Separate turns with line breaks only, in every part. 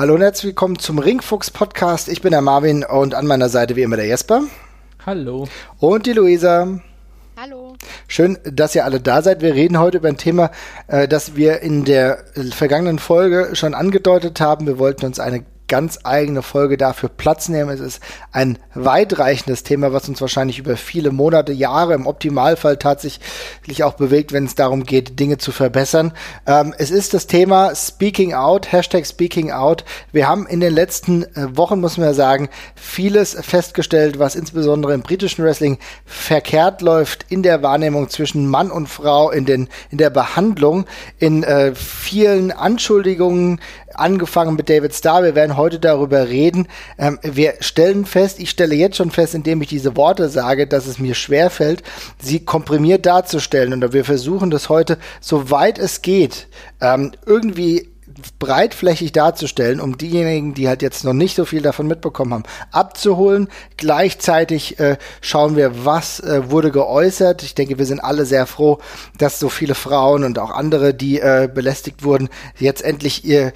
Hallo und herzlich willkommen zum Ringfuchs Podcast. Ich bin der Marvin und an meiner Seite wie immer der Jesper.
Hallo.
Und die Luisa.
Hallo.
Schön, dass ihr alle da seid. Wir reden heute über ein Thema, äh, das wir in der vergangenen Folge schon angedeutet haben. Wir wollten uns eine ganz eigene Folge dafür Platz nehmen. Es ist ein weitreichendes Thema, was uns wahrscheinlich über viele Monate, Jahre im Optimalfall tatsächlich auch bewegt, wenn es darum geht, Dinge zu verbessern. Ähm, es ist das Thema Speaking Out, Hashtag Speaking Out. Wir haben in den letzten äh, Wochen, muss man sagen, vieles festgestellt, was insbesondere im britischen Wrestling verkehrt läuft in der Wahrnehmung zwischen Mann und Frau, in, den, in der Behandlung, in äh, vielen Anschuldigungen, angefangen mit David Starr. Wir werden heute darüber reden. Ähm, wir stellen fest, ich stelle jetzt schon fest, indem ich diese Worte sage, dass es mir schwerfällt, sie komprimiert darzustellen. Und wir versuchen das heute, soweit es geht, ähm, irgendwie breitflächig darzustellen, um diejenigen, die halt jetzt noch nicht so viel davon mitbekommen haben, abzuholen. Gleichzeitig äh, schauen wir, was äh, wurde geäußert. Ich denke, wir sind alle sehr froh, dass so viele Frauen und auch andere, die äh, belästigt wurden, jetzt endlich ihr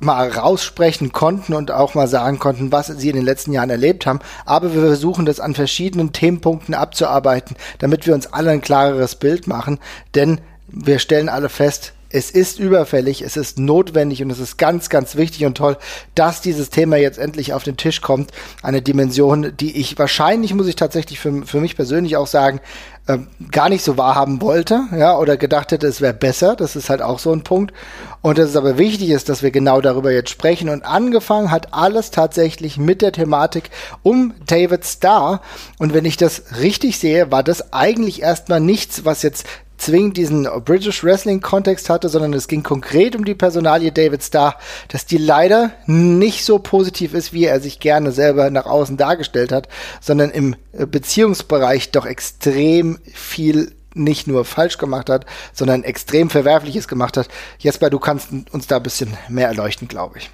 mal raussprechen konnten und auch mal sagen konnten, was sie in den letzten Jahren erlebt haben. Aber wir versuchen das an verschiedenen Themenpunkten abzuarbeiten, damit wir uns alle ein klareres Bild machen. Denn wir stellen alle fest, es ist überfällig, es ist notwendig und es ist ganz, ganz wichtig und toll, dass dieses Thema jetzt endlich auf den Tisch kommt. Eine Dimension, die ich wahrscheinlich, muss ich tatsächlich für, für mich persönlich auch sagen, äh, gar nicht so wahrhaben wollte, ja, oder gedacht hätte, es wäre besser. Das ist halt auch so ein Punkt. Und dass es aber wichtig ist, dass wir genau darüber jetzt sprechen. Und angefangen hat alles tatsächlich mit der Thematik um David Starr. Und wenn ich das richtig sehe, war das eigentlich erstmal nichts, was jetzt zwingend diesen British Wrestling Kontext hatte, sondern es ging konkret um die Personalie David Starr, dass die leider nicht so positiv ist, wie er sich gerne selber nach außen dargestellt hat, sondern im äh, Beziehungsbereich doch extrem viel nicht nur falsch gemacht hat, sondern extrem Verwerfliches gemacht hat. Jesper, du kannst uns da ein bisschen mehr erleuchten, glaube ich.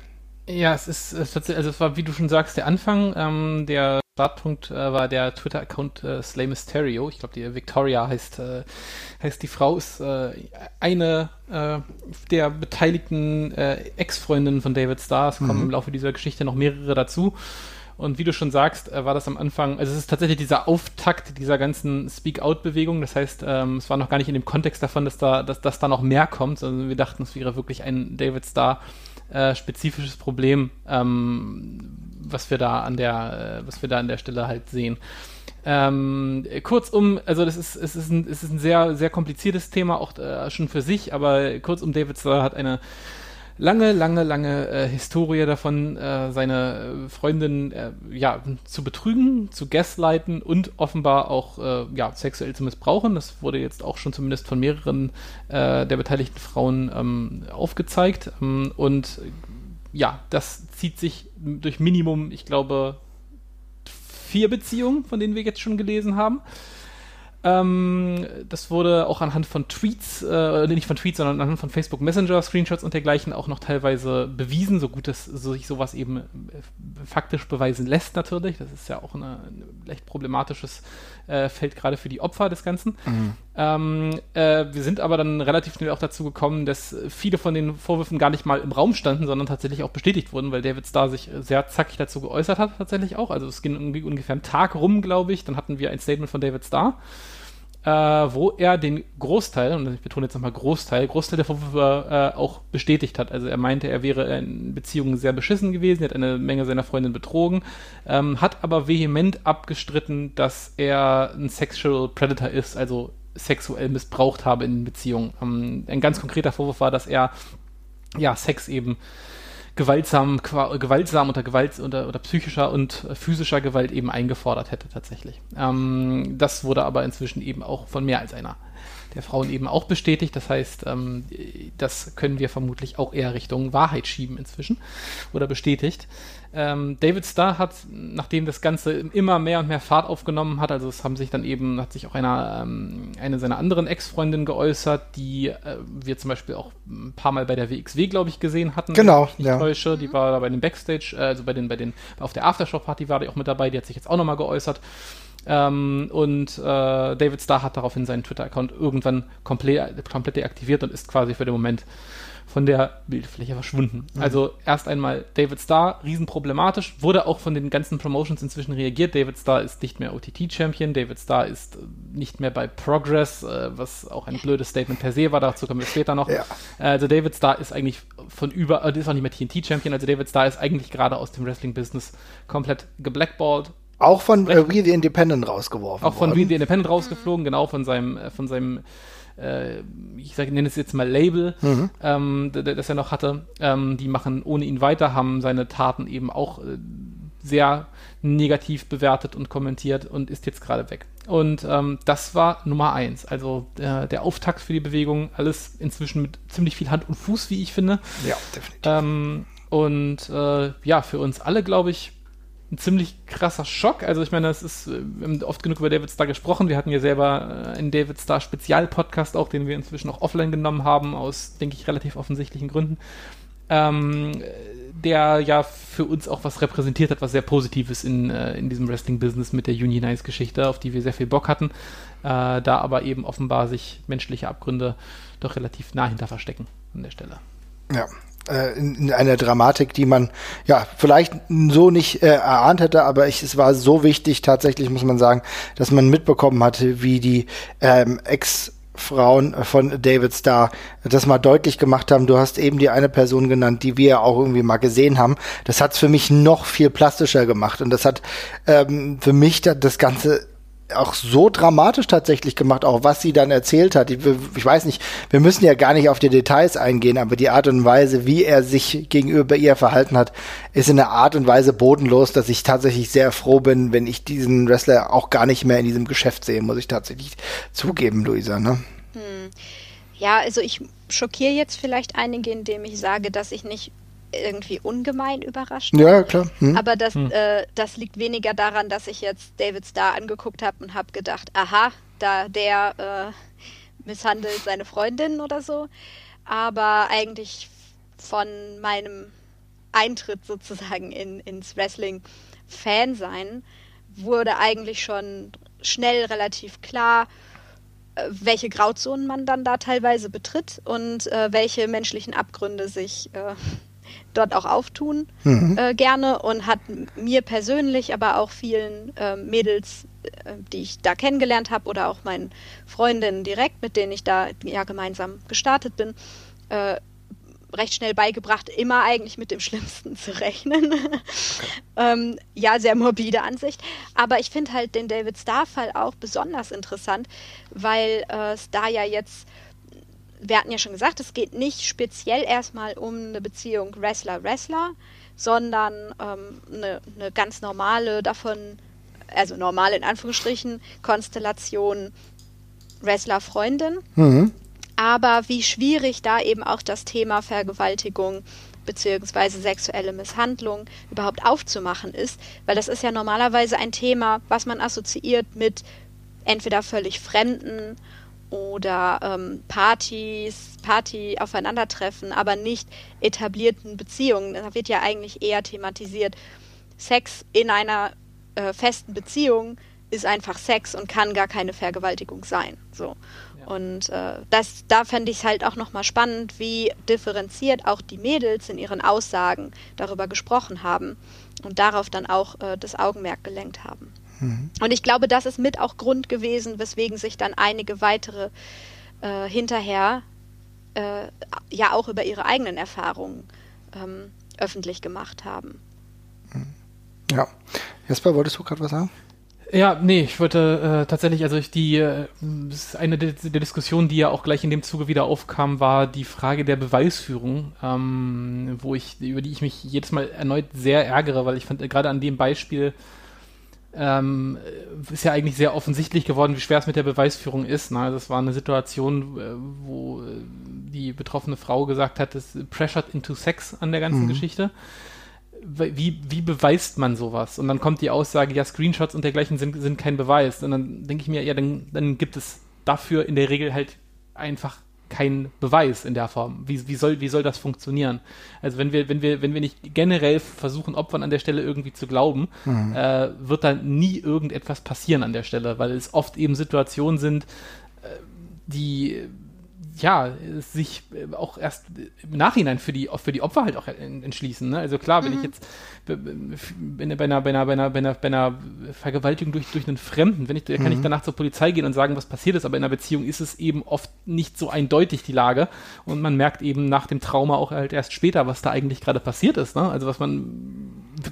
Ja, es ist, es also es war, wie du schon sagst, der Anfang. Ähm, der Startpunkt äh, war der Twitter-Account äh, Slay Mysterio. Ich glaube, die Victoria heißt, äh, heißt die Frau, ist äh, eine äh, der beteiligten äh, Ex-Freundinnen von David Starr. Es kommen mhm. im Laufe dieser Geschichte noch mehrere dazu. Und wie du schon sagst, äh, war das am Anfang, also es ist tatsächlich dieser Auftakt dieser ganzen Speak-Out-Bewegung. Das heißt, ähm, es war noch gar nicht in dem Kontext davon, dass da, dass, dass da noch mehr kommt. Also wir dachten, es wäre wirklich ein David Starr äh, spezifisches Problem, ähm, was wir da an der, äh, was wir da an der Stelle halt sehen. Ähm, kurzum, also das ist, es ist ein, es ist ein sehr, sehr kompliziertes Thema, auch äh, schon für sich, aber kurzum, David Starr hat eine lange, lange, lange äh, Historie davon, äh, seine Freundin äh, ja, zu betrügen, zu gaslighten und offenbar auch äh, ja, sexuell zu missbrauchen. Das wurde jetzt auch schon zumindest von mehreren äh, der beteiligten Frauen ähm, aufgezeigt. Ähm, und ja, das zieht sich durch Minimum, ich glaube, vier Beziehungen, von denen wir jetzt schon gelesen haben. Ähm, das wurde auch anhand von Tweets, äh, nicht von Tweets, sondern anhand von Facebook Messenger, Screenshots und dergleichen auch noch teilweise bewiesen, so gut es sich sowas eben äh, faktisch beweisen lässt natürlich. Das ist ja auch eine, ein echt problematisches äh, Feld gerade für die Opfer des Ganzen. Mhm. Ähm, äh, wir sind aber dann relativ schnell auch dazu gekommen, dass viele von den Vorwürfen gar nicht mal im Raum standen, sondern tatsächlich auch bestätigt wurden, weil David Starr sich sehr zackig dazu geäußert hat, tatsächlich auch. Also es ging ungefähr einen Tag rum, glaube ich. Dann hatten wir ein Statement von David Starr äh, wo er den Großteil, und ich betone jetzt nochmal Großteil, Großteil der Vorwürfe äh, auch bestätigt hat. Also er meinte, er wäre in Beziehungen sehr beschissen gewesen, er hat eine Menge seiner Freundin betrogen, ähm, hat aber vehement abgestritten, dass er ein Sexual Predator ist, also sexuell missbraucht habe in Beziehungen. Ähm, ein ganz konkreter Vorwurf war, dass er ja Sex eben gewaltsam, gewaltsam unter Gewalt unter, oder psychischer und physischer Gewalt eben eingefordert hätte tatsächlich. Ähm, das wurde aber inzwischen eben auch von mehr als einer der Frauen eben auch bestätigt. Das heißt, ähm, das können wir vermutlich auch eher Richtung Wahrheit schieben inzwischen oder bestätigt. Ähm, David Starr hat, nachdem das Ganze immer mehr und mehr Fahrt aufgenommen hat, also es haben sich dann eben, hat sich auch einer, ähm, eine seiner anderen Ex-Freundinnen geäußert, die äh, wir zum Beispiel auch ein paar Mal bei der WXW, glaube ich, gesehen hatten.
Genau,
ich ja. Täusche. Die war da bei den Backstage, äh, also bei den, bei den, auf der Aftershow-Party war die auch mit dabei, die hat sich jetzt auch nochmal geäußert. Ähm, und äh, David Starr hat daraufhin seinen Twitter-Account irgendwann komplett, komplett deaktiviert und ist quasi für den Moment von der Bildfläche verschwunden. Mhm. Also erst einmal David Starr, riesenproblematisch, wurde auch von den ganzen Promotions inzwischen reagiert. David Starr ist nicht mehr OTT-Champion, David Starr ist äh, nicht mehr bei Progress, äh, was auch ein blödes Statement per se war, dazu kommen wir später noch. Ja. Also David Starr ist eigentlich von über, äh, ist auch nicht mehr TNT-Champion, also David Starr ist eigentlich gerade aus dem Wrestling-Business komplett geblackballed.
Auch von äh, We the Independent rausgeworfen.
Auch von worden. We the Independent rausgeflogen, genau, von seinem, äh, von seinem äh, ich sage, nenne es jetzt mal Label, mhm. ähm, das er noch hatte. Ähm, die machen ohne ihn weiter, haben seine Taten eben auch äh, sehr negativ bewertet und kommentiert und ist jetzt gerade weg. Und ähm, das war Nummer eins. Also äh, der Auftakt für die Bewegung, alles inzwischen mit ziemlich viel Hand und Fuß, wie ich finde.
Ja, definitiv.
Ähm, und äh, ja, für uns alle, glaube ich, ein ziemlich krasser Schock. Also ich meine, es ist, wir haben oft genug über David Starr gesprochen. Wir hatten ja selber äh, einen David Starr Spezialpodcast auch, den wir inzwischen auch offline genommen haben, aus, denke ich, relativ offensichtlichen Gründen. Ähm, der ja für uns auch was repräsentiert hat, was sehr Positives in, äh, in diesem Wrestling-Business mit der Unionize-Geschichte, auf die wir sehr viel Bock hatten, äh, da aber eben offenbar sich menschliche Abgründe doch relativ nah hinter verstecken an der Stelle.
Ja, in, in einer Dramatik, die man ja vielleicht so nicht äh, erahnt hätte, aber ich, es war so wichtig tatsächlich, muss man sagen, dass man mitbekommen hatte, wie die ähm, Ex Frauen von David Starr das mal deutlich gemacht haben. Du hast eben die eine Person genannt, die wir auch irgendwie mal gesehen haben. Das hat es für mich noch viel plastischer gemacht und das hat ähm, für mich das Ganze auch so dramatisch tatsächlich gemacht, auch was sie dann erzählt hat. Ich, ich, weiß nicht, wir müssen ja gar nicht auf die Details eingehen, aber die Art und Weise, wie er sich gegenüber ihr verhalten hat, ist in einer Art und Weise bodenlos, dass ich tatsächlich sehr froh bin, wenn ich diesen Wrestler auch gar nicht mehr in diesem Geschäft sehe, muss ich tatsächlich zugeben, Luisa. Ne? Hm.
Ja, also ich schockiere jetzt vielleicht einige, indem ich sage, dass ich nicht irgendwie ungemein überrascht.
Ja, klar. Hm.
Aber das, hm. äh, das liegt weniger daran, dass ich jetzt David Starr angeguckt habe und habe gedacht, aha, da der äh, misshandelt seine Freundin oder so. Aber eigentlich von meinem Eintritt sozusagen in, ins Wrestling-Fan sein, wurde eigentlich schon schnell relativ klar, äh, welche Grauzonen man dann da teilweise betritt und äh, welche menschlichen Abgründe sich äh, dort auch auftun mhm. äh, gerne und hat mir persönlich, aber auch vielen äh, Mädels, äh, die ich da kennengelernt habe oder auch meinen Freundinnen direkt, mit denen ich da ja gemeinsam gestartet bin, äh, recht schnell beigebracht, immer eigentlich mit dem Schlimmsten zu rechnen. ähm, ja, sehr morbide Ansicht. Aber ich finde halt den David Starr-Fall auch besonders interessant, weil äh, Starr ja jetzt wir hatten ja schon gesagt, es geht nicht speziell erstmal um eine Beziehung Wrestler-Wrestler, sondern ähm, eine, eine ganz normale davon, also normal in Anführungsstrichen, Konstellation Wrestler-Freundin. Mhm. Aber wie schwierig da eben auch das Thema Vergewaltigung beziehungsweise sexuelle Misshandlung überhaupt aufzumachen ist, weil das ist ja normalerweise ein Thema, was man assoziiert mit entweder völlig Fremden oder ähm, Partys, Party-Aufeinandertreffen, aber nicht etablierten Beziehungen. Da wird ja eigentlich eher thematisiert, Sex in einer äh, festen Beziehung ist einfach Sex und kann gar keine Vergewaltigung sein. So. Ja. Und äh, das, da fände ich es halt auch nochmal spannend, wie differenziert auch die Mädels in ihren Aussagen darüber gesprochen haben und darauf dann auch äh, das Augenmerk gelenkt haben. Mhm. Und ich glaube, das ist mit auch Grund gewesen, weswegen sich dann einige weitere äh, hinterher äh, ja auch über ihre eigenen Erfahrungen ähm, öffentlich gemacht haben.
Ja. Jesper, wolltest du gerade was sagen?
Ja, nee, ich wollte äh, tatsächlich, also ich die, äh, eine der, der Diskussionen, die ja auch gleich in dem Zuge wieder aufkam, war die Frage der Beweisführung, ähm, wo ich, über die ich mich jedes Mal erneut sehr ärgere, weil ich fand, äh, gerade an dem Beispiel ähm, ist ja eigentlich sehr offensichtlich geworden, wie schwer es mit der Beweisführung ist. Ne? Das war eine Situation, äh, wo äh, die betroffene Frau gesagt hat, es pressured into sex an der ganzen mhm. Geschichte. Wie, wie beweist man sowas? Und dann kommt die Aussage, ja, Screenshots und dergleichen sind, sind kein Beweis. Und dann denke ich mir, ja, dann, dann gibt es dafür in der Regel halt einfach kein Beweis in der Form. Wie, wie, soll, wie soll das funktionieren? Also wenn wir, wenn wir, wenn wir nicht generell versuchen, Opfern an der Stelle irgendwie zu glauben, mhm. äh, wird da nie irgendetwas passieren an der Stelle, weil es oft eben Situationen sind, äh, die ja, sich äh, auch erst im Nachhinein für die, für die Opfer halt auch entschließen. Ne? Also klar, wenn mhm. ich jetzt bei einer, bei, einer, bei, einer, bei, einer, bei einer Vergewaltigung durch, durch einen Fremden, wenn ich, kann mhm. ich danach zur Polizei gehen und sagen, was passiert ist, aber in einer Beziehung ist es eben oft nicht so eindeutig, die Lage. Und man merkt eben nach dem Trauma auch halt erst später, was da eigentlich gerade passiert ist. Ne? Also was man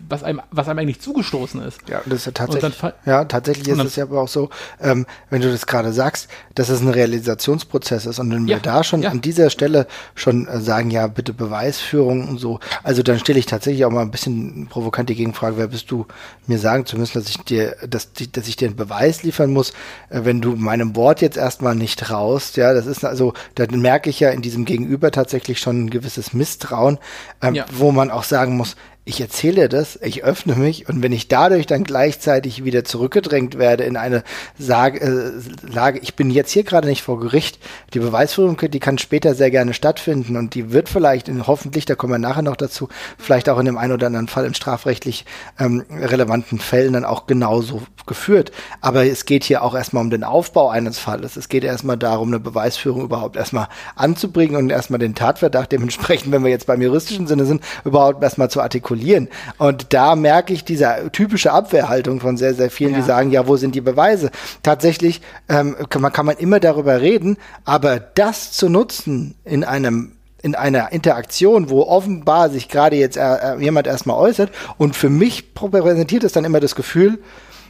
was einem, was einem eigentlich zugestoßen ist.
Ja, das ist ja tatsächlich, ja, tatsächlich ist es ja aber auch so, ähm, wenn du das gerade sagst, dass es ein Realisationsprozess ist und wenn ja, wir da schon ja. an dieser Stelle schon äh, sagen, ja, bitte Beweisführung und so, also dann stelle ich tatsächlich auch mal ein bisschen provokant die Gegenfrage, wer bist du, mir sagen zu müssen, dass ich dir, dass, dass ich dir einen Beweis liefern muss, äh, wenn du meinem Wort jetzt erstmal nicht traust, ja, das ist also, da merke ich ja in diesem Gegenüber tatsächlich schon ein gewisses Misstrauen, ähm, ja. wo man auch sagen muss, ich erzähle das, ich öffne mich und wenn ich dadurch dann gleichzeitig wieder zurückgedrängt werde in eine Sage, äh, Lage, ich bin jetzt hier gerade nicht vor Gericht, die Beweisführung, die kann später sehr gerne stattfinden und die wird vielleicht, in, hoffentlich, da kommen wir nachher noch dazu, vielleicht auch in dem einen oder anderen Fall in strafrechtlich ähm, relevanten Fällen dann auch genauso geführt. Aber es geht hier auch erstmal um den Aufbau eines Falles. Es geht erstmal darum, eine Beweisführung überhaupt erstmal anzubringen und erstmal den Tatverdacht dementsprechend, wenn wir jetzt beim juristischen Sinne sind, überhaupt erstmal zu artikulieren artikulieren. Und da merke ich diese typische Abwehrhaltung von sehr, sehr vielen, ja. die sagen, ja, wo sind die Beweise? Tatsächlich ähm, kann, man, kann man immer darüber reden, aber das zu nutzen in einem in einer Interaktion, wo offenbar sich gerade jetzt äh, äh jemand erstmal äußert und für mich repräsentiert es dann immer das Gefühl,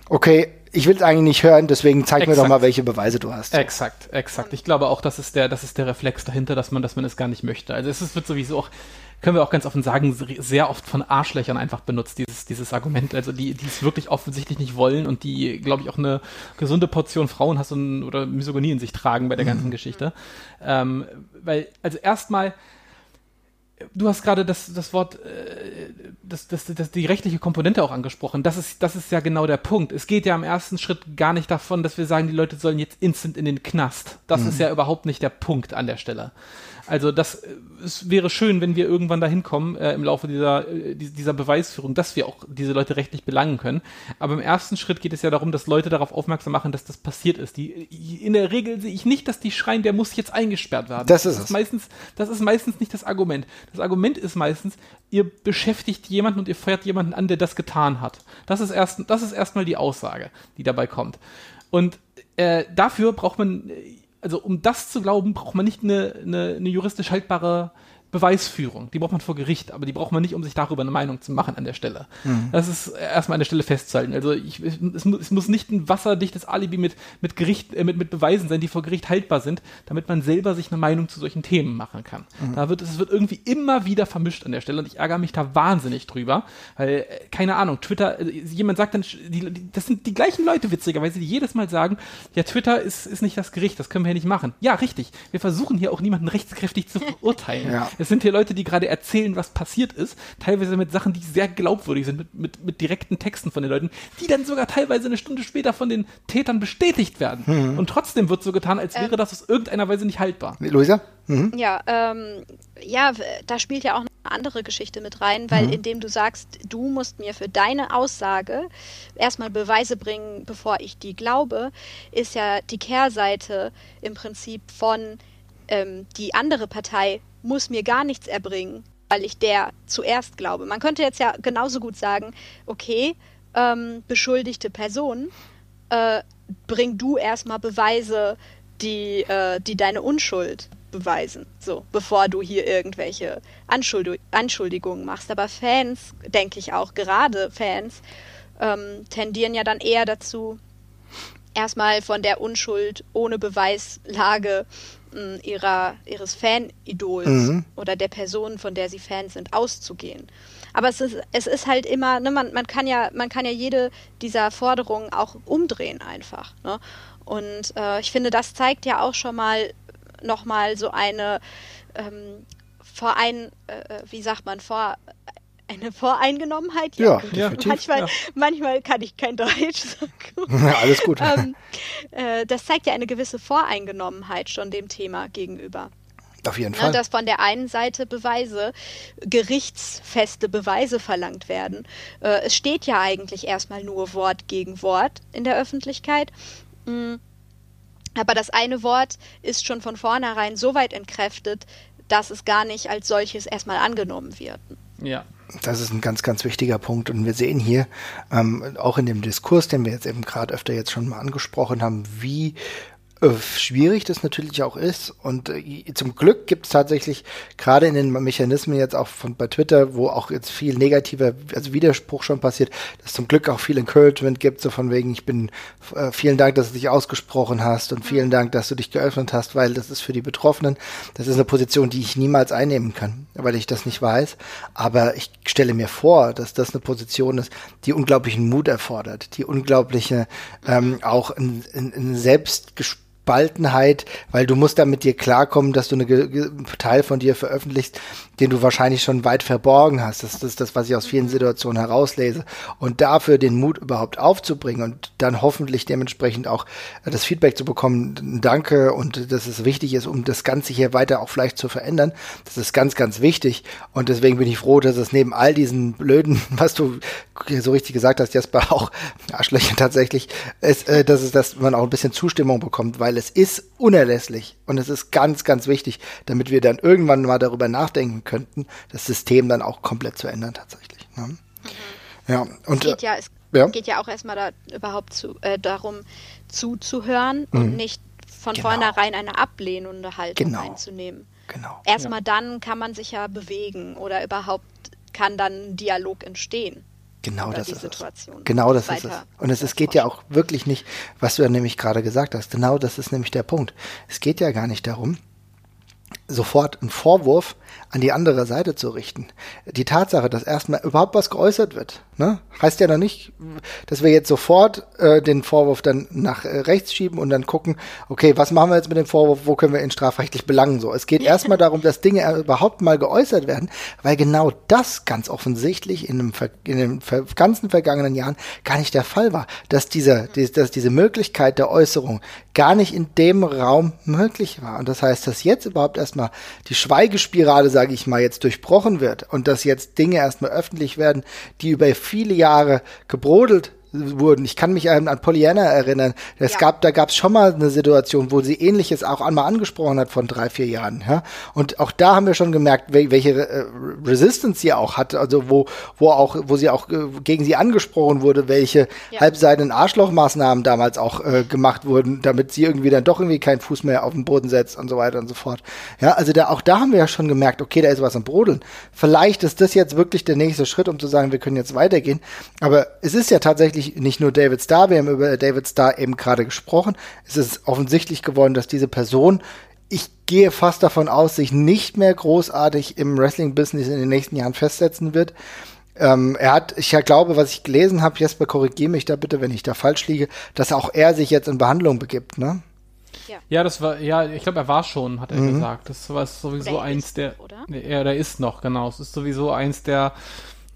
okay, ich will es eigentlich nicht hören, deswegen zeig exakt. mir doch mal, welche Beweise du hast.
Exakt, exakt. Ich glaube auch, das ist der, das ist der Reflex dahinter, dass man, dass man es gar nicht möchte. Also es wird sowieso auch können wir auch ganz offen sagen, sehr oft von Arschlöchern einfach benutzt, dieses, dieses Argument. Also die, die es wirklich offensichtlich nicht wollen und die, glaube ich, auch eine gesunde Portion Frauenhass und, oder Misogonie in sich tragen bei der ganzen mhm. Geschichte. Ähm, weil, also erstmal, du hast gerade das, das Wort, äh, das, das, das, die rechtliche Komponente auch angesprochen. Das ist, das ist ja genau der Punkt. Es geht ja im ersten Schritt gar nicht davon, dass wir sagen, die Leute sollen jetzt instant in den Knast. Das mhm. ist ja überhaupt nicht der Punkt an der Stelle. Also das äh, es wäre schön, wenn wir irgendwann dahin kommen äh, im Laufe dieser, äh, dieser Beweisführung, dass wir auch diese Leute rechtlich belangen können. Aber im ersten Schritt geht es ja darum, dass Leute darauf aufmerksam machen, dass das passiert ist. Die, in der Regel sehe ich nicht, dass die schreien, der muss jetzt eingesperrt werden.
Das ist, das
ist meistens, das ist meistens nicht das Argument. Das Argument ist meistens, ihr beschäftigt jemanden und ihr feuert jemanden an, der das getan hat. Das ist erst, das ist erstmal die Aussage, die dabei kommt. Und äh, dafür braucht man also um das zu glauben, braucht man nicht eine, eine, eine juristisch haltbare Beweisführung. Die braucht man vor Gericht, aber die braucht man nicht, um sich darüber eine Meinung zu machen an der Stelle. Mhm. Das ist erstmal an der Stelle festzuhalten. Also ich, es, es, muss nicht ein wasserdichtes Alibi mit, mit, Gericht, äh, mit, mit Beweisen sein, die vor Gericht haltbar sind, damit man selber sich eine Meinung zu solchen Themen machen kann. Mhm. Da wird es wird irgendwie immer wieder vermischt an der Stelle und ich ärgere mich da wahnsinnig drüber, weil, äh, keine Ahnung, Twitter, also jemand sagt dann, die, die, das sind die gleichen Leute witzigerweise, die jedes Mal sagen, ja, Twitter ist, ist nicht das Gericht, das können wir ja nicht machen. Ja, richtig. Wir versuchen hier auch niemanden rechtskräftig zu verurteilen. ja. Es sind hier Leute, die gerade erzählen, was passiert ist, teilweise mit Sachen, die sehr glaubwürdig sind, mit, mit, mit direkten Texten von den Leuten, die dann sogar teilweise eine Stunde später von den Tätern bestätigt werden. Mhm. Und trotzdem wird so getan, als wäre ähm. das aus irgendeiner Weise nicht haltbar.
Luisa?
Mhm. Ja, ähm, ja, da spielt ja auch eine andere Geschichte mit rein, weil mhm. indem du sagst, du musst mir für deine Aussage erstmal Beweise bringen, bevor ich die glaube, ist ja die Kehrseite im Prinzip von ähm, die andere Partei muss mir gar nichts erbringen, weil ich der zuerst glaube. Man könnte jetzt ja genauso gut sagen, okay, ähm, beschuldigte Person, äh, bring du erstmal Beweise, die, äh, die deine Unschuld beweisen, so, bevor du hier irgendwelche Anschuldig Anschuldigungen machst. Aber Fans, denke ich auch, gerade Fans, ähm, tendieren ja dann eher dazu, erstmal von der Unschuld ohne Beweislage ihrer, ihres Fanidols mhm. oder der Person, von der sie Fans sind, auszugehen. Aber es ist, es ist halt immer, ne, man, man, kann ja, man kann ja jede dieser Forderungen auch umdrehen einfach. Ne? Und äh, ich finde, das zeigt ja auch schon mal nochmal so eine ähm, vor ein, äh, äh wie sagt man, vor eine Voreingenommenheit.
Ja,
ja manchmal, ja. manchmal kann ich kein Deutsch.
ja, alles gut.
ähm, äh, das zeigt ja eine gewisse Voreingenommenheit schon dem Thema gegenüber.
Auf jeden ne, Fall.
dass von der einen Seite Beweise, gerichtsfeste Beweise verlangt werden. Äh, es steht ja eigentlich erstmal nur Wort gegen Wort in der Öffentlichkeit. Mm. Aber das eine Wort ist schon von vornherein so weit entkräftet, dass es gar nicht als solches erstmal angenommen wird.
Ja. Das ist ein ganz, ganz wichtiger Punkt. Und wir sehen hier ähm, auch in dem Diskurs, den wir jetzt eben gerade öfter jetzt schon mal angesprochen haben, wie schwierig das natürlich auch ist. Und äh, zum Glück gibt es tatsächlich gerade in den Mechanismen jetzt auch von bei Twitter, wo auch jetzt viel negativer, also Widerspruch schon passiert, dass zum Glück auch viel Encouragement gibt, so von wegen, ich bin, äh, vielen Dank, dass du dich ausgesprochen hast und vielen Dank, dass du dich geöffnet hast, weil das ist für die Betroffenen, das ist eine Position, die ich niemals einnehmen kann, weil ich das nicht weiß. Aber ich stelle mir vor, dass das eine Position ist, die unglaublichen Mut erfordert, die unglaubliche ähm, auch ein, ein, ein Selbstgespräch Gespaltenheit, weil du musst damit dir klarkommen, dass du einen Teil von dir veröffentlichst, den du wahrscheinlich schon weit verborgen hast. Das, ist das, was ich aus vielen Situationen herauslese. Und dafür den Mut überhaupt aufzubringen und dann hoffentlich dementsprechend auch das Feedback zu bekommen, danke und dass es wichtig ist, um das Ganze hier weiter auch vielleicht zu verändern. Das ist ganz, ganz wichtig. Und deswegen bin ich froh, dass es neben all diesen blöden, was du so richtig gesagt hast, Jasper, auch Arschlöcher tatsächlich, ist, äh, dass es, dass man auch ein bisschen Zustimmung bekommt, weil es ist unerlässlich und es ist ganz, ganz wichtig, damit wir dann irgendwann mal darüber nachdenken könnten, das System dann auch komplett zu ändern tatsächlich. Ne? Mhm.
Ja, und es geht ja, es ja. geht ja auch erstmal da, überhaupt zu, äh, darum zuzuhören mhm. und nicht von genau. vornherein eine ablehnende Haltung genau. einzunehmen. Genau. Erstmal ja. dann kann man sich ja bewegen oder überhaupt kann dann ein Dialog entstehen.
Genau das ist es. Genau das ist es. Und es, es geht ja auch wirklich nicht, was du ja nämlich gerade gesagt hast. Genau das ist nämlich der Punkt. Es geht ja gar nicht darum, sofort einen Vorwurf an die andere Seite zu richten. Die Tatsache, dass erstmal überhaupt was geäußert wird, ne, heißt ja noch nicht, dass wir jetzt sofort äh, den Vorwurf dann nach äh, rechts schieben und dann gucken, okay, was machen wir jetzt mit dem Vorwurf, wo können wir ihn strafrechtlich belangen? So, es geht erstmal darum, dass Dinge überhaupt mal geäußert werden, weil genau das ganz offensichtlich in, dem, in den ganzen vergangenen Jahren gar nicht der Fall war, dass dieser, die, dass diese Möglichkeit der Äußerung gar nicht in dem Raum möglich war. Und das heißt, dass jetzt überhaupt erstmal die Schweigespirale, sage ich mal, jetzt durchbrochen wird und dass jetzt Dinge erstmal öffentlich werden, die über viele Jahre gebrodelt wurden. Ich kann mich an, an Pollyanna erinnern. Es ja. gab, da gab es schon mal eine Situation, wo sie ähnliches auch einmal angesprochen hat von drei, vier Jahren. Ja? Und auch da haben wir schon gemerkt, welche äh, Resistance sie auch hat, also wo, wo auch, wo sie auch äh, gegen sie angesprochen wurde, welche ja. halbseitigen Arschlochmaßnahmen damals auch äh, gemacht wurden, damit sie irgendwie dann doch irgendwie keinen Fuß mehr auf den Boden setzt und so weiter und so fort. Ja, also da, auch da haben wir ja schon gemerkt, okay, da ist was am Brodeln. Vielleicht ist das jetzt wirklich der nächste Schritt, um zu sagen, wir können jetzt weitergehen. Aber es ist ja tatsächlich offensichtlich nicht nur David Starr, wir haben über David Starr eben gerade gesprochen. Es ist offensichtlich geworden, dass diese Person, ich gehe fast davon aus, sich nicht mehr großartig im Wrestling-Business in den nächsten Jahren festsetzen wird. Ähm, er hat, ich glaube, was ich gelesen habe, Jesper, korrigiere mich da bitte, wenn ich da falsch liege, dass auch er sich jetzt in Behandlung begibt, ne?
Ja. ja, das war, ja, ich glaube, er war schon, hat er mhm. gesagt. Das war sowieso eins ist, der, oder? Ja, der ist noch, genau. Es ist sowieso eins der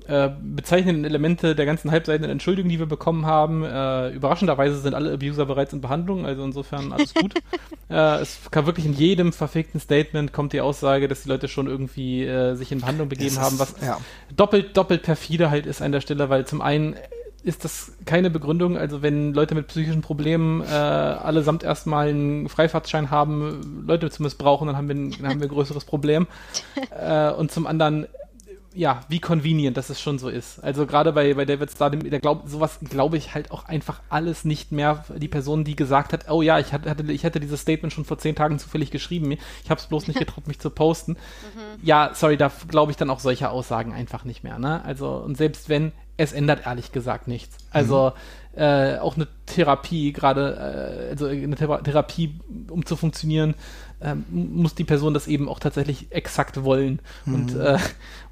äh, bezeichnenden Elemente der ganzen halbseitigen Entschuldigung, die wir bekommen haben. Äh, überraschenderweise sind alle Abuser bereits in Behandlung, also insofern alles gut. äh, es kam wirklich in jedem verfickten Statement kommt die Aussage, dass die Leute schon irgendwie äh, sich in Behandlung begeben ist, haben, was ja. doppelt, doppelt perfide halt ist an der Stelle, weil zum einen ist das keine Begründung. Also wenn Leute mit psychischen Problemen äh, allesamt erstmal einen Freifahrtschein haben, Leute zu missbrauchen, dann haben wir, dann haben wir ein größeres Problem. äh, und zum anderen ja, wie convenient, dass es schon so ist. Also gerade bei, bei David Starr, der glaubt, sowas glaube ich halt auch einfach alles nicht mehr. Die Person, die gesagt hat, oh ja, ich hatte, ich hatte dieses Statement schon vor zehn Tagen zufällig geschrieben, ich habe es bloß nicht getraut, mich zu posten. Mhm. Ja, sorry, da glaube ich dann auch solche Aussagen einfach nicht mehr. Ne? Also, und selbst wenn, es ändert ehrlich gesagt nichts. Also mhm. äh, auch eine Therapie, gerade, äh, also eine Thera Therapie, um zu funktionieren, ähm, muss die Person das eben auch tatsächlich exakt wollen mhm. und, äh,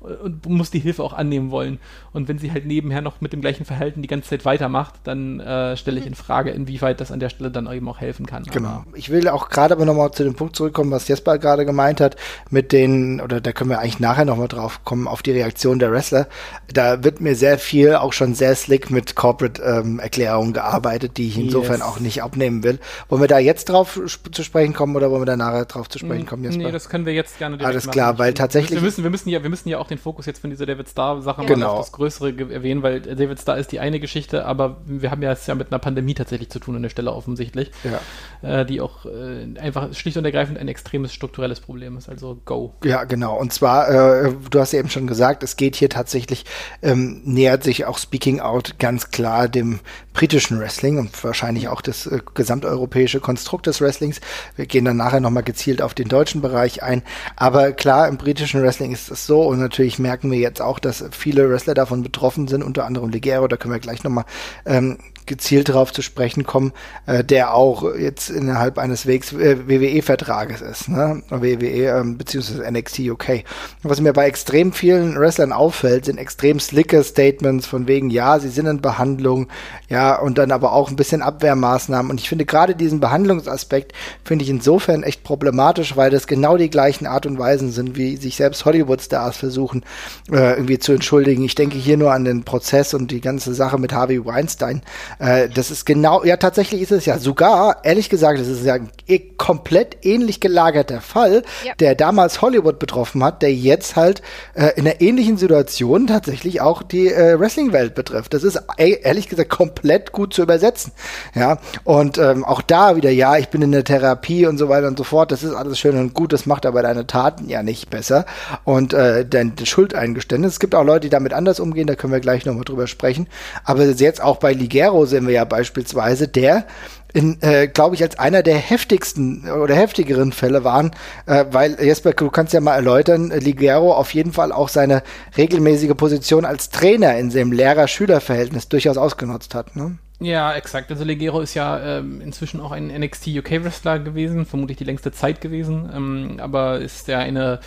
und muss die Hilfe auch annehmen wollen. Und wenn sie halt nebenher noch mit dem gleichen Verhalten die ganze Zeit weitermacht, dann äh, stelle ich in Frage, inwieweit das an der Stelle dann eben auch helfen kann.
Genau. Aber ich will auch gerade aber nochmal zu dem Punkt zurückkommen, was Jesper gerade gemeint hat, mit den, oder da können wir eigentlich nachher nochmal drauf kommen, auf die Reaktion der Wrestler. Da wird mir sehr viel auch schon sehr slick mit Corporate-Erklärungen ähm, gearbeitet, die ich insofern yes. auch nicht abnehmen will. Wollen wir da jetzt drauf zu sprechen kommen oder wollen wir da nachher drauf zu sprechen kommen?
Jesper? Nee, das können wir jetzt gerne
direkt Alles klar, weil tatsächlich.
Wir müssen, wir müssen ja, wir müssen ja auch den Fokus jetzt von dieser David Star-Sache
genau. mal
auf das Größere erwähnen, weil David Star ist die eine Geschichte, aber wir haben ja es ja mit einer Pandemie tatsächlich zu tun an der Stelle offensichtlich, ja. äh, die auch äh, einfach schlicht und ergreifend ein extremes strukturelles Problem ist. Also go.
Ja, genau. Und zwar, äh, du hast ja eben schon gesagt, es geht hier tatsächlich, ähm, nähert sich auch Speaking Out ganz klar dem britischen Wrestling und wahrscheinlich auch das äh, gesamteuropäische Konstrukt des Wrestlings. Wir gehen dann nachher nochmal gezielt auf den deutschen Bereich ein. Aber klar, im britischen Wrestling ist es so und natürlich merken wir jetzt auch, dass viele Wrestler davon betroffen sind, unter anderem Ligero, da können wir gleich nochmal ähm, gezielt darauf zu sprechen kommen, äh, der auch jetzt innerhalb eines Wegs äh, WWE-Vertrages ist, ne? WWE ähm, beziehungsweise NXT UK. Was mir bei extrem vielen Wrestlern auffällt, sind extrem slicke Statements von wegen, ja, sie sind in Behandlung, ja, und dann aber auch ein bisschen Abwehrmaßnahmen. Und ich finde gerade diesen Behandlungsaspekt finde ich insofern echt problematisch, weil das genau die gleichen Art und Weisen sind, wie sich selbst Hollywood-Stars versuchen, äh, irgendwie zu entschuldigen. Ich denke hier nur an den Prozess und die ganze Sache mit Harvey Weinstein, äh, das ist genau, ja, tatsächlich ist es ja sogar, ehrlich gesagt, es ist ja ein e komplett ähnlich gelagerter Fall, ja. der damals Hollywood betroffen hat, der jetzt halt äh, in einer ähnlichen Situation tatsächlich auch die äh, Wrestling-Welt betrifft. Das ist ehrlich gesagt komplett gut zu übersetzen. Ja, und ähm, auch da wieder, ja, ich bin in der Therapie und so weiter und so fort. Das ist alles schön und gut, das macht aber deine Taten ja nicht besser. Und äh, dein Schuldeingeständnis. Es gibt auch Leute, die damit anders umgehen, da können wir gleich nochmal drüber sprechen. Aber jetzt auch bei Ligero sehen wir ja beispielsweise, der in, äh, glaube ich, als einer der heftigsten oder heftigeren Fälle waren, äh, weil Jesper, du kannst ja mal erläutern, Ligero auf jeden Fall auch seine regelmäßige Position als Trainer in dem Lehrer-Schüler-Verhältnis durchaus ausgenutzt hat. Ne?
Ja, exakt. Also Legero ist ja ähm, inzwischen auch ein NXT UK Wrestler gewesen, vermutlich die längste Zeit gewesen, ähm, aber ist ja eine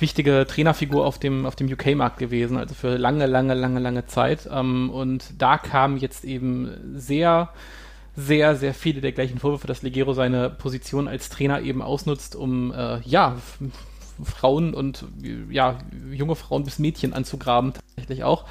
wichtige Trainerfigur auf dem, auf dem UK-Markt gewesen, also für lange, lange, lange, lange Zeit. Ähm, und da kam jetzt eben sehr, sehr, sehr viele der gleichen Vorwürfe, dass Legero seine Position als Trainer eben ausnutzt, um äh, ja Frauen und ja junge Frauen bis Mädchen anzugraben, tatsächlich auch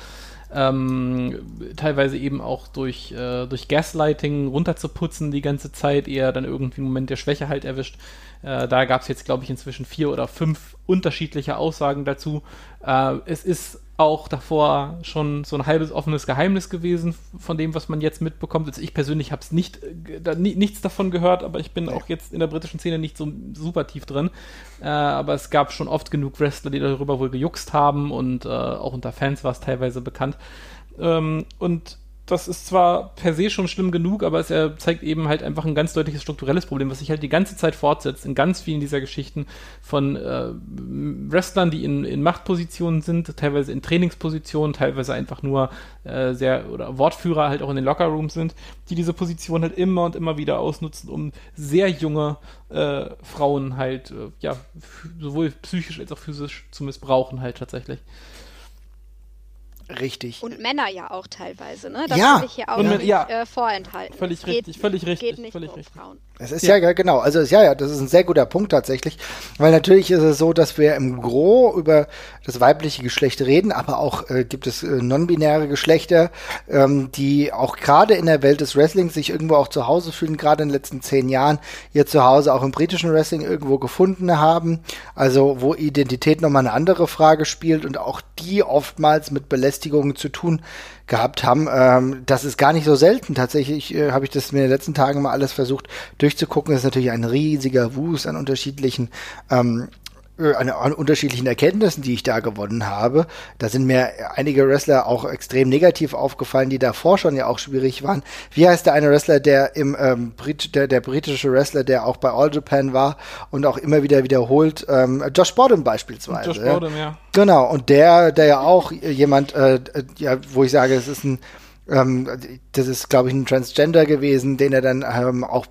ähm, teilweise eben auch durch, äh, durch Gaslighting runterzuputzen die ganze Zeit, eher dann irgendwie einen Moment der Schwäche halt erwischt. Äh, da gab es jetzt, glaube ich, inzwischen vier oder fünf unterschiedliche Aussagen dazu. Äh, es ist auch davor schon so ein halbes offenes Geheimnis gewesen von dem, was man jetzt mitbekommt. Also ich persönlich habe es nicht, äh, da, nichts davon gehört, aber ich bin ja. auch jetzt in der britischen Szene nicht so super tief drin. Äh, aber es gab schon oft genug Wrestler, die darüber wohl gejuckst haben und äh, auch unter Fans war es teilweise bekannt. Ähm, und das ist zwar per se schon schlimm genug, aber es zeigt eben halt einfach ein ganz deutliches strukturelles Problem, was sich halt die ganze Zeit fortsetzt in ganz vielen dieser Geschichten von äh, Wrestlern, die in, in Machtpositionen sind, teilweise in Trainingspositionen, teilweise einfach nur äh, sehr oder Wortführer halt auch in den Lockerrooms sind, die diese Position halt immer und immer wieder ausnutzen, um sehr junge äh, Frauen halt äh, ja sowohl psychisch als auch physisch zu missbrauchen halt tatsächlich.
Richtig.
Und Männer ja auch teilweise, ne? Das
ja.
sich hier auch nicht ja. äh, vorenthalten.
Völlig geht, richtig, völlig richtig.
Geht nicht
völlig richtig.
Frauen.
Es ist ja. ja, genau, also ja, ja, das ist ein sehr guter Punkt tatsächlich, weil natürlich ist es so, dass wir im Gro über das weibliche Geschlecht reden, aber auch äh, gibt es äh, non-binäre Geschlechter, ähm, die auch gerade in der Welt des Wrestlings sich irgendwo auch zu Hause fühlen, gerade in den letzten zehn Jahren ihr Zuhause auch im britischen Wrestling irgendwo gefunden haben, also wo Identität nochmal eine andere Frage spielt und auch die oftmals mit Belästigungen zu tun gehabt haben. Ähm, das ist gar nicht so selten. Tatsächlich äh, habe ich das mir in den letzten Tagen mal alles versucht durchzugucken. Das ist natürlich ein riesiger Wust an unterschiedlichen ähm, äh, an, an, unterschiedlichen Erkenntnissen, die ich da gewonnen habe. Da sind mir einige Wrestler auch extrem negativ aufgefallen, die davor schon ja auch schwierig waren. Wie heißt der eine Wrestler, der im ähm, Brit der, der britische Wrestler, der auch bei All Japan war und auch immer wieder wiederholt, ähm, Josh Borden beispielsweise.
Josh Borden, ja.
Genau, und der, der ja auch jemand, äh, ja, wo ich sage, es ist ein ähm, das ist, glaube ich, ein Transgender gewesen, den er dann ähm, auch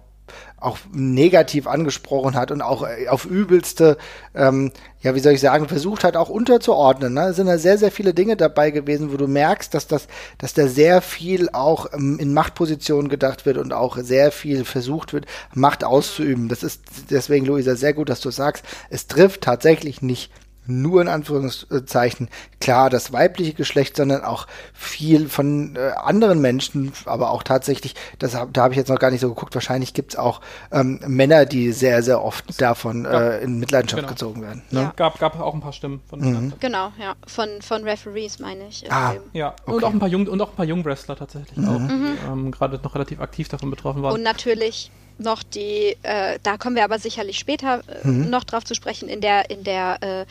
auch negativ angesprochen hat und auch äh, auf übelste, ähm, ja, wie soll ich sagen, versucht hat, auch unterzuordnen. Ne? Es sind da sehr, sehr viele Dinge dabei gewesen, wo du merkst, dass das, dass da sehr viel auch ähm, in Machtpositionen gedacht wird und auch sehr viel versucht wird, Macht auszuüben. Das ist deswegen, Luisa, sehr gut, dass du sagst, es trifft tatsächlich nicht nur in Anführungszeichen klar das weibliche Geschlecht, sondern auch viel von äh, anderen Menschen, aber auch tatsächlich, das hab, da habe ich jetzt noch gar nicht so geguckt, wahrscheinlich gibt es auch ähm, Männer, die sehr, sehr oft davon äh, in Mitleidenschaft genau. gezogen werden.
Ne? Ja. Gab, gab auch ein paar Stimmen von
mhm. Genau, ja. Von, von Referees meine ich.
Ah, ja. Okay. Und auch ein paar Jung und auch ein paar Jungwrestler tatsächlich mhm. auch, mhm. ähm, gerade noch relativ aktiv davon betroffen waren.
Und natürlich noch die, äh, da kommen wir aber sicherlich später äh, mhm. noch drauf zu sprechen, in der, in der, äh,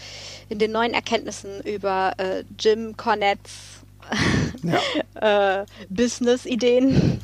in den neuen Erkenntnissen über äh, Jim Cornettes ja. Äh, Business-Ideen.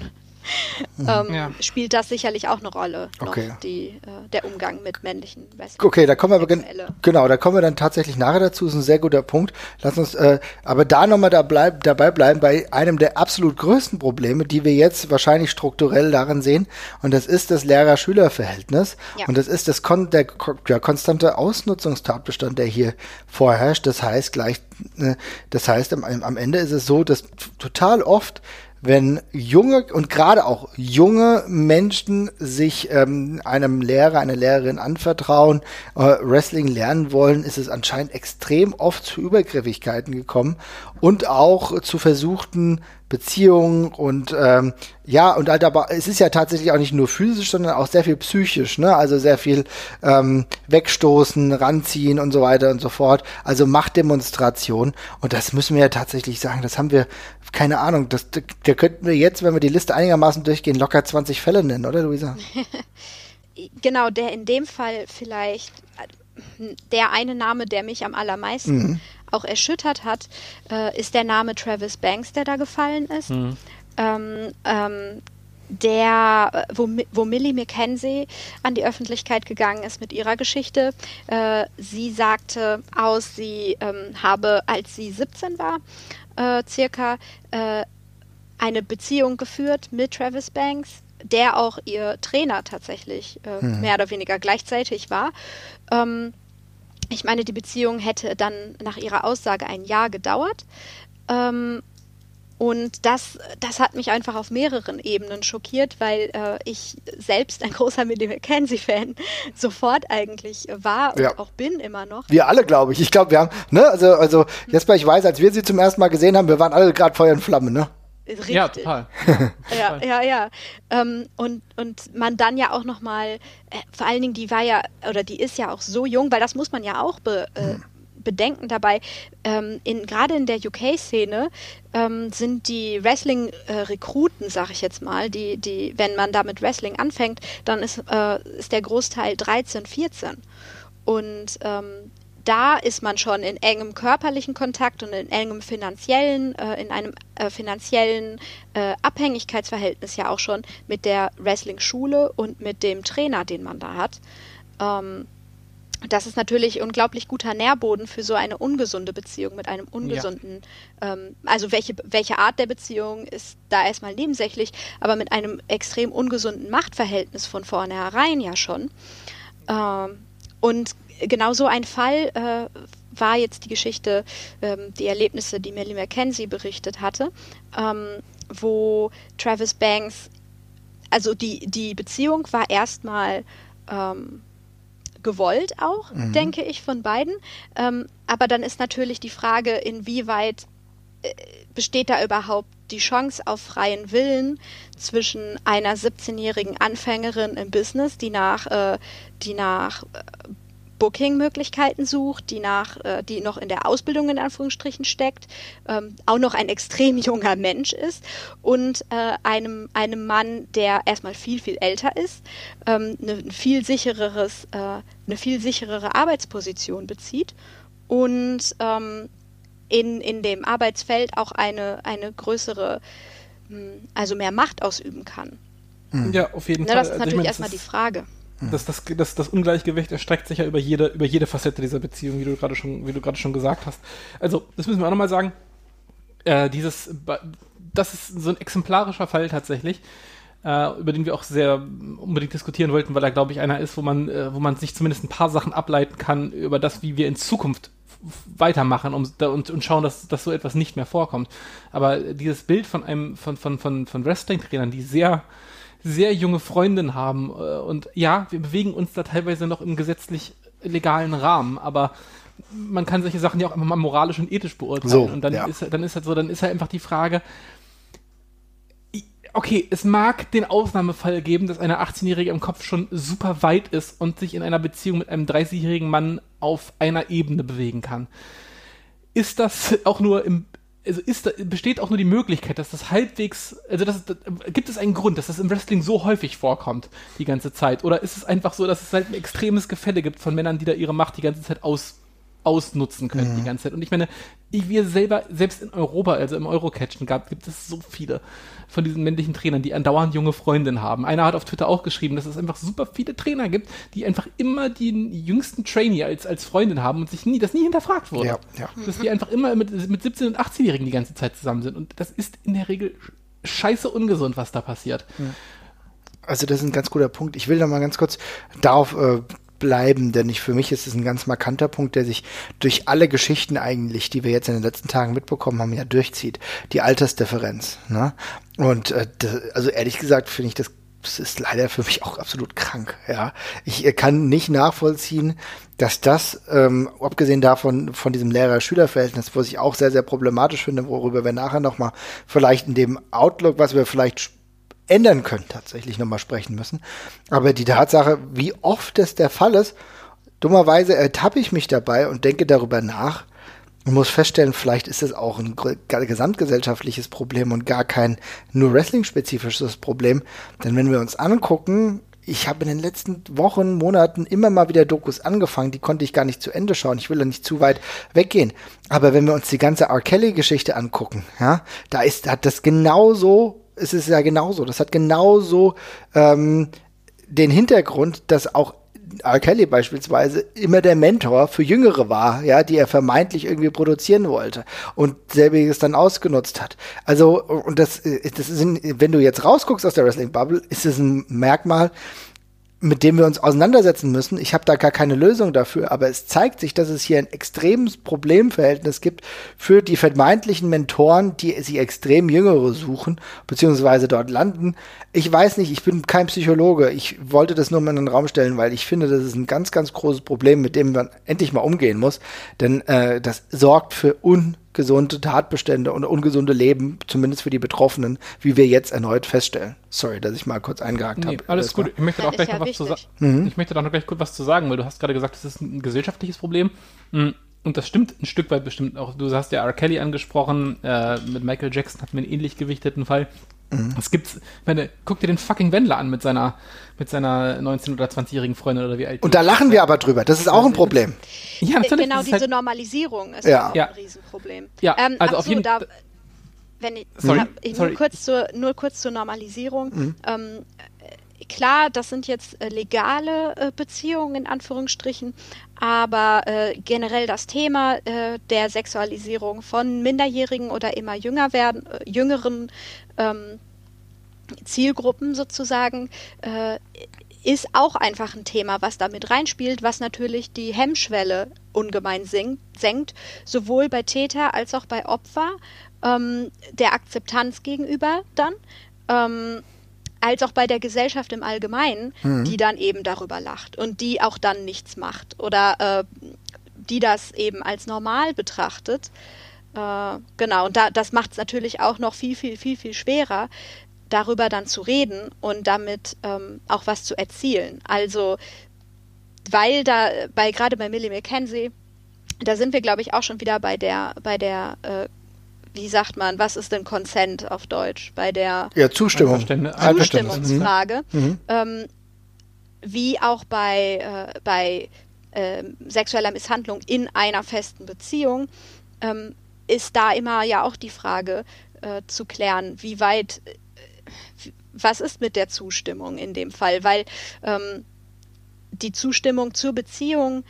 Ähm, ja. spielt das sicherlich auch eine Rolle,
okay.
noch, die, äh, der Umgang mit männlichen
Wrestlern. Okay, da kommen wir aber genau, da kommen wir dann tatsächlich nachher dazu, ist ein sehr guter Punkt. Lass uns äh, aber da nochmal da bleib, dabei bleiben bei einem der absolut größten Probleme, die wir jetzt wahrscheinlich strukturell darin sehen, und das ist das Lehrer-Schüler-Verhältnis. Ja. Und das ist das kon der, der konstante Ausnutzungstatbestand, der hier vorherrscht. Das heißt gleich, äh, das heißt am, am Ende ist es so, dass total oft wenn junge und gerade auch junge Menschen sich ähm, einem Lehrer, einer Lehrerin anvertrauen, äh, Wrestling lernen wollen, ist es anscheinend extrem oft zu Übergriffigkeiten gekommen und auch zu versuchten Beziehungen und ähm, ja, und halt aber es ist ja tatsächlich auch nicht nur physisch, sondern auch sehr viel psychisch, ne? Also sehr viel ähm, wegstoßen, ranziehen und so weiter und so fort. Also Machtdemonstration. Und das müssen wir ja tatsächlich sagen, das haben wir, keine Ahnung, das, da könnten wir jetzt, wenn wir die Liste einigermaßen durchgehen, locker 20 Fälle nennen, oder Luisa?
genau, der in dem Fall vielleicht äh, der eine Name, der mich am allermeisten mhm auch erschüttert hat, äh, ist der Name Travis Banks, der da gefallen ist. Mhm. Ähm, ähm, der, äh, wo, wo Millie McKenzie an die Öffentlichkeit gegangen ist mit ihrer Geschichte. Äh, sie sagte aus, sie ähm, habe, als sie 17 war, äh, circa, äh, eine Beziehung geführt mit Travis Banks, der auch ihr Trainer tatsächlich äh, mhm. mehr oder weniger gleichzeitig war. Ähm, ich meine, die Beziehung hätte dann nach ihrer Aussage ein Jahr gedauert. Ähm, und das, das hat mich einfach auf mehreren Ebenen schockiert, weil äh, ich selbst ein großer Millie McKenzie-Fan sofort eigentlich war und ja. auch bin immer noch.
Wir alle, glaube ich. Ich glaube, wir haben, ne, also, also Jesper, ich weiß, als wir sie zum ersten Mal gesehen haben, wir waren alle gerade Feuer und Flamme, ne?
Richtig. Ja, total. ja, ja, ja. Ähm, und, und man dann ja auch nochmal, äh, vor allen Dingen, die war ja, oder die ist ja auch so jung, weil das muss man ja auch be, äh, bedenken dabei. Ähm, in, Gerade in der UK-Szene ähm, sind die Wrestling-Rekruten, sag ich jetzt mal, die, die, wenn man da mit Wrestling anfängt, dann ist, äh, ist der Großteil 13, 14. Und ähm, da ist man schon in engem körperlichen Kontakt und in engem finanziellen, äh, in einem äh, finanziellen äh, Abhängigkeitsverhältnis ja auch schon mit der Wrestling-Schule und mit dem Trainer, den man da hat. Ähm, das ist natürlich unglaublich guter Nährboden für so eine ungesunde Beziehung mit einem ungesunden, ja. ähm, also welche, welche Art der Beziehung ist da erstmal nebensächlich, aber mit einem extrem ungesunden Machtverhältnis von vornherein ja schon. Ähm, und genau so ein Fall äh, war jetzt die Geschichte, ähm, die Erlebnisse, die Melly McKenzie berichtet hatte, ähm, wo Travis Banks, also die, die Beziehung war erstmal ähm, gewollt auch, mhm. denke ich, von beiden. Ähm, aber dann ist natürlich die Frage, inwieweit äh, besteht da überhaupt die Chance auf freien Willen zwischen einer 17-jährigen Anfängerin im Business, die nach, äh, die nach äh, Booking-Möglichkeiten sucht, die nach, äh, die noch in der Ausbildung in Anführungsstrichen steckt, ähm, auch noch ein extrem junger Mensch ist und äh, einem, einem Mann, der erstmal viel, viel älter ist, ähm, eine, ein viel sichereres, äh, eine viel sicherere Arbeitsposition bezieht und ähm, in, in dem Arbeitsfeld auch eine, eine größere, hm, also mehr Macht ausüben kann.
Ja, auf jeden
Na, Fall. Das ist also natürlich erstmal die Frage.
Das, das, das, das Ungleichgewicht erstreckt sich ja über jede, über jede Facette dieser Beziehung, wie du gerade schon, schon gesagt hast. Also, das müssen wir auch nochmal sagen. Äh, dieses, das ist so ein exemplarischer Fall tatsächlich, äh, über den wir auch sehr unbedingt diskutieren wollten, weil er, glaube ich, einer ist, wo man, äh, wo man sich zumindest ein paar Sachen ableiten kann über das, wie wir in Zukunft weitermachen um, und, und schauen, dass, dass so etwas nicht mehr vorkommt. Aber dieses Bild von einem, von, von, von, von Wrestling-Trainern, die sehr, sehr junge Freundin haben. Äh, und ja, wir bewegen uns da teilweise noch im gesetzlich legalen Rahmen, aber man kann solche Sachen ja auch immer mal moralisch und ethisch beurteilen.
So,
und dann
ja.
ist dann ist halt so, dann ist halt einfach die Frage, okay, es mag den Ausnahmefall geben, dass eine 18-Jährige im Kopf schon super weit ist und sich in einer Beziehung mit einem 30-jährigen Mann auf einer Ebene bewegen kann. Ist das auch nur im also ist da, besteht auch nur die Möglichkeit, dass das halbwegs, also das, das, gibt es einen Grund, dass das im Wrestling so häufig vorkommt, die ganze Zeit? Oder ist es einfach so, dass es halt ein extremes Gefälle gibt von Männern, die da ihre Macht die ganze Zeit aus, ausnutzen können, die ganze Zeit? Und ich meine, ich, wir selber, selbst in Europa, also im Eurocatchen gab, gibt es so viele von diesen männlichen Trainern, die andauernd junge Freundinnen haben. Einer hat auf Twitter auch geschrieben, dass es einfach super viele Trainer gibt, die einfach immer den jüngsten Trainee als, als Freundin haben und sich nie, das nie hinterfragt wurde
Ja, ja.
dass die einfach immer mit, mit 17- und 18-Jährigen die ganze Zeit zusammen sind. Und das ist in der Regel scheiße ungesund, was da passiert.
Also das ist ein ganz guter Punkt. Ich will noch mal ganz kurz darauf äh, bleiben, denn ich, für mich ist es ein ganz markanter Punkt, der sich durch alle Geschichten eigentlich, die wir jetzt in den letzten Tagen mitbekommen haben, ja durchzieht. Die Altersdifferenz. Ne? Und äh, also ehrlich gesagt finde ich das das ist leider für mich auch absolut krank. Ja, ich äh, kann nicht nachvollziehen, dass das, ähm, abgesehen davon von diesem Lehrer-Schüler-Verhältnis, was ich auch sehr sehr problematisch finde, worüber wir nachher noch mal vielleicht in dem Outlook, was wir vielleicht ändern können, tatsächlich nochmal sprechen müssen. Aber die Tatsache, wie oft das der Fall ist, dummerweise ertappe ich mich dabei und denke darüber nach und muss feststellen, vielleicht ist es auch ein gesamtgesellschaftliches Problem und gar kein nur Wrestling-spezifisches Problem. Denn wenn wir uns angucken, ich habe in den letzten Wochen, Monaten immer mal wieder Dokus angefangen, die konnte ich gar nicht zu Ende schauen. Ich will da nicht zu weit weggehen. Aber wenn wir uns die ganze R. Kelly-Geschichte angucken, ja, da ist, hat das genauso, es ist ja genauso, das hat genauso ähm, den Hintergrund, dass auch R. Kelly beispielsweise immer der Mentor für Jüngere war, ja, die er vermeintlich irgendwie produzieren wollte und selbiges dann ausgenutzt hat. Also, und das, äh, das ein- wenn du jetzt rausguckst aus der Wrestling Bubble, ist es ein Merkmal, mit dem wir uns auseinandersetzen müssen. Ich habe da gar keine Lösung dafür, aber es zeigt sich, dass es hier ein extremes Problemverhältnis gibt für die vermeintlichen Mentoren, die sich extrem Jüngere suchen, beziehungsweise dort landen. Ich weiß nicht, ich bin kein Psychologe. Ich wollte das nur mal in den Raum stellen, weil ich finde, das ist ein ganz, ganz großes Problem, mit dem man endlich mal umgehen muss. Denn äh, das sorgt für ungesunde Tatbestände und ungesunde Leben, zumindest für die Betroffenen, wie wir jetzt erneut feststellen. Sorry, dass ich mal kurz eingehakt
Nee,
habe.
alles gut. Ich möchte da auch gleich
ja
noch was zu
wichtig.
sagen. Ich möchte da noch gleich kurz was zu sagen, weil du hast gerade gesagt, das ist ein gesellschaftliches Problem. Mm, Und das stimmt ein Stück weit bestimmt auch. Du hast ja R. Kelly angesprochen, äh, mit Michael Jackson hatten wir einen ähnlich gewichteten Fall. Es gibt's, ich meine, guck dir den fucking Wendler an mit seiner, mit seiner 19- oder 20-jährigen Freundin oder wie alt
Und da lachen wir aber drüber. Das ist auch ein Problem.
Ja, natürlich.
Genau
das ist
diese
halt,
Normalisierung ist
Ja.
auch
Ja.
ein Riesenproblem.
Ja,
ähm,
also auf
so,
jeden-
wenn ich,
Sorry,
ich
sorry.
Nur, kurz zur, nur kurz zur Normalisierung. Ähm, äh, klar, das sind jetzt äh, legale äh, Beziehungen in Anführungsstrichen, aber äh, generell das Thema äh, der Sexualisierung von Minderjährigen oder immer jünger werden, äh, jüngeren ähm, Zielgruppen sozusagen, äh, ist auch einfach ein Thema, was damit reinspielt, was natürlich die Hemmschwelle ungemein senkt, sowohl bei Täter als auch bei Opfer, ähm, der Akzeptanz gegenüber dann, ähm, als auch bei der Gesellschaft im Allgemeinen, die dann eben darüber lacht und die auch dann nichts macht oder äh, die das eben als normal betrachtet. Äh, genau, und da, das macht es natürlich auch noch viel, viel, viel, viel schwerer, darüber dann zu reden und damit ähm, auch was zu erzielen. Also, weil da, bei gerade bei Millie McKenzie, da sind wir, glaube ich, auch schon wieder bei der, bei der, äh, wie sagt man, was ist denn Consent auf Deutsch? Bei der
Ja, Zustimmung.
Zustimmungsfrage,
Mhm.
ähm, wie auch bei, äh, bei ähm, sexueller Misshandlung in einer festen Beziehung, ähm, ist da immer ja auch die Frage äh, zu klären, wie weit, äh, was ist mit der Zustimmung in dem Fall, weil ähm, die Zustimmung zur Beziehung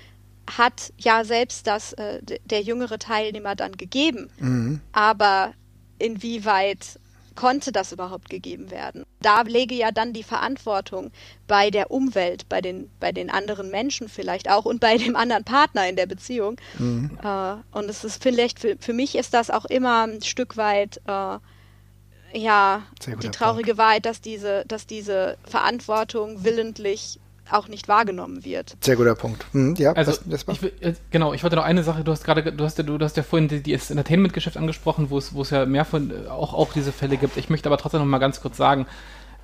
hat ja selbst das, äh, der jüngere Teilnehmer dann gegeben.
Mhm.
Aber inwieweit konnte das überhaupt gegeben werden? Da lege ja dann die Verantwortung bei der Umwelt, bei den, bei den anderen Menschen vielleicht auch und bei dem anderen Partner in der Beziehung. Äh, und es ist vielleicht, für, für mich ist das auch immer ein Stück weit, äh, ja, die traurige Wahrheit, dass diese, dass diese Verantwortung willentlich auch nicht wahrgenommen wird.
Sehr guter Punkt. Hm, ja,
also das, das ich will, äh, genau, ich wollte noch eine Sache, du hast gerade, du hast ja, du, du hast ja vorhin die, die das Entertainment-Geschäft angesprochen, wo es, wo es ja mehr von äh, auch, auch diese Fälle gibt. Ich möchte aber trotzdem noch mal ganz kurz sagen,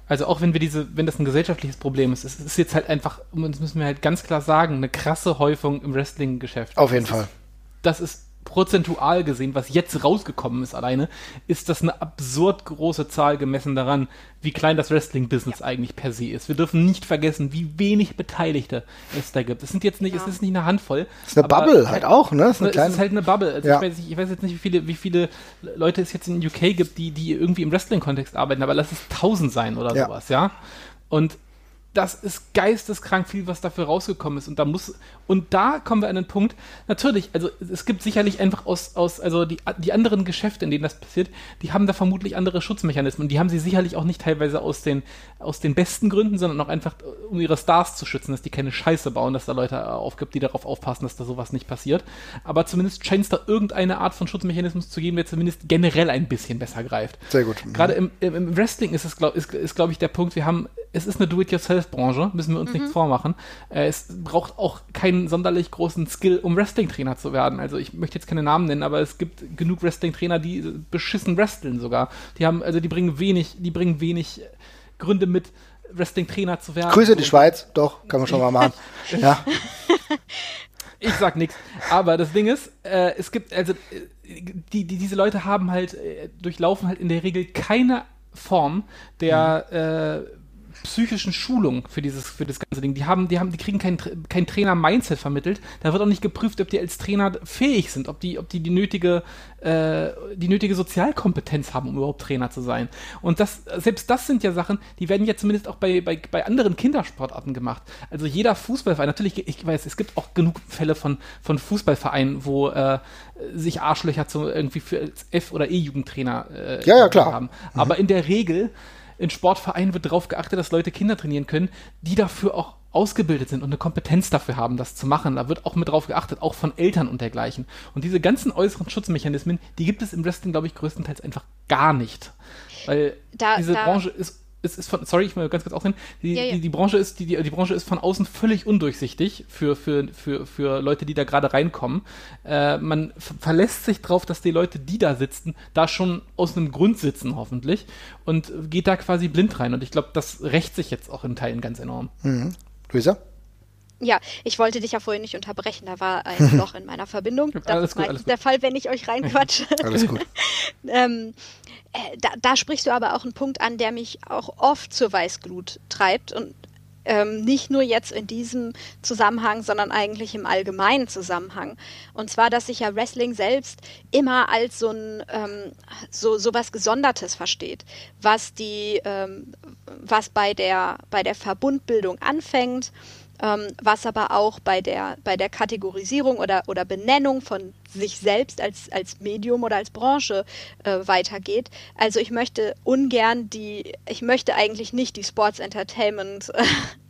also auch wenn wir diese, wenn das ein gesellschaftliches Problem ist, es ist jetzt halt einfach, das müssen wir halt ganz klar sagen, eine krasse Häufung im Wrestling-Geschäft.
Auf jeden
das
Fall.
Ist, das ist prozentual gesehen, was jetzt rausgekommen ist alleine, ist das eine absurd große Zahl gemessen daran, wie klein das Wrestling-Business ja. eigentlich per se ist. Wir dürfen nicht vergessen, wie wenig Beteiligte es da gibt. Es sind jetzt nicht, ja. es ist nicht eine Handvoll.
Es ist eine Bubble halt auch, ne?
Es ist, es ist halt eine Bubble. Also ja. ich, weiß nicht, ich, weiß jetzt nicht, wie viele, wie viele Leute es jetzt in UK gibt, die, die irgendwie im Wrestling-Kontext arbeiten, aber lass es tausend sein oder sowas, ja. Und das ist geisteskrank viel, was dafür rausgekommen ist. Und da muss, und da kommen wir an den Punkt, natürlich, also es gibt sicherlich einfach aus, aus also die, die anderen Geschäfte, in denen das passiert, die haben da vermutlich andere Schutzmechanismen. Und die haben sie sicherlich auch nicht teilweise aus den, aus den besten Gründen, sondern auch einfach, um ihre Stars zu schützen, dass die keine Scheiße bauen, dass da Leute aufgibt, die darauf aufpassen, dass da sowas nicht passiert. Aber zumindest scheint es da irgendeine Art von Schutzmechanismus zu geben, der zumindest generell ein bisschen besser greift.
Sehr gut.
Gerade im, im, Wrestling ist es, glaube ist, ist, glaub ich, der Punkt, wir haben, es ist eine Do-it-yourself-Branche, müssen wir uns mhm. nichts vormachen. Äh, es braucht auch keinen sonderlich großen Skill, um Wrestling-Trainer zu werden. Also ich möchte jetzt keine Namen nennen, aber es gibt genug Wrestling-Trainer, die beschissen wresteln sogar. Die haben, also die bringen wenig, die bringen wenig Gründe mit, Wrestling-Trainer zu werden.
Grüße die Schweiz, doch, kann man schon mal machen. ja.
Ich sag nichts. Aber das Ding ist, äh, es gibt, also, äh, die, die, diese Leute haben halt, äh, durchlaufen halt in der Regel keine Form der mhm. äh, psychischen Schulung für dieses, für das ganze Ding. Die haben, die haben, die kriegen kein, kein Trainer-Mindset vermittelt. Da wird auch nicht geprüft, ob die als Trainer fähig sind, ob die, ob die die nötige, äh, die nötige Sozialkompetenz haben, um überhaupt Trainer zu sein. Und das, selbst das sind ja Sachen, die werden ja zumindest auch bei, bei, bei anderen Kindersportarten gemacht. Also jeder Fußballverein, natürlich, ich weiß, es gibt auch genug Fälle von, von Fußballvereinen, wo äh, sich Arschlöcher zum irgendwie für F- oder E-Jugendtrainer
äh, ja, ja, klar. haben.
Aber mhm. in der Regel in Sportvereinen wird darauf geachtet, dass Leute Kinder trainieren können, die dafür auch ausgebildet sind und eine Kompetenz dafür haben, das zu machen. Da wird auch mit drauf geachtet, auch von Eltern und dergleichen. Und diese ganzen äußeren Schutzmechanismen, die gibt es im Wrestling, glaube ich, größtenteils einfach gar nicht. Weil da, diese da, Branche ist es ist von, sorry, ich will ganz kurz aufnehmen, die, ja, ja. die, die, Branche ist, die, die, die, Branche ist von außen völlig undurchsichtig für, für, für, für Leute, die da gerade reinkommen. Äh, man verlässt sich drauf, dass die Leute, die da sitzen, da schon aus einem Grund sitzen, hoffentlich, und geht da quasi blind rein. Und ich glaube, das rächt sich jetzt auch in Teilen ganz enorm.
Mhm. Luisa?
Ja, ich wollte dich ja vorhin nicht unterbrechen, da war ein Loch in meiner Verbindung. Das alles ist gut, meistens der Fall, wenn ich euch reinquatsche.
alles gut.
ähm, äh, da, da, sprichst du aber auch einen Punkt an, der mich auch oft zur Weißglut treibt und ähm, nicht nur jetzt in diesem Zusammenhang, sondern eigentlich im allgemeinen Zusammenhang. Und zwar, dass sich ja Wrestling selbst immer als so ein ähm, so, so was Gesondertes versteht, was die, ähm, was bei der bei der Verbundbildung anfängt was aber auch bei der, bei der Kategorisierung oder, oder Benennung von sich selbst als, als Medium oder als Branche äh, weitergeht. Also ich möchte ungern die, ich möchte eigentlich nicht die Sports Entertainment äh,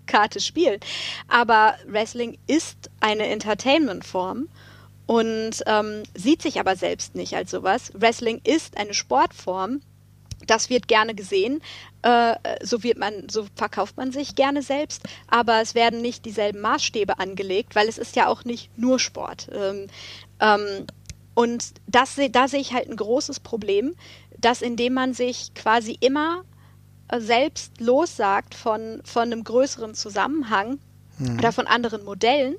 Karte spielen, aber Wrestling ist eine Entertainment-Form und ähm, sieht sich aber selbst nicht als sowas. Wrestling ist eine Sportform, das wird gerne gesehen, äh, so wird man, so verkauft man sich gerne selbst, aber es werden nicht dieselben Maßstäbe angelegt, weil es ist ja auch nicht nur Sport. Ähm, ähm, und das, da sehe ich halt ein großes Problem, dass indem man sich quasi immer äh, selbst lossagt von, von einem größeren Zusammenhang mhm. oder von anderen Modellen,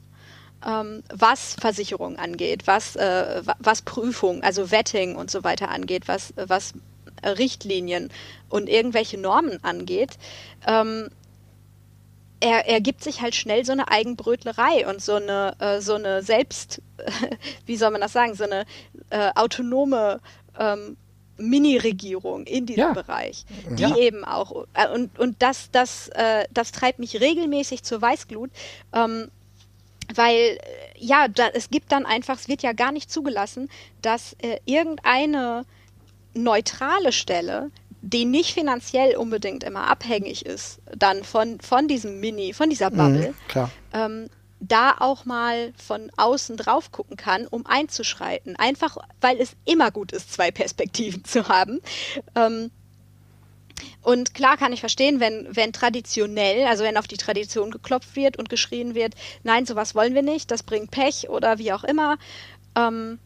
ähm, was Versicherung angeht, was, äh, was Prüfung, also Vetting und so weiter angeht, was, was Richtlinien und irgendwelche Normen angeht, ähm, er, er gibt sich halt schnell so eine Eigenbrötlerei und so eine, äh, so eine Selbst, wie soll man das sagen, so eine äh, autonome ähm, Mini-Regierung in diesem ja. Bereich, die ja. eben auch, äh, und, und das, das, äh, das treibt mich regelmäßig zur Weißglut, ähm, weil, äh, ja, da, es gibt dann einfach, es wird ja gar nicht zugelassen, dass äh, irgendeine neutrale Stelle, die nicht finanziell unbedingt immer abhängig ist, dann von, von diesem Mini, von dieser mhm, Bubble,
mhm,
ähm, da auch mal von außen drauf gucken kann, um einzuschreiten. Einfach, weil es immer gut ist, zwei Perspektiven zu haben. Ähm, Und klar kann ich verstehen, wenn, wenn traditionell, also wenn auf die Tradition geklopft wird und geschrien wird, nein, sowas wollen wir nicht, das bringt Pech oder wie auch immer. Ähm,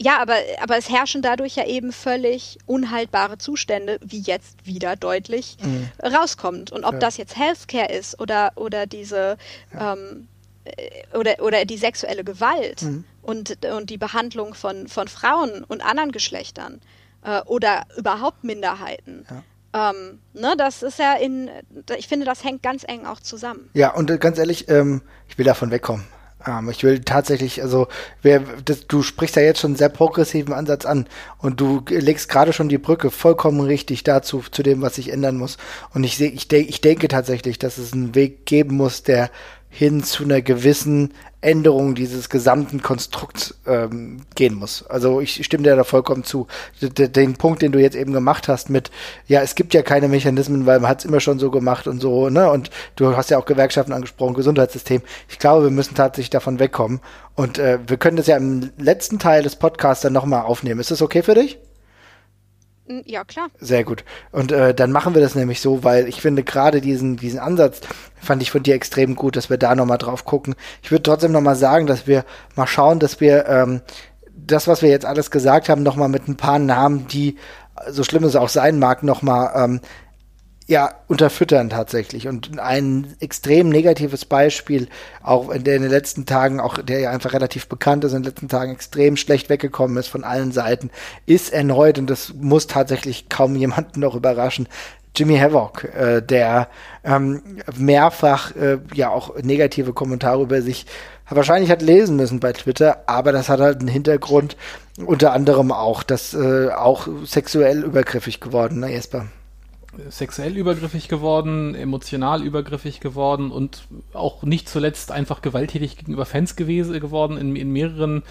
ja, aber, aber es herrschen dadurch ja eben völlig unhaltbare Zustände, wie jetzt wieder deutlich mhm. rauskommt. Und ob ja. das jetzt Healthcare ist oder, oder diese ja. ähm, äh, oder, oder die sexuelle Gewalt mhm. und, und die Behandlung von, von Frauen und anderen Geschlechtern äh, oder überhaupt Minderheiten. Ja. Ähm, ne, das ist ja in, ich finde, das hängt ganz eng auch zusammen.
Ja, und äh, ganz ehrlich, ähm, ich will davon wegkommen. Ähm, ich will tatsächlich, also wer, das, du sprichst ja jetzt schon einen sehr progressiven Ansatz an und du legst gerade schon die Brücke vollkommen richtig dazu, zu dem, was sich ändern muss. Und ich sehe, ich, de ich denke tatsächlich, dass es einen Weg geben muss, der hin zu einer gewissen Änderung dieses gesamten Konstrukts ähm, gehen muss. Also ich stimme dir da vollkommen zu. D den Punkt, den du jetzt eben gemacht hast mit, ja, es gibt ja keine Mechanismen, weil man hat es immer schon so gemacht und so, ne? Und du hast ja auch Gewerkschaften angesprochen, Gesundheitssystem. Ich glaube, wir müssen tatsächlich davon wegkommen. Und äh, wir können das ja im letzten Teil des Podcasts dann nochmal aufnehmen. Ist das okay für dich?
Ja, klar.
Sehr gut. Und äh, dann machen wir das nämlich so, weil ich finde gerade diesen, diesen Ansatz fand ich von dir extrem gut, dass wir da nochmal drauf gucken. Ich würde trotzdem nochmal sagen, dass wir mal schauen, dass wir ähm, das, was wir jetzt alles gesagt haben, nochmal mit ein paar Namen, die so schlimm es auch sein mag, nochmal ähm, ja, unterfüttern tatsächlich. Und ein extrem negatives Beispiel, auch in, der in den letzten Tagen, auch der ja einfach relativ bekannt ist, in den letzten Tagen extrem schlecht weggekommen ist von allen Seiten, ist erneut, und das muss tatsächlich kaum jemanden noch überraschen, Jimmy Havoc, äh, der ähm, mehrfach äh, ja auch negative Kommentare über sich wahrscheinlich hat lesen müssen bei Twitter, aber das hat halt einen Hintergrund, unter anderem auch, dass äh, auch sexuell übergriffig geworden, ne Jesper?
Sexuell übergriffig geworden, emotional übergriffig geworden und auch nicht zuletzt einfach gewalttätig gegenüber Fans gewesen, geworden in, in mehreren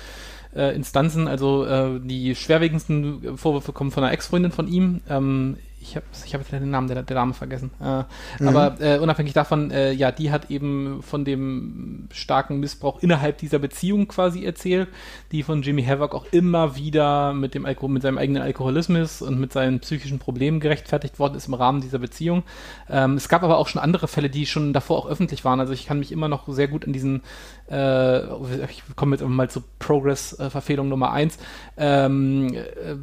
äh, Instanzen. Also äh, die schwerwiegendsten Vorwürfe kommen von einer Ex-Freundin von ihm. Ähm, ich habe ich hab jetzt den Namen der, der Dame vergessen. Äh, mhm. Aber äh, unabhängig davon, äh, ja, die hat eben von dem starken Missbrauch innerhalb dieser Beziehung quasi erzählt, die von Jimmy Havoc auch immer wieder mit dem Alko mit seinem eigenen Alkoholismus und mit seinen psychischen Problemen gerechtfertigt worden ist im Rahmen dieser Beziehung. Ähm, es gab aber auch schon andere Fälle, die schon davor auch öffentlich waren. Also ich kann mich immer noch sehr gut an diesen äh, ich komme jetzt mal zu Progress-Verfehlung Nummer eins. Ähm, äh,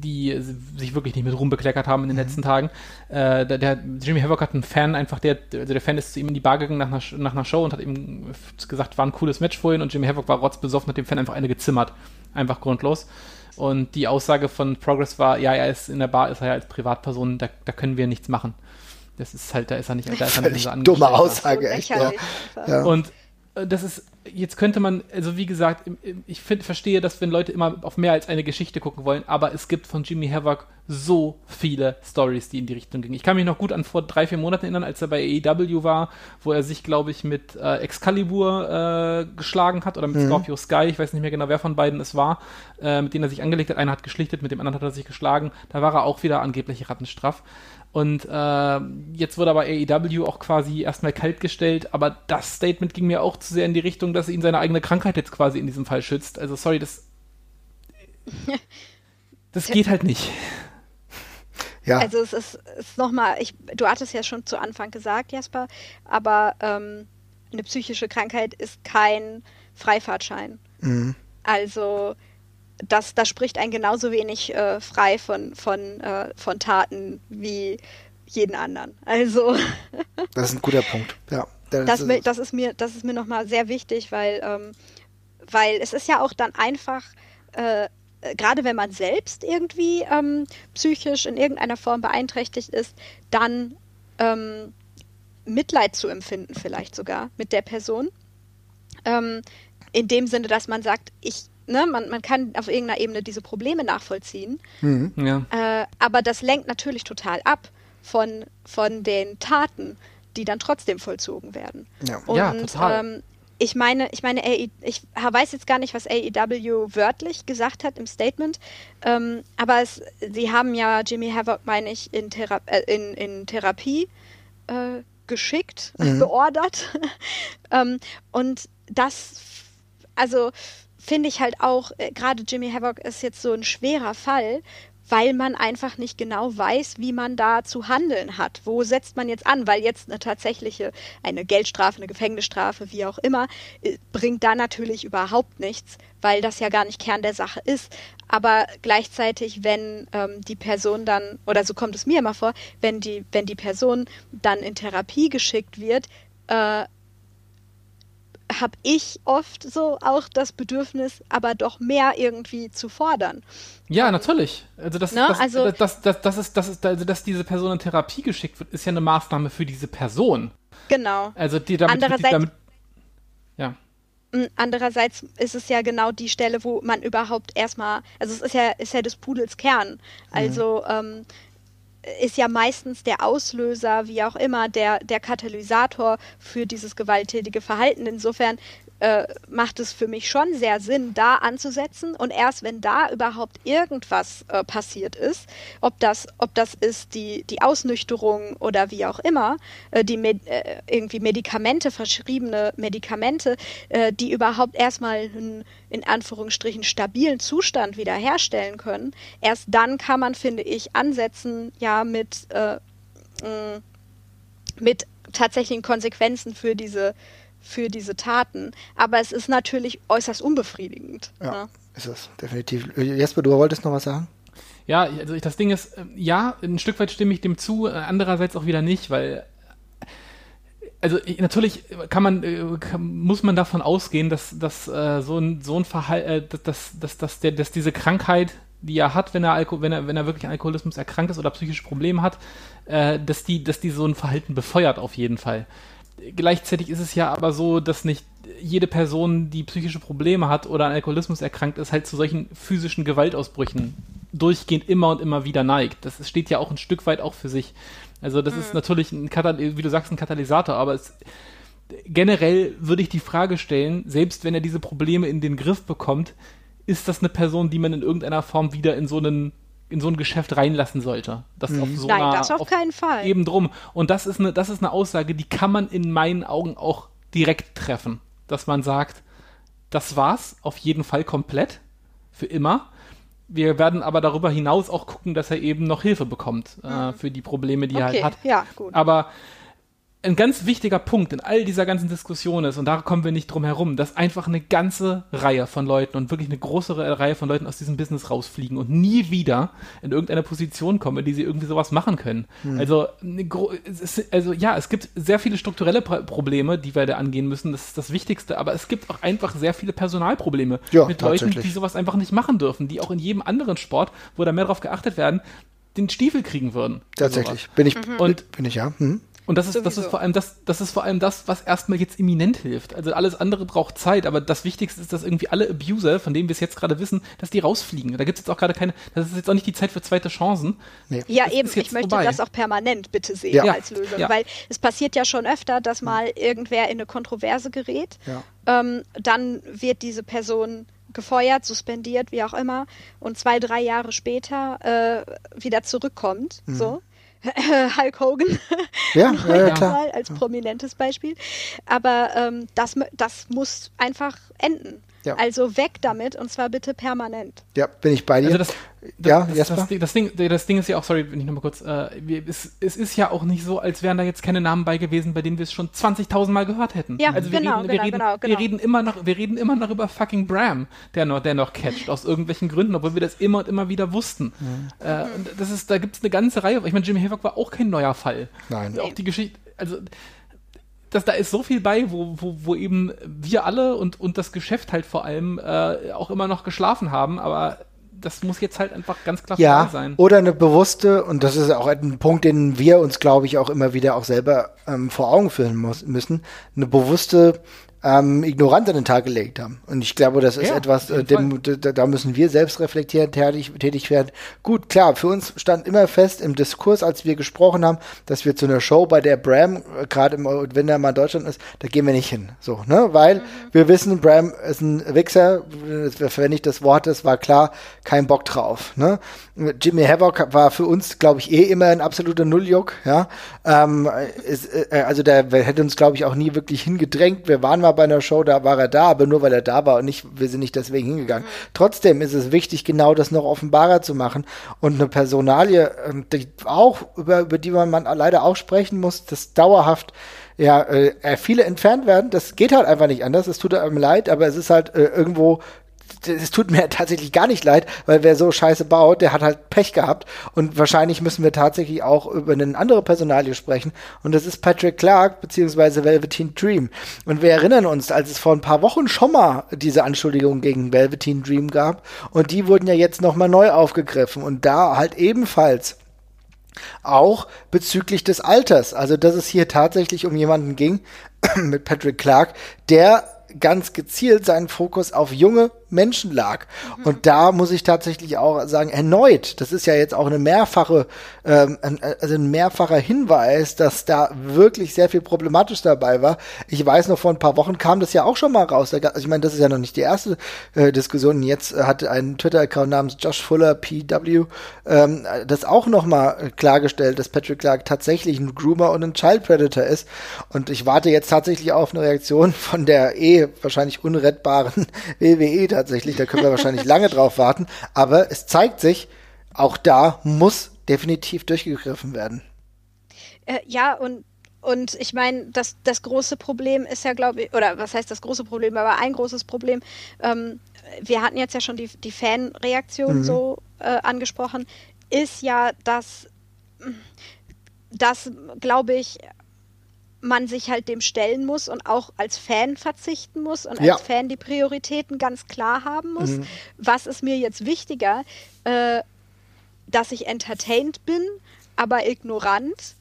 die sich wirklich nicht mit Ruhm bekleckert haben in den mhm. letzten Tagen. Äh, der, der, Jimmy Havoc hat einen Fan einfach, der, also der Fan ist zu ihm in die Bar gegangen nach einer, nach einer Show und hat ihm gesagt, war ein cooles Match vorhin und Jimmy Havoc war rotzbesoffen, hat dem Fan einfach eine gezimmert. Einfach grundlos. Und die Aussage von Progress war, ja, er ist in der Bar, ist er ja als Privatperson, da, da können wir nichts machen. Das ist halt, da ist er nicht, da ist er
nicht so Dumme Aussage, echt. Ja.
Ja. Und das ist, jetzt könnte man, also wie gesagt, ich find, verstehe, dass wenn Leute immer auf mehr als eine Geschichte gucken wollen, aber es gibt von Jimmy Havoc so viele Stories, die in die Richtung gingen. Ich kann mich noch gut an vor drei, vier Monaten erinnern, als er bei AEW war, wo er sich, glaube ich, mit äh, Excalibur äh, geschlagen hat oder mit mhm. Scorpio Sky, ich weiß nicht mehr genau, wer von beiden es war, äh, mit denen er sich angelegt hat. Einer hat geschlichtet, mit dem anderen hat er sich geschlagen. Da war er auch wieder angeblich rattenstraff. Und äh, jetzt wurde aber AEW auch quasi erstmal kaltgestellt, aber das Statement ging mir auch zu sehr in die Richtung, dass ihn seine eigene Krankheit jetzt quasi in diesem Fall schützt. Also sorry, das das geht halt nicht.
Ja. Also es ist, ist nochmal, du hattest ja schon zu Anfang gesagt, Jasper, aber ähm, eine psychische Krankheit ist kein Freifahrtschein. Mhm. Also das, das spricht einen genauso wenig äh, frei von, von, äh, von Taten wie jeden anderen. Also.
das ist ein guter Punkt, ja.
Das, das, ist, das ist mir, das ist mir nochmal sehr wichtig, weil, ähm, weil es ist ja auch dann einfach, äh, gerade wenn man selbst irgendwie ähm, psychisch in irgendeiner Form beeinträchtigt ist, dann ähm, Mitleid zu empfinden, vielleicht sogar mit der Person. Ähm, in dem Sinne, dass man sagt, ich ne, man, man kann auf irgendeiner Ebene diese Probleme nachvollziehen. Mhm. Ja. Äh, aber das lenkt natürlich total ab von, von den Taten, die dann trotzdem vollzogen werden.
Ja, Und, ja total. Ähm,
ich meine, ich meine, AE, ich weiß jetzt gar nicht, was AEW wörtlich gesagt hat im Statement, ähm, aber es, sie haben ja Jimmy Havoc, meine ich, in, Thera äh, in, in Therapie äh, geschickt, mhm. beordert. ähm, und das, also finde ich halt auch, äh, gerade Jimmy Havoc ist jetzt so ein schwerer Fall, weil man einfach nicht genau weiß, wie man da zu handeln hat. Wo setzt man jetzt an? Weil jetzt eine tatsächliche, eine Geldstrafe, eine Gefängnisstrafe, wie auch immer, äh, bringt da natürlich überhaupt nichts, weil das ja gar nicht Kern der Sache ist. Aber gleichzeitig, wenn ähm, die Person dann, oder so kommt es mir immer vor, wenn die, wenn die Person dann in Therapie geschickt wird, äh, habe ich oft so auch das Bedürfnis, aber doch mehr irgendwie zu fordern.
Ja, natürlich. Also das, ne? das, also, das, das, das, ist, das ist, also dass diese Person in Therapie geschickt wird, ist ja eine Maßnahme für diese Person.
Genau.
Also die damit,
Andererseits,
die damit ja.
Andererseits ist es ja genau die Stelle, wo man überhaupt erstmal, also es ist ja, ist ja des Pudels Kern. Also mhm. ähm, ist ja meistens der Auslöser, wie auch immer, der, der Katalysator für dieses gewalttätige Verhalten. Insofern äh, macht es für mich schon sehr Sinn, da anzusetzen. Und erst wenn da überhaupt irgendwas äh, passiert ist, ob das, ob das ist die, die Ausnüchterung oder wie auch immer, äh, die Med äh, irgendwie Medikamente, verschriebene Medikamente, äh, die überhaupt erstmal einen in Anführungsstrichen stabilen Zustand wiederherstellen können, erst dann kann man, finde ich, ansetzen, ja, mit, äh, mh, mit tatsächlichen Konsequenzen für diese für diese Taten. Aber es ist natürlich äußerst unbefriedigend.
Ja, ne? ist es, definitiv. Jesper, du wolltest noch was sagen?
Ja, also das Ding ist, äh, ja, ein Stück weit stimme ich dem zu, äh, andererseits auch wieder nicht, weil also natürlich kann man äh, kann, muss man davon ausgehen, dass, dass äh, so ein so ein Verhalten, äh, dass, dass, dass, der, dass diese Krankheit, die er hat, wenn er Alko wenn er wenn er wirklich an Alkoholismus erkrankt ist oder psychische Probleme hat, äh, dass die dass die so ein Verhalten befeuert auf jeden Fall gleichzeitig ist es ja aber so, dass nicht jede Person, die psychische Probleme hat oder an Alkoholismus erkrankt ist, halt zu solchen physischen Gewaltausbrüchen durchgehend immer und immer wieder neigt. Das steht ja auch ein Stück weit auch für sich. Also das mhm. ist natürlich ein Katal wie du sagst, ein Katalysator, aber es, generell würde ich die Frage stellen, selbst wenn er diese Probleme in den Griff bekommt, ist das eine Person, die man in irgendeiner Form wieder in so einen in so ein Geschäft reinlassen sollte.
Das mhm. auf so Nein, einer, das auf, auf keinen Fall.
Eben drum. Und das ist, eine, das ist eine Aussage, die kann man in meinen Augen auch direkt treffen. Dass man sagt, das war's auf jeden Fall komplett, für immer. Wir werden aber darüber hinaus auch gucken, dass er eben noch Hilfe bekommt äh, mhm. für die Probleme, die okay. er halt hat.
Ja, gut.
Aber ein ganz wichtiger Punkt in all dieser ganzen Diskussion ist, und da kommen wir nicht drum herum, dass einfach eine ganze Reihe von Leuten und wirklich eine größere Reihe von Leuten aus diesem Business rausfliegen und nie wieder in irgendeine Position kommen, in die sie irgendwie sowas machen können. Hm. Also, also ja, es gibt sehr viele strukturelle Probleme, die wir da angehen müssen, das ist das Wichtigste, aber es gibt auch einfach sehr viele Personalprobleme
ja,
mit Leuten, die sowas einfach nicht machen dürfen, die auch in jedem anderen Sport, wo da mehr drauf geachtet werden, den Stiefel kriegen würden.
Tatsächlich, bin ich, mhm. und, bin ich ja. Hm.
Und das ist, das ist vor allem das, das ist vor allem das, was erstmal jetzt imminent hilft. Also alles andere braucht Zeit, aber das Wichtigste ist, dass irgendwie alle Abuser, von denen wir es jetzt gerade wissen, dass die rausfliegen. Da gibt es jetzt auch gerade keine, das ist jetzt auch nicht die Zeit für zweite Chancen.
Nee. Ja, das eben, ich möchte vorbei. das auch permanent bitte sehen ja. als Lösung. Ja. Weil es passiert ja schon öfter, dass mal irgendwer in eine Kontroverse gerät. Ja. Ähm, dann wird diese Person gefeuert, suspendiert, wie auch immer, und zwei, drei Jahre später äh, wieder zurückkommt. Mhm. So. Hulk Hogan.
Ja, ja, klar.
Als prominentes Beispiel. Aber ähm, das, das muss einfach enden. Ja. Also weg damit und zwar bitte permanent.
Ja, bin ich bei dir.
Also das, das, ja, das, das, das, Ding, das Ding ist ja auch, sorry, wenn ich nochmal kurz, äh, es, es, ist ja auch nicht so, als wären da jetzt keine Namen bei gewesen, bei denen wir es schon 20.000 Mal gehört hätten.
Ja,
also
wir genau,
reden,
wir
genau, reden,
genau,
genau. Wir reden immer noch, wir reden immer noch über fucking Bram, der noch, der noch catcht, aus irgendwelchen Gründen, obwohl wir das immer und immer wieder wussten. Mhm. Äh, das ist, da gibt es eine ganze Reihe, ich meine, Jimmy Havoc war auch kein neuer Fall.
Nein.
Auch die Geschichte, also das, da ist so viel bei, wo, wo, wo eben wir alle und, und das Geschäft halt vor allem äh, auch immer noch geschlafen haben, aber das muss jetzt halt einfach ganz klar
ja, sein. Oder eine bewusste, und das ist auch ein Punkt, den wir uns, glaube ich, auch immer wieder auch selber ähm, vor Augen führen muss, müssen, eine bewusste ähm, ignorant an den Tag gelegt haben. Und ich glaube, das ist ja, etwas, äh, dem, da müssen wir selbst reflektieren, tätig, tätig werden. Gut, klar, für uns stand immer fest im Diskurs, als wir gesprochen haben, dass wir zu einer Show, bei der Bram, äh, gerade wenn er mal in Deutschland ist, da gehen wir nicht hin. So, ne? Weil mhm. wir wissen, Bram ist ein Wichser, verwende ich das Wort, das war klar, kein Bock drauf. Ne? Jimmy Havoc war für uns, glaube ich, eh immer ein absoluter Nulljuck. Ja? Ähm, ist, äh, also der hätte uns, glaube ich, auch nie wirklich hingedrängt. Wir waren mal bei einer Show, da war er da, aber nur weil er da war und nicht, wir sind nicht deswegen hingegangen. Mhm. Trotzdem ist es wichtig, genau das noch offenbarer zu machen und eine Personalie, ähm, die auch über, über die man, man leider auch sprechen muss, das dauerhaft ja, äh, viele entfernt werden. Das geht halt einfach nicht anders. Es tut einem leid, aber es ist halt äh, irgendwo es tut mir tatsächlich gar nicht leid, weil wer so scheiße baut, der hat halt Pech gehabt. Und wahrscheinlich müssen wir tatsächlich auch über eine andere Personalie sprechen. Und das ist Patrick Clark beziehungsweise Velveteen Dream. Und wir erinnern uns, als es vor ein paar Wochen schon mal diese Anschuldigungen gegen Velveteen Dream gab. Und die wurden ja jetzt nochmal neu aufgegriffen. Und da halt ebenfalls auch bezüglich des Alters. Also, dass es hier tatsächlich um jemanden ging mit Patrick Clark, der ganz gezielt seinen Fokus auf junge Menschen lag. Mhm. Und da muss ich tatsächlich auch sagen, erneut, das ist ja jetzt auch eine mehrfache, ähm, also ein mehrfacher Hinweis, dass da wirklich sehr viel problematisch dabei war. Ich weiß noch, vor ein paar Wochen kam das ja auch schon mal raus. Also ich meine, das ist ja noch nicht die erste äh, Diskussion. Jetzt hat ein Twitter-Account namens Josh Fuller PW ähm, das auch noch mal klargestellt, dass Patrick Clark tatsächlich ein Groomer und ein Child Predator ist. Und ich warte jetzt tatsächlich auf eine Reaktion von der eh wahrscheinlich unrettbaren WWE tatsächlich. Da können wir wahrscheinlich lange drauf warten. Aber es zeigt sich, auch da muss definitiv durchgegriffen werden.
Äh, ja, und und ich meine, das, das große Problem ist ja, glaube ich, oder was heißt das große Problem, aber ein großes Problem, ähm, wir hatten jetzt ja schon die, die Fanreaktion mhm. so äh, angesprochen, ist ja, dass, dass glaube ich, man sich halt dem stellen muss und auch als Fan verzichten muss und ja. als Fan die Prioritäten ganz klar haben muss. Mhm. Was ist mir jetzt wichtiger, äh, dass ich entertained bin, aber ignorant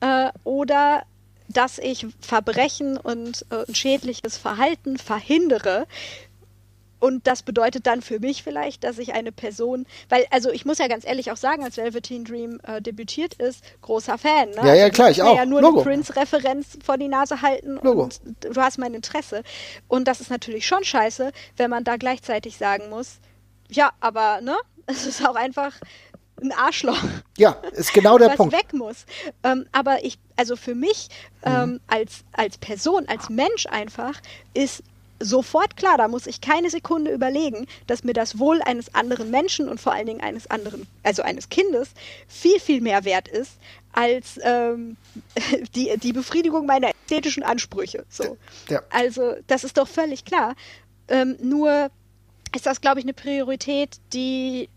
äh, oder dass ich Verbrechen und äh, schädliches Verhalten verhindere, und das bedeutet dann für mich vielleicht, dass ich eine Person, weil, also ich muss ja ganz ehrlich auch sagen, als Velveteen Dream äh, debütiert ist, großer Fan. Ne?
Ja, ja, klar, ich auch.
ja nur Logo. eine Prince-Referenz vor die Nase halten Logo. und du hast mein Interesse. Und das ist natürlich schon scheiße, wenn man da gleichzeitig sagen muss, ja, aber, ne, es ist auch einfach ein Arschloch.
Ja, ist genau der
was
Punkt.
weg muss. Ähm, aber ich, also für mich mhm. ähm, als, als Person, als Mensch einfach, ist sofort klar, da muss ich keine Sekunde überlegen, dass mir das Wohl eines anderen Menschen und vor allen Dingen eines anderen, also eines Kindes, viel, viel mehr wert ist als ähm, die, die Befriedigung meiner ästhetischen Ansprüche. So. Ja. Also, das ist doch völlig klar. Ähm, nur ist das, glaube ich, eine Priorität, die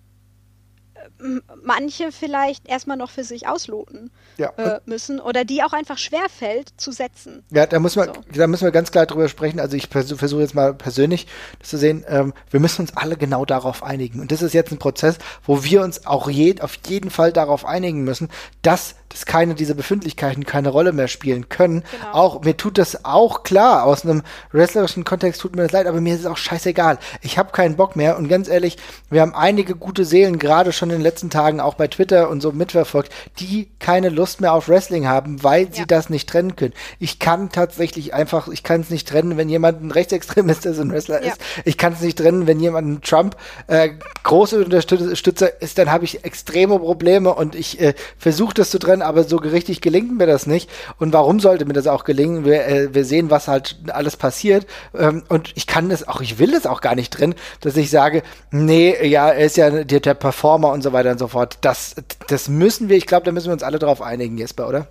manche vielleicht erstmal noch für sich ausloten ja. äh, müssen oder die auch einfach schwerfällt zu setzen.
Ja, da muss man, so. da müssen wir ganz klar drüber sprechen. Also ich versuche jetzt mal persönlich das zu sehen. Ähm, wir müssen uns alle genau darauf einigen. Und das ist jetzt ein Prozess, wo wir uns auch je, auf jeden Fall darauf einigen müssen, dass dass keine dieser Befindlichkeiten keine Rolle mehr spielen können. Genau. Auch mir tut das auch klar aus einem wrestlerischen Kontext tut mir das leid, aber mir ist es auch scheißegal. Ich habe keinen Bock mehr und ganz ehrlich, wir haben einige gute Seelen gerade schon in den letzten Tagen auch bei Twitter und so mitverfolgt, die keine Lust mehr auf Wrestling haben, weil sie ja. das nicht trennen können. Ich kann tatsächlich einfach, ich kann es nicht trennen, wenn jemand ein Rechtsextremist ist und Wrestler ja. ist. Ich kann es nicht trennen, wenn jemand ein Trump äh, große Unterstützer ist, dann habe ich extreme Probleme und ich äh, versuche das zu trennen aber so richtig gelingt mir das nicht. Und warum sollte mir das auch gelingen? Wir, äh, wir sehen, was halt alles passiert. Ähm, und ich kann das auch, ich will das auch gar nicht drin, dass ich sage, nee, ja, er ist ja der, der Performer und so weiter und so fort. Das, das müssen wir, ich glaube, da müssen wir uns alle drauf einigen, Jesper, oder?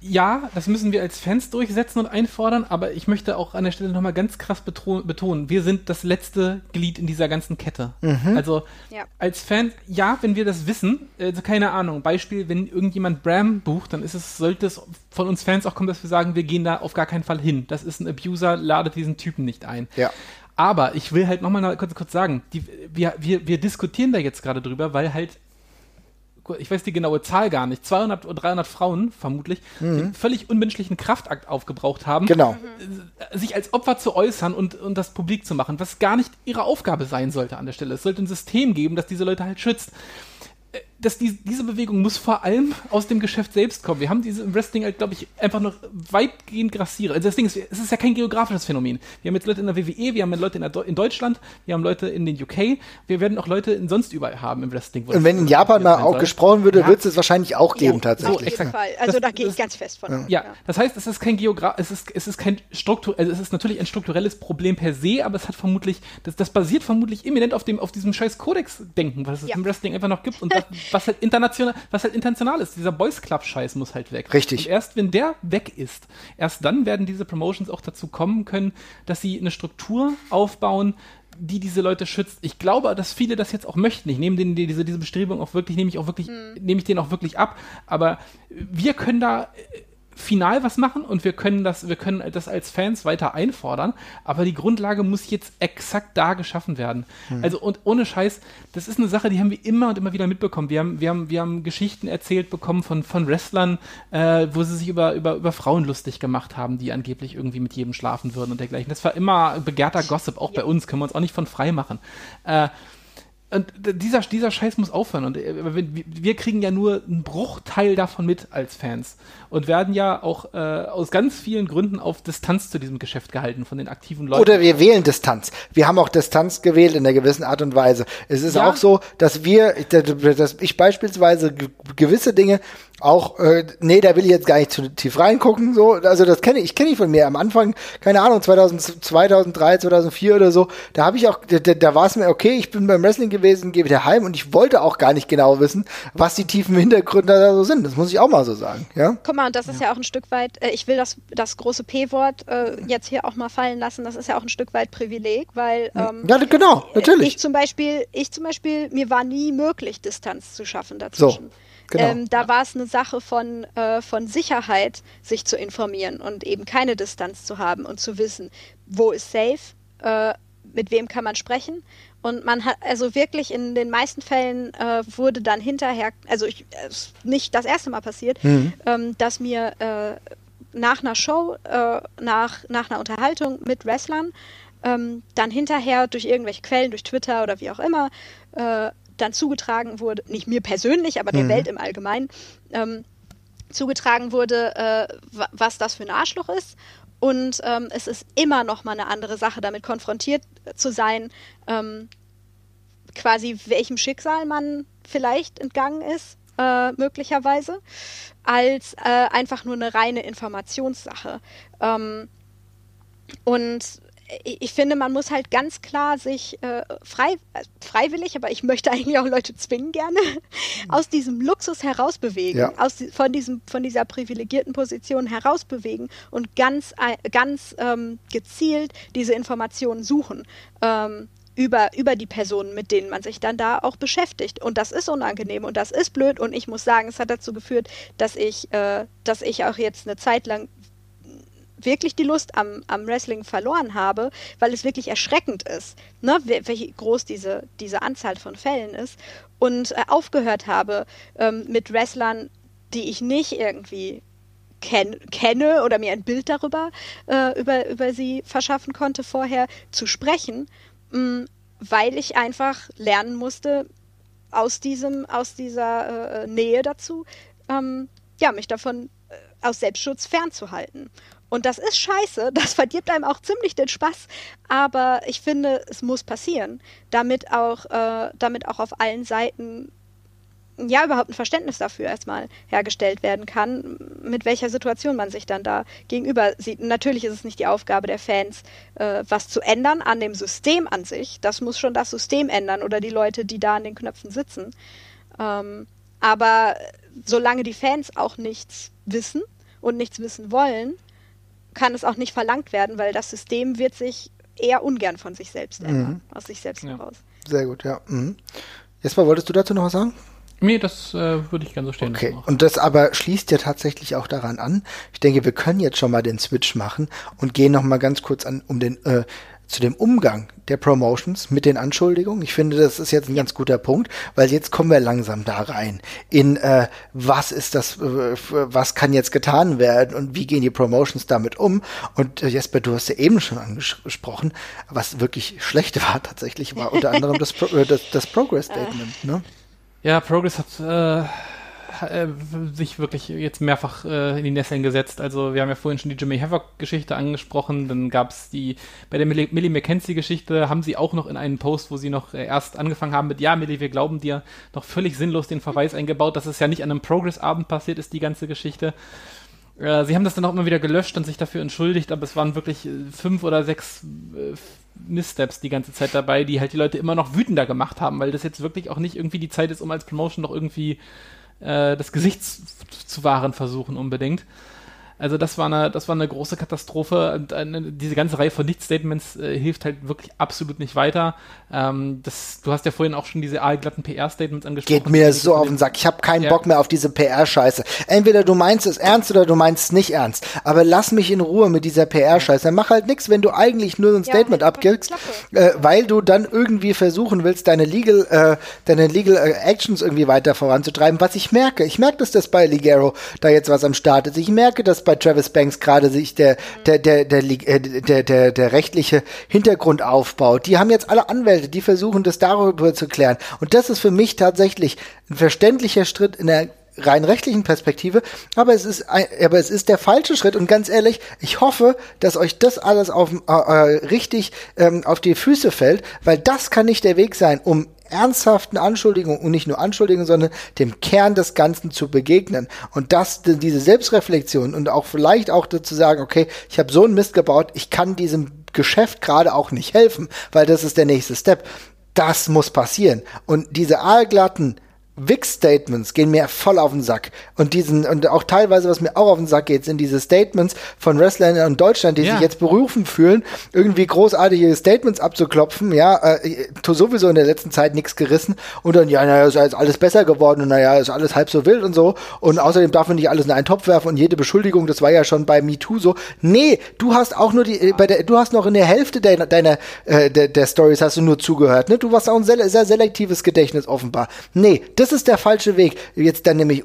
Ja, das müssen wir als Fans durchsetzen und einfordern, aber ich möchte auch an der Stelle nochmal ganz krass betonen, wir sind das letzte Glied in dieser ganzen Kette. Mhm. Also ja. als Fan, ja, wenn wir das wissen, also keine Ahnung, Beispiel, wenn irgendjemand Bram bucht, dann ist es, sollte es von uns Fans auch kommen, dass wir sagen, wir gehen da auf gar keinen Fall hin. Das ist ein Abuser, ladet diesen Typen nicht ein.
Ja.
Aber ich will halt nochmal kurz, kurz sagen, die, wir, wir, wir diskutieren da jetzt gerade drüber, weil halt ich weiß die genaue Zahl gar nicht, 200 oder 300 Frauen vermutlich, mhm. den völlig unmenschlichen Kraftakt aufgebraucht haben,
genau.
Äh, sich als Opfer zu äußern und, und das publik zu machen, was gar nicht ihre Aufgabe sein sollte an der Stelle. Es sollte ein System geben, das diese Leute halt schützt. Dass die, diese Bewegung muss vor allem aus dem Geschäft selbst kommen. Wir haben diese im Wrestling, halt, glaube ich, einfach noch weitgehend grassiert. Also das Ding ist, es ist ja kein geografisches Phänomen. Wir haben jetzt Leute in der WWE, wir haben Leute in, der, in Deutschland, wir haben Leute in den UK, wir werden auch Leute in sonst überall haben im Wrestling.
Und wenn in Japan mal auch soll. gesprochen würde, ja. wird es wahrscheinlich auch geben ja, tatsächlich.
Auf jeden Fall. Also das, da gehe ich ganz fest von.
Ja. ja, das heißt, es ist kein Geograf, es ist, es ist kein Struktur, also es ist natürlich ein strukturelles Problem per se, aber es hat vermutlich, das, das basiert vermutlich eminent auf dem, auf diesem scheiß Kodex-Denken, was es im Wrestling einfach noch gibt und was, was halt international, was halt international ist. Dieser Boys Club-Scheiß muss halt weg.
Richtig.
Und erst wenn der weg ist, erst dann werden diese Promotions auch dazu kommen können, dass sie eine Struktur aufbauen, die diese Leute schützt. Ich glaube, dass viele das jetzt auch möchten. Ich nehme denen diese, diese Bestrebung auch wirklich, nehme ich auch wirklich, mhm. nehme ich denen auch wirklich ab. Aber wir können da final was machen und wir können das, wir können das als Fans weiter einfordern, aber die Grundlage muss jetzt exakt da geschaffen werden. Mhm. Also und ohne Scheiß, das ist eine Sache, die haben wir immer und immer wieder mitbekommen. Wir haben, wir haben, wir haben Geschichten erzählt bekommen von, von Wrestlern, äh, wo sie sich über, über, über Frauen lustig gemacht haben, die angeblich irgendwie mit jedem schlafen würden und dergleichen. Das war immer begehrter Gossip, auch ja. bei uns, können wir uns auch nicht von frei machen. Äh, und dieser, dieser Scheiß muss aufhören. Und äh, wir kriegen ja nur einen Bruchteil davon mit als Fans und werden ja auch äh, aus ganz vielen Gründen auf Distanz zu diesem Geschäft gehalten von den aktiven Leuten.
Oder wir wählen Distanz. Wir haben auch Distanz gewählt in einer gewissen Art und Weise. Es ist ja. auch so, dass wir, dass ich beispielsweise gewisse Dinge auch, äh, nee, da will ich jetzt gar nicht zu tief reingucken, so, also das kenne ich, ich kenne ich von mir am Anfang, keine Ahnung, 2000, 2003, 2004 oder so, da habe ich auch, da, da war es mir okay, ich bin beim Wrestling gewesen, gehe wieder heim und ich wollte auch gar nicht genau wissen, was die tiefen Hintergründe da so sind, das muss ich auch mal so sagen, ja.
Komm mal, und das ist ja, ja auch ein Stück weit, äh, ich will das, das große P-Wort äh, jetzt hier auch mal fallen lassen, das ist ja auch ein Stück weit Privileg, weil ähm,
ja, genau, natürlich.
Ich zum Beispiel, ich zum Beispiel, mir war nie möglich, Distanz zu schaffen dazwischen.
So. Genau.
Ähm, da war es eine Sache von, äh, von Sicherheit, sich zu informieren und eben keine Distanz zu haben und zu wissen, wo ist safe, äh, mit wem kann man sprechen und man hat, also wirklich in den meisten Fällen äh, wurde dann hinterher, also ich, nicht das erste Mal passiert, mhm. ähm, dass mir äh, nach einer Show, äh, nach, nach einer Unterhaltung mit Wrestlern, ähm, dann hinterher durch irgendwelche Quellen, durch Twitter oder wie auch immer, äh, dann zugetragen wurde, nicht mir persönlich, aber der mhm. Welt im Allgemeinen, ähm, zugetragen wurde, äh, was das für ein Arschloch ist und ähm, es ist immer noch mal eine andere Sache, damit konfrontiert zu sein, ähm, quasi welchem Schicksal man vielleicht entgangen ist, äh, möglicherweise, als äh, einfach nur eine reine Informationssache. Ähm, und ich finde, man muss halt ganz klar sich äh, frei, äh, freiwillig, aber ich möchte eigentlich auch Leute zwingen gerne, aus diesem Luxus herausbewegen, ja. aus, von, diesem, von dieser privilegierten Position herausbewegen und ganz, äh, ganz ähm, gezielt diese Informationen suchen. Ähm, über, über die Personen, mit denen man sich dann da auch beschäftigt. Und das ist unangenehm und das ist blöd. Und ich muss sagen, es hat dazu geführt, dass ich, äh, dass ich auch jetzt eine Zeit lang wirklich die Lust am, am Wrestling verloren habe, weil es wirklich erschreckend ist, ne, wie groß diese, diese Anzahl von Fällen ist. Und äh, aufgehört habe ähm, mit Wrestlern, die ich nicht irgendwie ken kenne oder mir ein Bild darüber äh, über, über sie verschaffen konnte, vorher zu sprechen, mh, mm, weil ich einfach lernen musste, aus, diesem, aus dieser äh, Nähe dazu, ähm, ja, mich davon äh, aus Selbstschutz fernzuhalten. Und das ist scheiße, das verdirbt einem auch ziemlich den Spaß, aber ich finde, es muss passieren, damit auch, äh, damit auch auf allen Seiten ja überhaupt ein Verständnis dafür erstmal hergestellt werden kann, mit welcher Situation man sich dann da gegenüber sieht. Und natürlich ist es nicht die Aufgabe der Fans, äh, was zu ändern an dem System an sich. Das muss schon das System ändern oder die Leute, die da an den Knöpfen sitzen. Ähm, aber solange die Fans auch nichts wissen und nichts wissen wollen, kann es auch nicht verlangt werden, weil das System wird sich eher ungern von sich selbst ändern, mhm. aus sich selbst
ja.
heraus.
Sehr gut, ja. Mhm. Jesper, wolltest du dazu noch was sagen?
Nee, das äh, würde ich gerne so stehen.
Okay, und das aber schließt ja tatsächlich auch daran an. Ich denke, wir können jetzt schon mal den Switch machen und gehen noch mal ganz kurz an um den äh, zu dem Umgang der Promotions mit den Anschuldigungen. Ich finde, das ist jetzt ein ganz guter Punkt, weil jetzt kommen wir langsam da rein in äh, was ist das, äh, was kann jetzt getan werden und wie gehen die Promotions damit um. Und äh, Jesper, du hast ja eben schon angesprochen, was wirklich schlecht war tatsächlich, war unter anderem das, Pro äh, das, das Progress Statement. Ne?
Ja, Progress hat äh, sich wirklich jetzt mehrfach äh, in die Nesseln gesetzt. Also wir haben ja vorhin schon die Jimmy Havoc-Geschichte angesprochen, dann gab es die, bei der Millie, McKenzie-Geschichte haben sie auch noch in einen Post, wo sie noch äh, erst angefangen haben mit, ja Millie, wir glauben dir, noch völlig sinnlos den Verweis eingebaut, dass es ja nicht an einem Progress-Abend passiert ist, die ganze Geschichte. Äh, sie haben das dann auch immer wieder gelöscht und sich dafür entschuldigt, aber es waren wirklich fünf oder sechs Missteps die ganze Zeit dabei, die halt die Leute immer noch wütender gemacht haben, weil das jetzt wirklich auch nicht irgendwie die Zeit ist, um als Promotion noch irgendwie äh, das Gesicht zu, zu wahren versuchen unbedingt. Also das war eine, das war eine große Katastrophe. Und eine, diese ganze Reihe von Nicht-Statements äh, hilft halt wirklich absolut nicht weiter. Ähm, das, du hast ja vorhin auch schon diese aalglatten PR-Statements angesprochen.
Geht mir so auf den Sack. Ich habe keinen ja. Bock mehr auf diese PR-Scheiße. Entweder du meinst es ernst oder du meinst es nicht ernst. Aber lass mich in Ruhe mit dieser PR-Scheiße. Dann mach halt nichts, wenn du eigentlich nur ein Statement ja, abgibst, äh, weil du dann irgendwie versuchen willst, deine Legal, äh, deine Legal äh, Actions irgendwie weiter voranzutreiben. Was ich merke, ich merke, dass das bei Ligero da jetzt was am Start ist. Ich merke, dass bei Travis Banks gerade sich der, der, der, der, äh, der, der, der rechtliche Hintergrund aufbaut. Die haben jetzt alle Anwälte, die versuchen, das darüber zu klären. Und das ist für mich tatsächlich ein verständlicher Schritt in der rein rechtlichen Perspektive, aber es ist aber es ist der falsche Schritt und ganz ehrlich, ich hoffe, dass euch das alles auf äh, äh, richtig ähm, auf die Füße fällt, weil das kann nicht der Weg sein, um ernsthaften Anschuldigungen und nicht nur Anschuldigungen, sondern dem Kern des Ganzen zu begegnen. Und das, diese Selbstreflexion und auch vielleicht auch dazu sagen, okay, ich habe so einen Mist gebaut, ich kann diesem Geschäft gerade auch nicht helfen, weil das ist der nächste Step. Das muss passieren. Und diese aalglatten Wix-Statements gehen mir voll auf den Sack. Und diesen, und auch teilweise, was mir auch auf den Sack geht, sind diese Statements von Wrestlern in Deutschland, die ja. sich jetzt berufen fühlen, irgendwie großartige Statements abzuklopfen, ja, äh, sowieso in der letzten Zeit nichts gerissen und dann, ja, naja, ist jetzt alles besser geworden und naja, ist alles halb so wild und so. Und außerdem darf man nicht alles in einen Topf werfen und jede Beschuldigung, das war ja schon bei MeToo so. Nee, du hast auch nur die, bei der, du hast noch in der Hälfte deiner, deiner äh, der, der Stories hast du nur zugehört, ne? Du warst auch ein sehr, sehr selektives Gedächtnis offenbar. Nee, das das ist der falsche Weg. Jetzt dann nämlich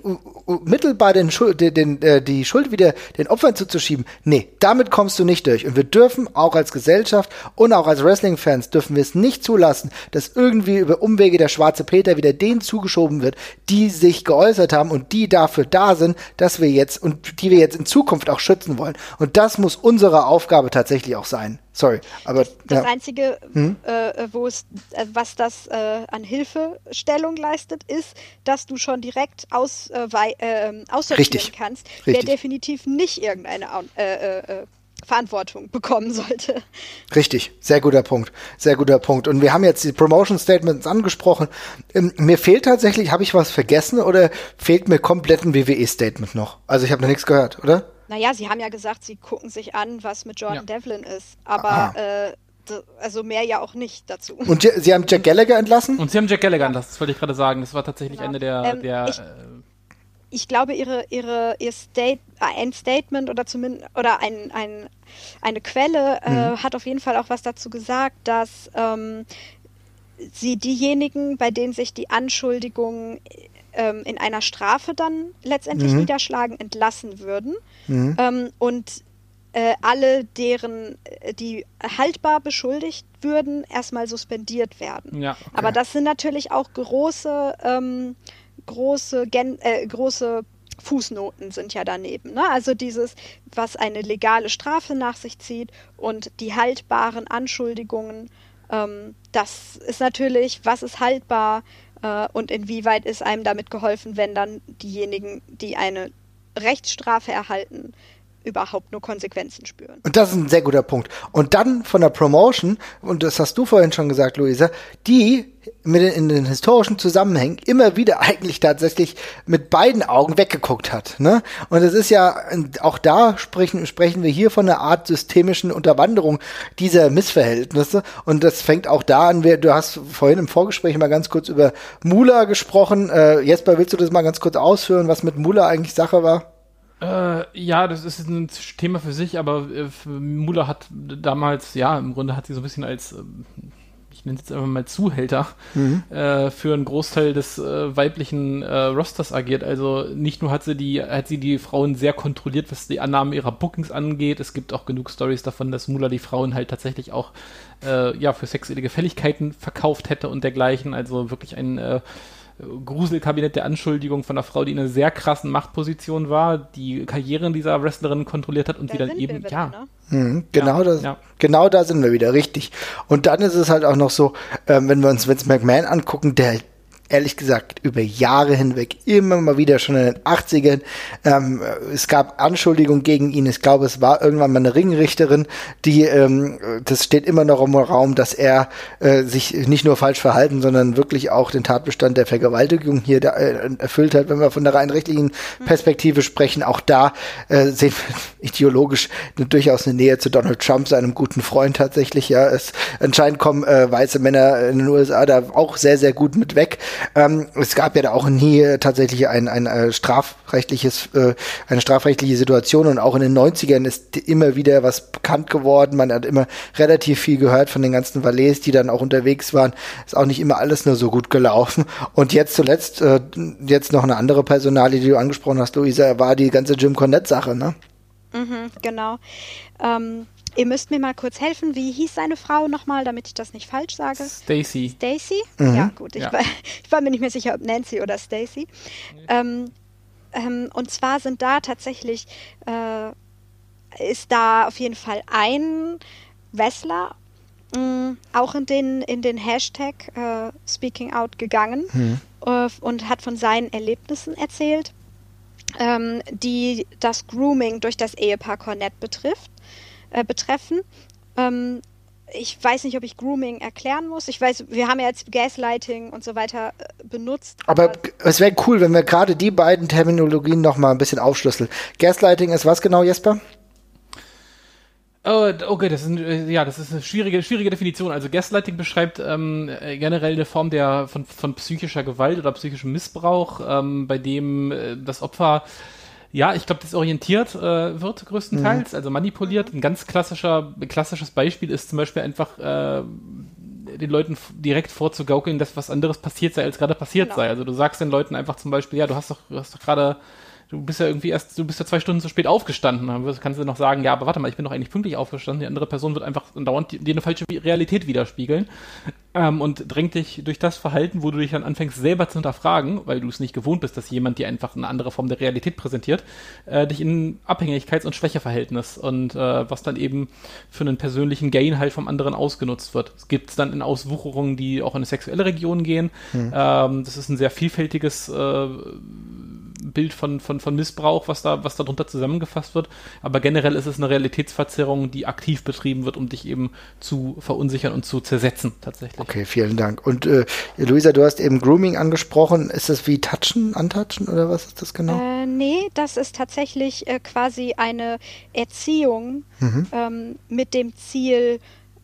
mittelbar den Schuld, den, den, äh, die Schuld wieder den Opfern zuzuschieben. Nee, damit kommst du nicht durch. Und wir dürfen auch als Gesellschaft und auch als Wrestling-Fans dürfen wir es nicht zulassen, dass irgendwie über Umwege der schwarze Peter wieder denen zugeschoben wird, die sich geäußert haben und die dafür da sind, dass wir jetzt und die wir jetzt in Zukunft auch schützen wollen. Und das muss unsere Aufgabe tatsächlich auch sein. Sorry, aber
das ja. einzige, hm? äh, wo es, äh, was das äh, an Hilfestellung leistet, ist, dass du schon direkt aus, äh, äh, aussortieren kannst, Richtig. der definitiv nicht irgendeine äh, äh, Verantwortung bekommen sollte.
Richtig, sehr guter Punkt, sehr guter Punkt. Und wir haben jetzt die Promotion Statements angesprochen. Ähm, mir fehlt tatsächlich, habe ich was vergessen oder fehlt mir komplett ein WWE Statement noch? Also ich habe noch nichts gehört, oder?
Naja, sie haben ja gesagt, sie gucken sich an, was mit Jordan ja. Devlin ist. Aber äh, also mehr ja auch nicht dazu.
Und sie haben Jack Gallagher entlassen?
Und sie haben Jack Gallagher entlassen, das wollte ich gerade sagen. Das war tatsächlich ja. eine der. Ähm, der
ich, äh, ich, glaube, ihre, ihre, ihr State, ein Statement oder zumindest oder ein, ein, eine Quelle äh, mhm. hat auf jeden Fall auch was dazu gesagt, dass ähm, sie diejenigen, bei denen sich die Anschuldigungen ähm, in einer Strafe dann letztendlich mhm. niederschlagen, entlassen würden. Mhm. Ähm, und äh, alle, deren, äh, die haltbar beschuldigt würden, erstmal suspendiert werden. Ja, okay. Aber das sind natürlich auch große, ähm, große, Gen äh, große Fußnoten sind ja daneben. Ne? Also dieses, was eine legale Strafe nach sich zieht und die haltbaren Anschuldigungen, ähm, das ist natürlich, was ist haltbar, äh, und inwieweit ist einem damit geholfen, wenn dann diejenigen, die eine Rechtsstrafe erhalten, überhaupt nur Konsequenzen spüren.
Und das ist ein sehr guter Punkt. Und dann von der Promotion, und das hast du vorhin schon gesagt, Luisa, die mit den, in den historischen Zusammenhängen immer wieder eigentlich tatsächlich mit beiden Augen weggeguckt hat. Ne? Und es ist ja, auch da sprechen, sprechen wir hier von einer Art systemischen Unterwanderung dieser Missverhältnisse. Und das fängt auch da an, du hast vorhin im Vorgespräch mal ganz kurz über Mula gesprochen. Äh, Jesper, willst du das mal ganz kurz ausführen, was mit Mula eigentlich Sache war?
Äh, ja, das ist ein Thema für sich, aber äh, Mula hat damals, ja, im Grunde hat sie so ein bisschen als, äh, ich nenne es jetzt einfach mal Zuhälter, mhm. äh, für einen Großteil des äh, weiblichen äh, Rosters agiert. Also nicht nur hat sie die, hat sie die Frauen sehr kontrolliert, was die Annahme ihrer Bookings angeht. Es gibt auch genug Stories davon, dass Mula die Frauen halt tatsächlich auch ja für sexuelle Gefälligkeiten verkauft hätte und dergleichen. Also wirklich ein Gruselkabinett der Anschuldigung von einer Frau, die in einer sehr krassen Machtposition war, die Karrieren dieser Wrestlerin kontrolliert hat und da sie dann eben, ja. Ne?
Mhm, genau, ja, das, ja. genau da sind wir wieder, richtig. Und dann ist es halt auch noch so, ähm, wenn wir uns Vince McMahon angucken, der ehrlich gesagt über Jahre hinweg immer mal wieder schon in den 80ern. Ähm, es gab Anschuldigungen gegen ihn. Ich glaube, es war irgendwann mal eine Ringrichterin, die, ähm, das steht immer noch im Raum, dass er äh, sich nicht nur falsch verhalten, sondern wirklich auch den Tatbestand der Vergewaltigung hier da, äh, erfüllt hat. Wenn wir von der rein rechtlichen Perspektive sprechen, auch da äh, sehen wir ideologisch durchaus eine Nähe zu Donald Trump, seinem guten Freund tatsächlich. Ja, es anscheinend kommen äh, weiße Männer in den USA da auch sehr, sehr gut mit weg. Ähm, es gab ja da auch nie tatsächlich ein, ein äh, strafrechtliches, äh, eine strafrechtliche Situation und auch in den 90ern ist immer wieder was bekannt geworden. Man hat immer relativ viel gehört von den ganzen Valets, die dann auch unterwegs waren. Ist auch nicht immer alles nur so gut gelaufen. Und jetzt zuletzt, äh, jetzt noch eine andere Personalie, die du angesprochen hast, Luisa, war die ganze Jim Cornette-Sache, ne?
Mhm, genau. Ähm, Ihr müsst mir mal kurz helfen. Wie hieß seine Frau nochmal, damit ich das nicht falsch sage?
Stacy.
Stacy? Mhm. Ja, gut. Ich, ja. War, ich, War, mir nicht mehr sicher, ob Nancy oder Stacy. Ähm, ähm, und zwar sind da tatsächlich, äh, ist da auf jeden Fall ein Wrestler mh, mm, auch in den, in den Hashtag äh, Speaking Out gegangen mhm. äh, und hat von seinen Erlebnissen erzählt, ähm, die das Grooming durch das Ehepaar Cornett betrifft äh, betreffen. Ähm, ich weiß nicht, ob ich Grooming erklären muss. Ich weiß, wir haben ja jetzt Gaslighting und so weiter äh, benutzt.
Aber, aber es wäre cool, wenn wir gerade die beiden Terminologien noch mal ein bisschen aufschlüsseln. Gaslighting ist was genau, Jesper?
Oh, okay, das ist, äh, ja, das ist eine schwierige, schwierige Definition. Also Gaslighting beschreibt ähm, generell eine Form der von, von psychischer Gewalt oder psychischem Missbrauch, ähm, bei dem äh, das Opfer ja, ich glaube, desorientiert äh, wird größtenteils, mhm. also manipuliert. Ein ganz klassischer, klassisches Beispiel ist zum Beispiel einfach äh, den Leuten direkt vorzugaukeln, dass was anderes passiert sei, als gerade passiert genau. sei. Also du sagst den Leuten einfach zum Beispiel, ja, du hast doch, du hast doch gerade du bist ja irgendwie erst, du bist ja zwei Stunden zu spät aufgestanden. Dann kannst du noch sagen, ja, aber warte mal, ich bin doch eigentlich pünktlich aufgestanden. Die andere Person wird einfach dauernd dir eine falsche Realität widerspiegeln ähm, und drängt dich durch das Verhalten, wo du dich dann anfängst selber zu hinterfragen, weil du es nicht gewohnt bist, dass jemand dir einfach eine andere Form der Realität präsentiert, äh, dich in Abhängigkeits- und Schwächeverhältnis und äh, was dann eben für einen persönlichen Gain halt vom anderen ausgenutzt wird. Es gibt dann in Auswucherungen, die auch in eine sexuelle Region gehen. Mhm. Ähm, das ist ein sehr vielfältiges äh, Bild von, von, von Missbrauch, was da, was darunter zusammengefasst wird. Aber generell ist es eine Realitätsverzerrung, die aktiv betrieben wird, um dich eben zu verunsichern und zu zersetzen, tatsächlich.
Okay, vielen Dank. Und äh, Luisa, du hast eben Grooming angesprochen. Ist das wie Touchen, Antatschen oder was ist das genau?
Äh, nee, das ist tatsächlich äh, quasi eine Erziehung mhm. ähm, mit dem Ziel,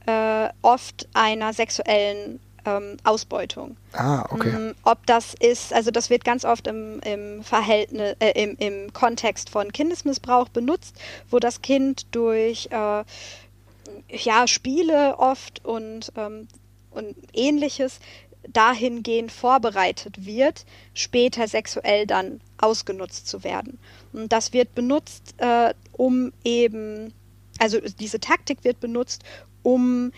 äh, oft einer sexuellen ähm, Ausbeutung.
Ah, okay. Ähm,
ob das ist, also das wird ganz oft im, im Verhältnis, äh, im, im Kontext von Kindesmissbrauch benutzt, wo das Kind durch äh, ja, Spiele oft und, ähm, und ähnliches dahingehend vorbereitet wird, später sexuell dann ausgenutzt zu werden. Und das wird benutzt, äh, um eben, also diese Taktik wird benutzt, um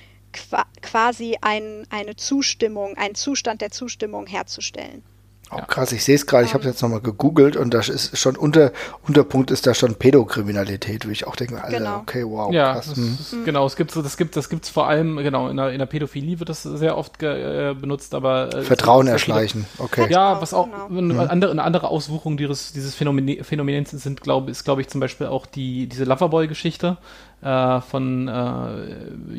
quasi ein, eine Zustimmung, einen Zustand der Zustimmung herzustellen.
Oh, krass, ich sehe es gerade, ich habe es jetzt nochmal gegoogelt und das ist schon unter Unterpunkt ist da schon Pädokriminalität, würde ich auch denken, Alter, genau. okay, wow,
ja, krass. Hm. Ist, genau, es gibt so, das gibt, das gibt's vor allem, genau, in der, in der Pädophilie wird das sehr oft äh, benutzt, aber
äh, Vertrauen erschleichen, okay.
Ja, was auch genau. eine, mhm. andere, eine andere Auswuchung dieses, dieses Phänomen, Phänomens sind, glaube ist, glaube ich, zum Beispiel auch die, diese Loverboy-Geschichte äh, von äh,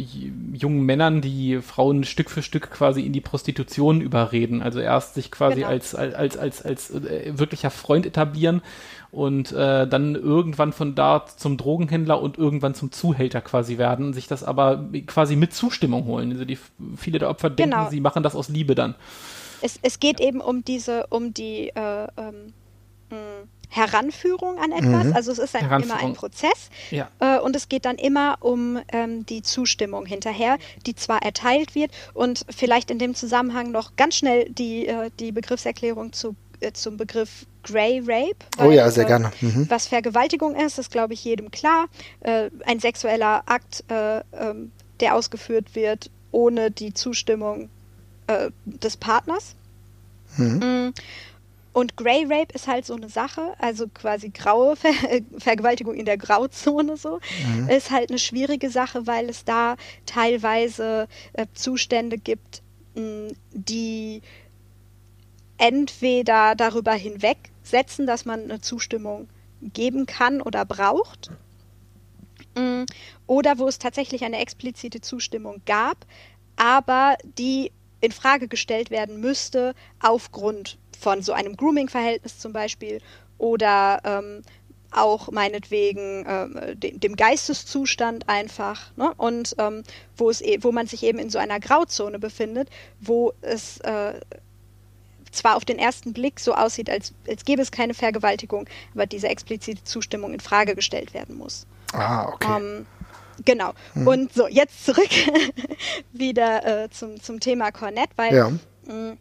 jungen Männern, die Frauen Stück für Stück quasi in die Prostitution überreden. Also erst sich quasi genau. als, als, als, als, als äh, wirklicher Freund etablieren und äh, dann irgendwann von da zum Drogenhändler und irgendwann zum Zuhälter quasi werden, sich das aber quasi mit Zustimmung holen. Also die viele der Opfer denken, genau. sie machen das aus Liebe dann.
Es, es geht ja. eben um diese, um die äh, ähm, Heranführung an etwas. Mhm. Also es ist ein, immer ein Prozess. Ja. Äh, und es geht dann immer um ähm, die Zustimmung hinterher, die zwar erteilt wird und vielleicht in dem Zusammenhang noch ganz schnell die, äh, die Begriffserklärung zu, äh, zum Begriff Grey Rape.
Weil, oh ja, sehr gerne.
Mhm. Was Vergewaltigung ist, ist, glaube ich, jedem klar. Äh, ein sexueller Akt, äh, ähm, der ausgeführt wird ohne die Zustimmung äh, des Partners. Mhm. Und Grey Rape ist halt so eine Sache, also quasi graue Ver Vergewaltigung in der Grauzone so, mhm. ist halt eine schwierige Sache, weil es da teilweise äh, Zustände gibt, mh, die entweder darüber hinwegsetzen, dass man eine Zustimmung geben kann oder braucht, mh, oder wo es tatsächlich eine explizite Zustimmung gab, aber die in Frage gestellt werden müsste aufgrund von so einem Grooming-Verhältnis zum Beispiel oder ähm, auch meinetwegen ähm, dem, dem, Geisteszustand einfach ne? und ähm, wo es e wo man sich eben in so einer Grauzone befindet, wo es äh, zwar auf den ersten Blick so aussieht, als, als gäbe es keine Vergewaltigung, aber diese explizite Zustimmung in Frage gestellt werden muss.
Ah, okay. Ähm,
genau. Hm. Und so, jetzt zurück wieder äh, zum, zum Thema Cornett, weil ja. mh, mm,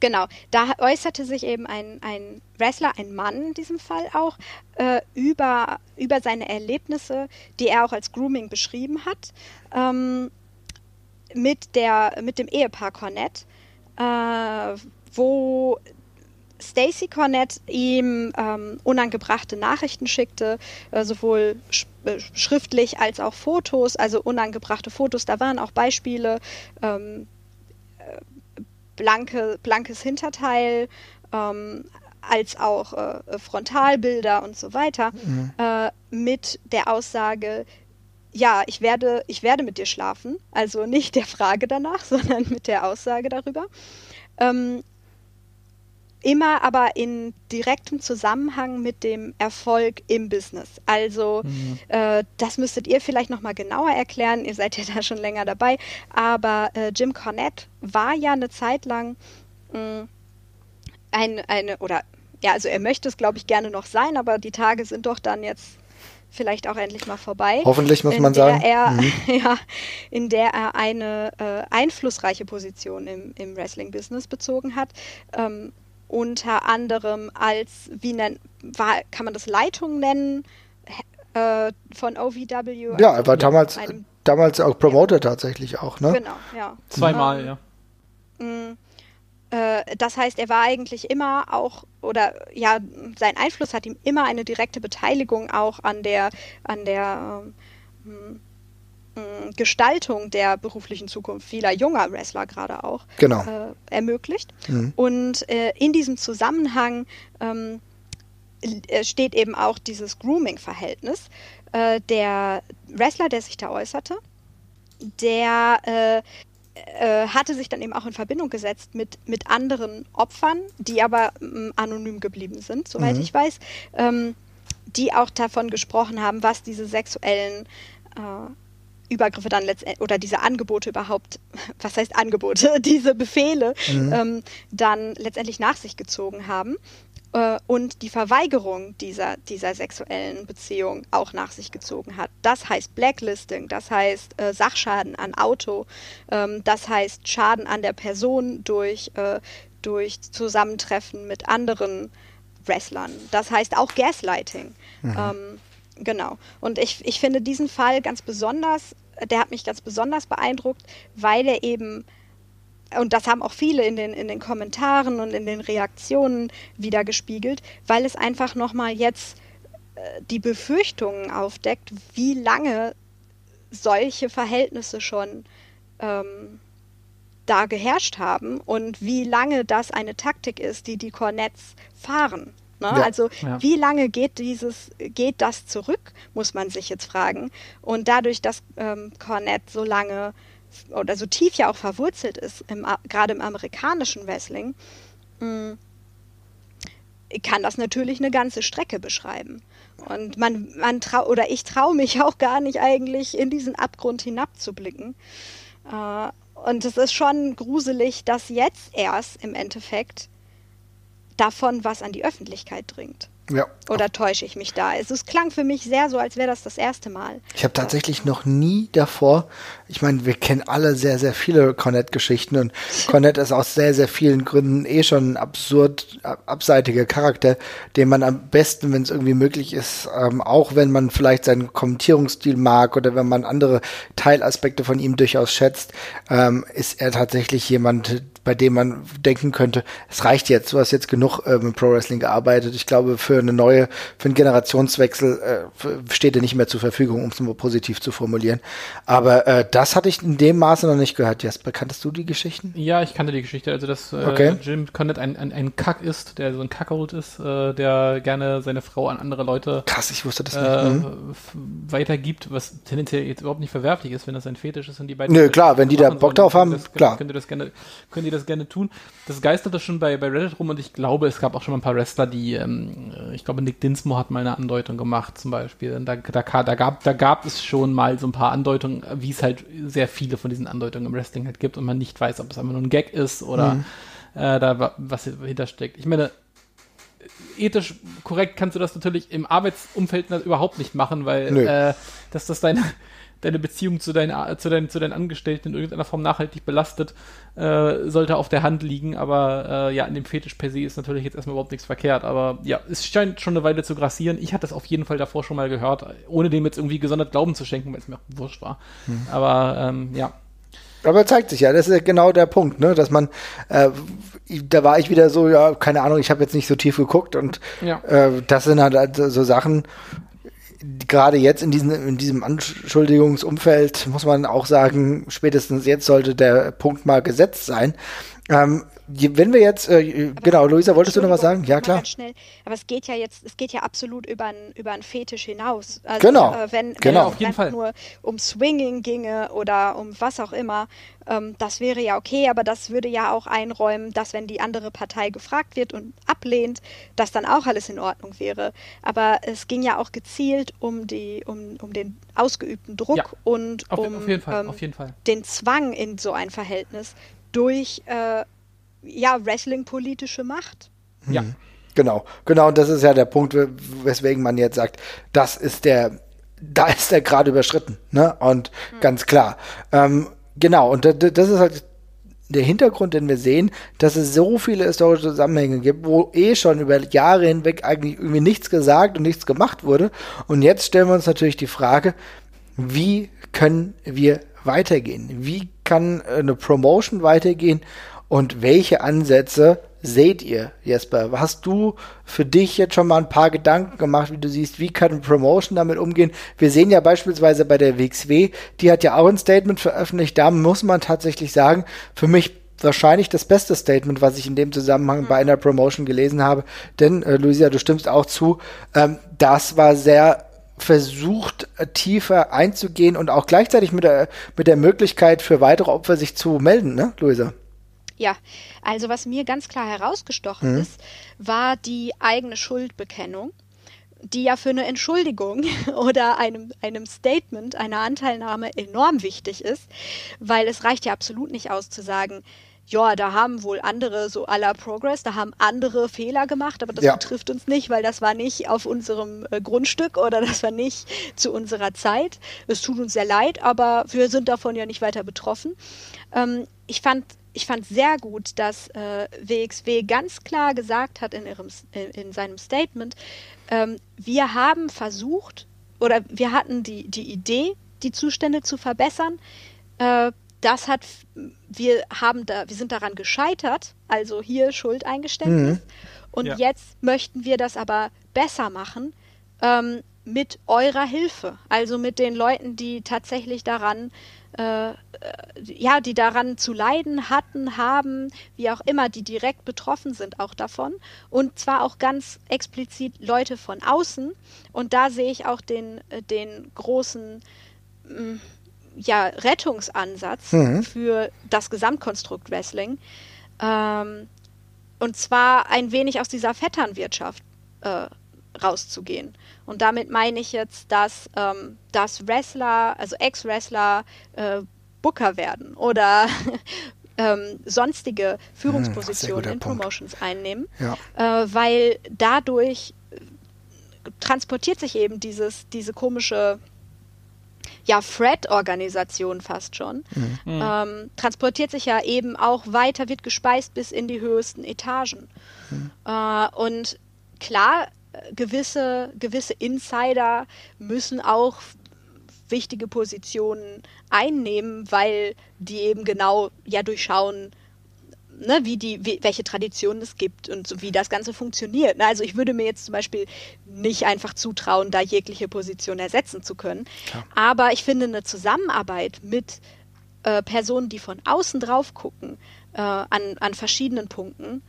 Genau, da äußerte sich eben ein, ein Wrestler, ein Mann in diesem Fall auch, äh, über, über seine Erlebnisse, die er auch als Grooming beschrieben hat, ähm, mit, der, mit dem Ehepaar Cornett, äh, wo Stacy Cornett ihm ähm, unangebrachte Nachrichten schickte, äh, sowohl sch äh, schriftlich als auch Fotos, also unangebrachte Fotos. Da waren auch Beispiele. Ähm, blanke, blankes Hinterteil, ähm, als auch äh, Frontalbilder und so weiter, mhm. äh, mit der Aussage, ja, ich werde, ich werde mit dir schlafen. Also nicht der Frage danach, sondern mit der Aussage darüber. Ähm, immer aber in direktem Zusammenhang mit dem Erfolg im Business. Also mhm. äh, das müsstet ihr vielleicht noch mal genauer erklären. Ihr seid ja da schon länger dabei. Aber äh, Jim Cornette war ja eine Zeit lang mh, mm, ein, eine oder ja, also er möchte es glaube ich gerne noch sein, aber die Tage sind doch dann jetzt vielleicht auch endlich mal vorbei.
Hoffentlich muss man sagen.
Er, mhm. ja, in der er eine äh, einflussreiche Position im, im Wrestling-Business bezogen hat. Ähm, unter anderem als, wie nennt, war, kann man das Leitung nennen, äh, von OVW.
Ja, er war damals, damals auch Promoter ja. tatsächlich auch, ne?
Genau, ja.
Zweimal, ja.
Mh, äh, das heißt, er war eigentlich immer auch, oder ja, sein Einfluss hat ihm immer eine direkte Beteiligung auch an der, an der ähm, Gestaltung der beruflichen Zukunft vieler junger Wrestler gerade auch
genau.
äh, ermöglicht. Mhm. Und äh, in diesem Zusammenhang ähm, äh, steht eben auch dieses Grooming-Verhältnis. Äh, der Wrestler, der sich da äußerte, der äh, äh, hatte sich dann eben auch in Verbindung gesetzt mit, mit anderen Opfern, die aber ähm, anonym geblieben sind, soweit mhm. ich weiß, ähm, die auch davon gesprochen haben, was diese sexuellen äh, Übergriffe dann letztendlich oder diese Angebote überhaupt, was heißt Angebote, diese Befehle mhm. ähm, dann letztendlich nach sich gezogen haben äh, und die Verweigerung dieser, dieser sexuellen Beziehung auch nach sich gezogen hat. Das heißt Blacklisting, das heißt äh, Sachschaden an Auto, ähm, das heißt Schaden an der Person durch, äh, durch Zusammentreffen mit anderen Wrestlern. Das heißt auch Gaslighting. Mhm. Ähm, Genau. Und ich, ich finde diesen Fall ganz besonders, der hat mich ganz besonders beeindruckt, weil er eben, und das haben auch viele in den, in den Kommentaren und in den Reaktionen wieder gespiegelt, weil es einfach nochmal jetzt äh, die Befürchtungen aufdeckt, wie lange solche Verhältnisse schon ähm, da geherrscht haben und wie lange das eine Taktik ist, die die Cornets fahren. Ne? Ja. Also ja. wie lange geht dieses, geht das zurück, muss man sich jetzt fragen. Und dadurch, dass ähm, Cornette so lange oder so tief ja auch verwurzelt ist, im, gerade im amerikanischen Wrestling, mh, mm, kann das natürlich eine ganze Strecke beschreiben. Und man, man trau oder ich traue mich auch gar nicht eigentlich in diesen Abgrund hinabzublicken. Äh, und es ist schon gruselig, dass jetzt erst im Endeffekt davon, was an die Öffentlichkeit dringt.
Ja.
Oder täusche ich mich da? Also es klang für mich sehr so, als wäre das das erste Mal.
Ich habe tatsächlich noch nie davor, ich meine, wir kennen alle sehr, sehr viele Cornette-Geschichten und Cornette ist aus sehr, sehr vielen Gründen eh schon ein absurd abseitiger Charakter, den man am besten, wenn es irgendwie möglich ist, ähm, auch wenn man vielleicht seinen Kommentierungsstil mag oder wenn man andere Teilaspekte von ihm durchaus schätzt, ähm, ist er tatsächlich jemand, bei dem man denken könnte, es reicht jetzt, du hast jetzt genug äh, mit Pro Wrestling gearbeitet. Ich glaube, für eine neue, für einen Generationswechsel äh, steht er nicht mehr zur Verfügung, um es nur positiv zu formulieren. Aber äh, das hatte ich in dem Maße noch nicht gehört. Jasper, kanntest du die Geschichten?
Ja, ich kannte die Geschichte. Also, dass äh,
okay.
Jim Condit ein, ein, ein Kack ist, der so ein Kackold ist, äh, der gerne seine Frau an andere Leute
Krass, ich wusste das nicht.
äh,
Mhm.
f- weitergibt, was tendenziell jetzt überhaupt nicht verwerflich ist, wenn das ein Fetisch ist und die beiden.
Nö, klar, wenn die da Bock drauf haben,
das,
klar.
Könnt ihr das gerne, könnt ihr das gerne tun. Das geisterte schon bei, bei Reddit rum und ich glaube, es gab auch schon mal ein paar Wrestler, die, ähm, äh, ich glaube, Nick Dinsmore hat mal eine Andeutung gemacht, zum Beispiel. Da, da, da, gab, da gab es schon mal so ein paar Andeutungen, wie es halt sehr viele von diesen Andeutungen im Wrestling halt gibt und man nicht weiß, ob es einfach nur ein Gag ist oder
Mhm.
äh, da wa- was dahinter steckt. Ich meine, ethisch korrekt kannst du das natürlich im Arbeitsumfeld überhaupt nicht machen, weil äh, dass das deine, deine Beziehung zu deinen, zu, deinen, zu deinen Angestellten in irgendeiner Form nachhaltig belastet, äh, sollte auf der Hand liegen. Aber äh, ja, in dem Fetisch per se ist natürlich jetzt erstmal überhaupt nichts verkehrt. Aber ja, es scheint schon eine Weile zu grassieren. Ich hatte das auf jeden Fall davor schon mal gehört, ohne dem jetzt irgendwie gesondert Glauben zu schenken, weil es mir auch wurscht war.
Hm.
Aber ähm, ja,
Aber zeigt sich ja, das ist ja genau der Punkt, ne, dass man, äh, da war ich wieder so, ja, keine Ahnung, ich habe jetzt nicht so tief geguckt und
Ja.
äh, das sind halt so Sachen, gerade jetzt in diesem, in diesem Anschuldigungsumfeld muss man auch sagen, spätestens jetzt sollte der Punkt mal gesetzt sein. Ähm, wenn wir jetzt, äh, genau, Luisa, wolltest du noch was sagen? Ja, klar.
Ganz schnell. Aber es geht ja jetzt, es geht ja absolut über einen über Fetisch hinaus. Also,
Genau,
Äh, wenn,
genau.
wenn
Auf jeden
es
Fall.
einfach nur um Swinging ginge oder um was auch immer, ähm, das wäre ja okay, aber das würde ja auch einräumen, dass wenn die andere Partei gefragt wird und ablehnt, dass dann auch alles in Ordnung wäre. Aber es ging ja auch gezielt um die, um, um den ausgeübten Druck
Ja,
und
auf,
um
auf jeden Fall,
ähm,
auf jeden Fall.
den Zwang in so ein Verhältnis durch äh, ja, Wrestling-politische Macht.
Ja.
Genau, genau, und das ist ja der Punkt, we- weswegen man jetzt sagt, das ist der, da ist der gerade überschritten, ne? Und ganz klar. Ähm, genau, und da- da- das ist halt der Hintergrund, den wir sehen, dass es so viele historische Zusammenhänge gibt, wo eh schon über Jahre hinweg eigentlich irgendwie nichts gesagt und nichts gemacht wurde. Und jetzt stellen wir uns natürlich die Frage, wie können wir weitergehen? Wie kann äh, eine Promotion weitergehen? Und welche Ansätze seht ihr, Jesper? Hast du für dich jetzt schon mal ein paar Gedanken gemacht, wie du siehst, wie kann Promotion damit umgehen? Wir sehen ja beispielsweise bei der WXW, die hat ja auch ein Statement veröffentlicht. Da muss man tatsächlich sagen, für mich wahrscheinlich das beste Statement, was ich in dem Zusammenhang bei einer Promotion gelesen habe. Denn, äh, Luisa, du stimmst auch zu, ähm, das war sehr versucht, äh, tiefer einzugehen und auch gleichzeitig mit der, mit der Möglichkeit für weitere Opfer sich zu melden, ne, Luisa?
Ja, also was mir ganz klar herausgestochen
Mhm.
ist, war die eigene Schuldbekennung, die ja für eine Entschuldigung oder einem, einem Statement, einer Anteilnahme enorm wichtig ist, weil es reicht ja absolut nicht aus zu sagen, ja, da haben wohl andere so aller Progress, da haben andere Fehler gemacht, aber das
Ja.
betrifft uns nicht, weil das war nicht auf unserem äh, Grundstück oder das war nicht zu unserer Zeit. Es tut uns sehr leid, aber wir sind davon ja nicht weiter betroffen. Ähm, ich fand ich fand sehr gut, dass äh, WXW ganz klar gesagt hat in, ihrem, in, in seinem Statement, ähm, wir haben versucht oder wir hatten die, die Idee, die Zustände zu verbessern. Äh, das hat, wir haben da, wir sind daran gescheitert, also hier Schuldeingeständnis. Und
Ja.
jetzt möchten wir das aber besser machen ähm, mit eurer Hilfe, also mit den Leuten, die tatsächlich daran äh, äh, ja, die daran zu leiden hatten, haben, wie auch immer, die direkt betroffen sind auch davon. Und zwar auch ganz explizit Leute von außen. Und da sehe ich auch den, äh, den großen mm, ja, Rettungsansatz
Mhm.
für das Gesamtkonstrukt Wrestling. Ähm, und zwar ein wenig aus dieser Vetternwirtschaft äh, rauszugehen. Und damit meine ich jetzt, dass, ähm, dass Wrestler, also Ex-Wrestler, äh, Booker werden oder ähm, sonstige Führungspositionen
guter
in
Punkt.
Promotions einnehmen,
Ja.
äh, weil dadurch äh, transportiert sich eben dieses, diese komische ja, Fred-Organisation fast schon, ähm, transportiert sich ja eben auch weiter, wird gespeist bis in die höchsten Etagen. Äh, und klar, gewisse, gewisse Insider müssen auch wichtige Positionen einnehmen, weil die eben genau ja durchschauen, ne, wie die, wie, welche Traditionen es gibt und so, wie das Ganze funktioniert. Ne? Also ich würde mir jetzt zum Beispiel nicht einfach zutrauen, da jegliche Position ersetzen zu können. Klar. Aber ich finde eine Zusammenarbeit mit äh, Personen, die von außen drauf gucken, äh, an, an verschiedenen Punkten,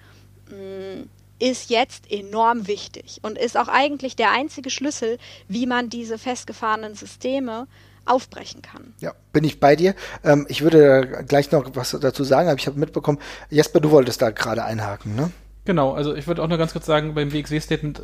mh, mm, ist jetzt enorm wichtig und ist auch eigentlich der einzige Schlüssel, wie man diese festgefahrenen Systeme aufbrechen kann.
Ja, bin ich bei dir. Ähm, ich würde gleich noch was dazu sagen, aber ich habe mitbekommen, Jesper, du wolltest da gerade einhaken, ne?
Genau, also ich würde auch nur ganz kurz sagen, beim WXW-Statement,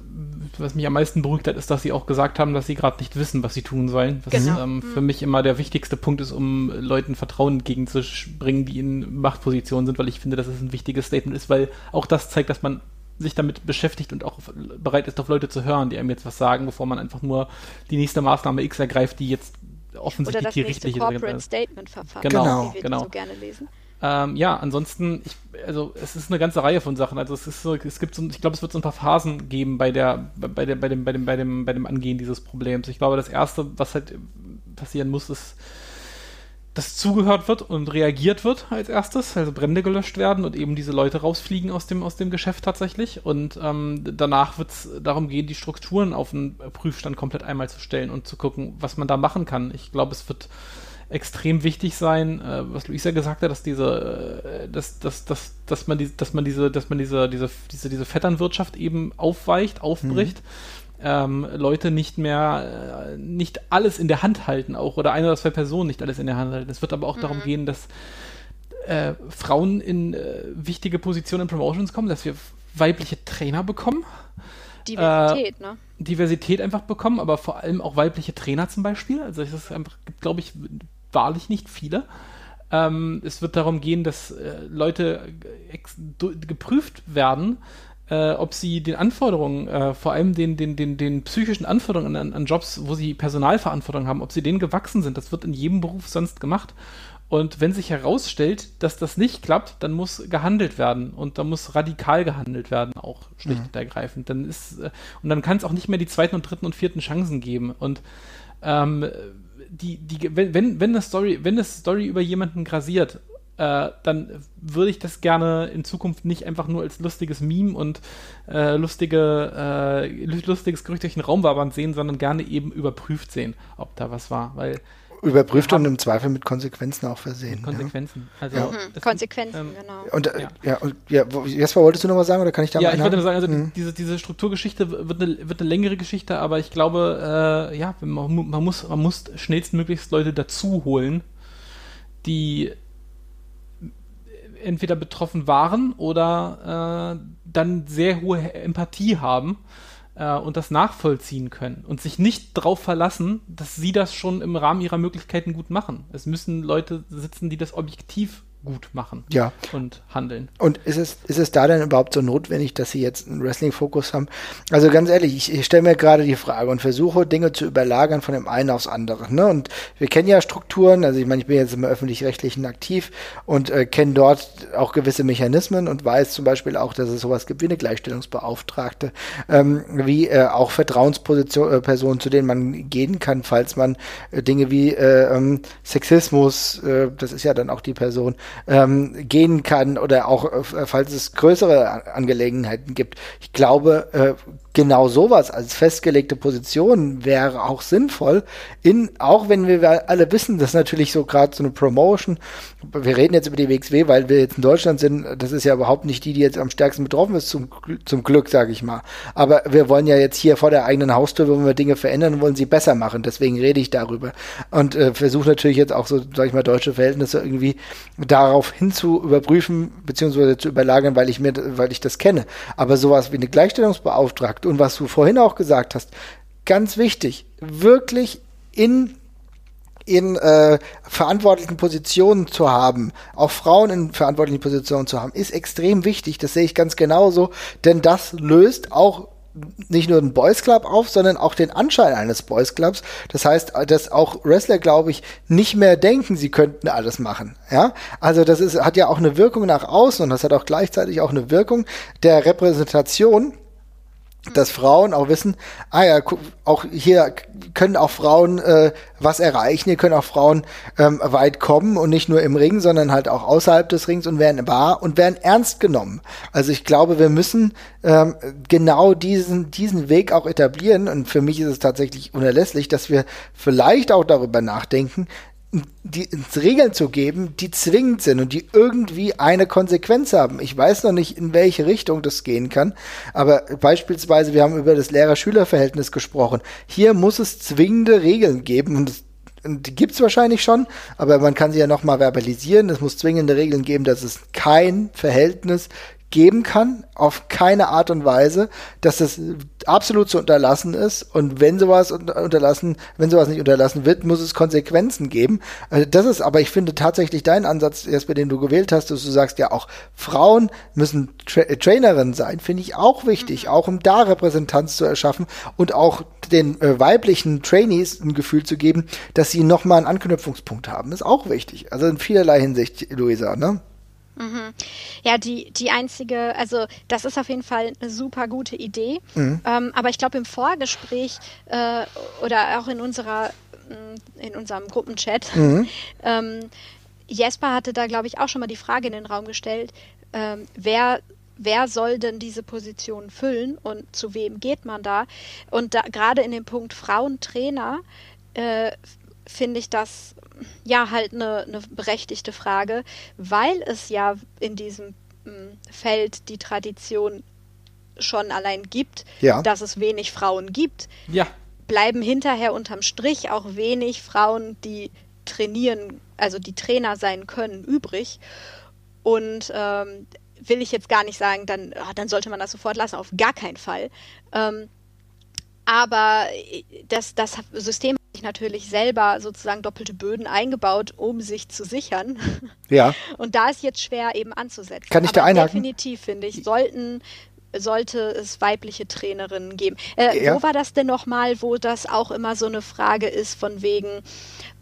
was mich am meisten beruhigt hat, ist, dass sie auch gesagt haben, dass sie gerade nicht wissen, was sie tun sollen. Was genau. ähm, für mich immer der wichtigste Punkt ist, um Leuten Vertrauen entgegenzubringen, die in Machtpositionen sind, weil ich finde, dass es ein wichtiges Statement ist, weil auch das zeigt, dass man sich damit beschäftigt und auch bereit ist, auf Leute zu hören, die einem jetzt was sagen, bevor man einfach nur die nächste Maßnahme X ergreift, die jetzt offensichtlich
Oder das
die
richtige Corporate Statement verfasst,
genau,
wie wir
genau.
so gerne lesen.
Ähm, ja, ansonsten, ich, also es ist eine ganze Reihe von Sachen. Also es ist so, es gibt so, ich glaube, es wird so ein paar Phasen geben bei der, bei der, bei dem, bei dem, bei dem, bei dem Angehen dieses Problems. Ich glaube, das erste, was halt passieren muss, ist, dass zugehört wird und reagiert wird als erstes, also Brände gelöscht werden und eben diese Leute rausfliegen aus dem, aus dem Geschäft tatsächlich. Und ähm, danach wird es darum gehen, die Strukturen auf den Prüfstand komplett einmal zu stellen und zu gucken, was man da machen kann. Ich glaube, es wird extrem wichtig sein, äh, was Luisa gesagt hat, dass diese, äh, dass, dass, dass, dass man die, dass man diese, dass man diese, diese, diese, diese Vetternwirtschaft eben aufweicht, aufbricht. Mhm. Ähm, Leute nicht mehr, äh, nicht alles in der Hand halten, auch oder eine oder zwei Personen nicht alles in der Hand halten. Es wird aber auch mhm. darum gehen, dass äh, Frauen in äh, wichtige Positionen in Promotions kommen, dass wir weibliche Trainer bekommen.
Diversität, äh, ne?
Diversität einfach bekommen, aber vor allem auch weibliche Trainer zum Beispiel. Also es einfach, glaube ich, wahrlich nicht viele. Ähm, es wird darum gehen, dass äh, Leute geprüft werden, äh, ob sie den Anforderungen, äh, vor allem den, den, den, den psychischen Anforderungen an, an, Jobs, wo sie Personalverantwortung haben, ob sie denen gewachsen sind. Das wird in jedem Beruf sonst gemacht. Und wenn sich herausstellt, dass das nicht klappt, dann muss gehandelt werden und da muss radikal gehandelt werden, auch schlicht mhm. und ergreifend. Dann ist, äh, und dann kann es auch nicht mehr die zweiten und dritten und vierten Chancen geben. Und ähm, die, die, wenn, wenn, eine Story, wenn eine Story über jemanden grasiert, äh, dann würde ich das gerne in Zukunft nicht einfach nur als lustiges Meme und äh, lustige, äh, lustiges Gerücht durch den Raum wabern sehen, sondern gerne eben überprüft sehen, ob da was war. Weil
Überprüft und im Zweifel mit Konsequenzen auch versehen.
Konsequenzen.
Ja. Also ja. Konsequenzen, ähm, genau.
Und äh, ja, ja, und, ja Jesper, wolltest du noch was sagen oder kann ich da
Ja, ich würde sagen, also mhm. diese, diese Strukturgeschichte wird eine, wird eine längere Geschichte, aber ich glaube, äh, ja, man, man, muss, man muss schnellstmöglichst Leute dazu holen, die entweder betroffen waren oder äh, dann sehr hohe Empathie haben äh, und das nachvollziehen können und sich nicht darauf verlassen, dass sie das schon im Rahmen ihrer Möglichkeiten gut machen. Es müssen Leute sitzen, die das objektiv gut machen
ja.
und handeln.
Und ist es, ist es da denn überhaupt so notwendig, dass sie jetzt einen Wrestling-Fokus haben? Also ganz ehrlich, ich, ich stelle mir gerade die Frage und versuche Dinge zu überlagern von dem einen aufs andere. Ne? Und wir kennen ja Strukturen, also ich meine, ich bin jetzt im öffentlich-rechtlichen aktiv und äh, kenne dort auch gewisse Mechanismen und weiß zum Beispiel auch, dass es sowas gibt wie eine Gleichstellungsbeauftragte, ähm, wie äh, auch Vertrauenspersonen, äh, zu denen man gehen kann, falls man äh, Dinge wie äh, ähm, Sexismus, äh, das ist ja dann auch die Person, ähm, gehen kann oder auch, äh, falls es größere Angelegenheiten gibt. Ich glaube, äh, genau sowas als festgelegte Position wäre auch sinnvoll, in, auch wenn wir alle wissen, dass natürlich so gerade so eine Promotion, wir reden jetzt über die WXW, weil wir jetzt in Deutschland sind, das ist ja überhaupt nicht die, die jetzt am stärksten betroffen ist, zum, zum Glück, sage ich mal. Aber wir wollen ja jetzt hier vor der eigenen Haustür, wenn wir Dinge verändern, wollen sie besser machen, deswegen rede ich darüber. Und äh, versuche natürlich jetzt auch so, sage ich mal, deutsche Verhältnisse irgendwie darauf hin zu überprüfen, beziehungsweise zu überlagern, weil ich mir, weil ich das kenne. Aber sowas wie eine Gleichstellungsbeauftragte und was du vorhin auch gesagt hast, ganz wichtig, wirklich in in äh, verantwortlichen Positionen zu haben, auch Frauen in verantwortlichen Positionen zu haben, ist extrem wichtig. Das sehe ich ganz genauso, denn das löst auch nicht nur einen Boys Club auf, sondern auch den Anschein eines Boys Clubs. Das heißt, dass auch Wrestler, glaube ich, nicht mehr denken, sie könnten alles machen. Ja, also das ist, hat ja auch eine Wirkung nach außen und das hat auch gleichzeitig auch eine Wirkung der Repräsentation dass Frauen auch wissen, ah ja, auch hier können auch Frauen äh, was erreichen, hier können auch Frauen ähm, weit kommen und nicht nur im Ring, sondern halt auch außerhalb des Rings und werden wahr und werden ernst genommen. Also ich glaube, wir müssen ähm, genau diesen, diesen Weg auch etablieren und für mich ist es tatsächlich unerlässlich, dass wir vielleicht auch darüber nachdenken, die Regeln zu geben, die zwingend sind und die irgendwie eine Konsequenz haben. Ich weiß noch nicht, in welche Richtung das gehen kann, aber beispielsweise, wir haben über das Lehrer-Schüler-Verhältnis gesprochen. Hier muss es zwingende Regeln geben und das die gibt es wahrscheinlich schon, aber man kann sie ja nochmal verbalisieren. Es muss zwingende Regeln geben, dass es kein Verhältnis geben kann, auf keine Art und Weise, dass das absolut zu unterlassen ist und wenn sowas unterlassen, wenn sowas nicht unterlassen wird, muss es Konsequenzen geben. Also das ist aber, ich finde tatsächlich dein Ansatz, erst bei dem du gewählt hast, dass du sagst, ja auch Frauen müssen Tra Trainerinnen sein, finde ich auch wichtig, mhm. auch um da Repräsentanz zu erschaffen und auch den äh, weiblichen Trainees ein Gefühl zu geben, dass sie nochmal einen Anknüpfungspunkt haben, ist auch wichtig. Also in vielerlei Hinsicht, Luisa, ne?
Mhm. Ja, die, die einzige, also das ist auf jeden Fall eine super gute Idee. Mhm. Ähm, aber ich glaube, im Vorgespräch äh, oder auch in unserer mm, in unserem Gruppenchat, mhm. ähm, Jesper hatte da, glaube ich, auch schon mal die Frage in den Raum gestellt, ähm, wer wer soll denn diese Position füllen und zu wem geht man da? Und da, gerade in dem Punkt Frauentrainer äh, finde ich das ja halt eine, eine berechtigte Frage, weil es ja in diesem hm, Feld die Tradition schon allein gibt, ja. dass es wenig Frauen gibt.
Ja.
Bleiben hinterher unterm Strich auch wenig Frauen, die trainieren, also die Trainer sein können, übrig. Und ähm, will ich jetzt gar nicht sagen, dann, oh, dann sollte man das sofort lassen, auf gar keinen Fall. Ähm, aber äh, das, das System sich natürlich selber sozusagen doppelte Böden eingebaut, um sich zu sichern.
Ja.
Und da ist jetzt schwer eben anzusetzen.
Kann ich
aber
da einhaken?
Definitiv, finde ich, sollten sollte es weibliche Trainerinnen geben. Äh, ja. Wo war das denn nochmal, wo das auch immer so eine Frage ist von wegen,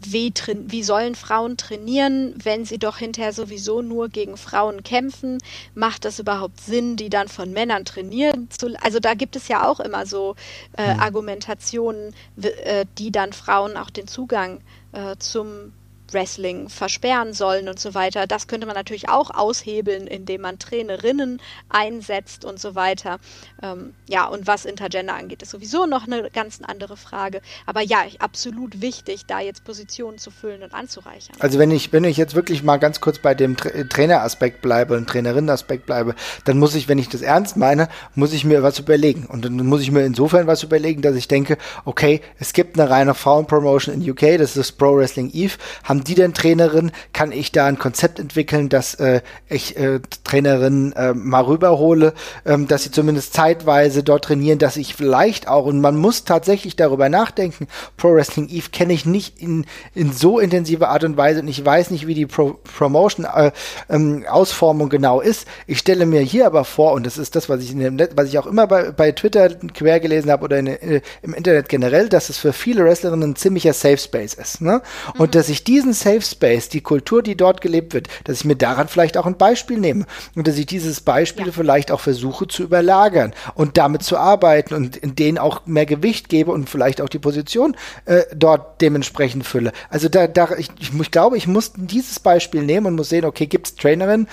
wie, wie sollen Frauen trainieren, wenn sie doch hinterher sowieso nur gegen Frauen kämpfen? Macht das überhaupt Sinn, die dann von Männern trainieren zu Also da gibt es ja auch immer so äh, hm. Argumentationen, äh, die dann Frauen auch den Zugang äh, zum Wrestling versperren sollen und so weiter. Das könnte man natürlich auch aushebeln, indem man Trainerinnen einsetzt und so weiter. Ähm, ja, und was Intergender angeht, ist sowieso noch eine ganz andere Frage. Aber ja, absolut wichtig, da jetzt Positionen zu füllen und anzureichern.
Also wenn ich, wenn ich jetzt wirklich mal ganz kurz bei dem Tra Traineraspekt bleibe und Trainerinnenaspekt bleibe, dann muss ich, wenn ich das ernst meine, muss ich mir was überlegen. Und dann muss ich mir insofern was überlegen, dass ich denke, okay, es gibt eine reine Frauenpromotion in UK, das ist Pro Wrestling Eve, haben die denn Trainerin? Kann ich da ein Konzept entwickeln, dass äh, ich äh, Trainerinnen äh, mal rüberhole, ähm, dass sie zumindest zeitweise dort trainieren, dass ich vielleicht auch, und man muss tatsächlich darüber nachdenken, Pro Wrestling Eve kenne ich nicht in, in so intensiver Art und Weise und ich weiß nicht, wie die Pro Promotion äh, ähm, Ausformung genau ist. Ich stelle mir hier aber vor, und das ist das, was ich in dem was ich auch immer bei, bei Twitter quer gelesen habe oder in, in, im Internet generell, dass es für viele Wrestlerinnen ein ziemlicher Safe Space ist. Ne? Und mhm. dass ich diesen diesen Safe Space, die Kultur, die dort gelebt wird, dass ich mir daran vielleicht auch ein Beispiel nehme und dass ich dieses Beispiel ja. vielleicht auch versuche zu überlagern und damit zu arbeiten und in denen auch mehr Gewicht gebe und vielleicht auch die Position äh, dort dementsprechend fülle. Also da, da ich, ich, glaube, ich muss dieses Beispiel nehmen und muss sehen, okay, gibt es Trainerinnen,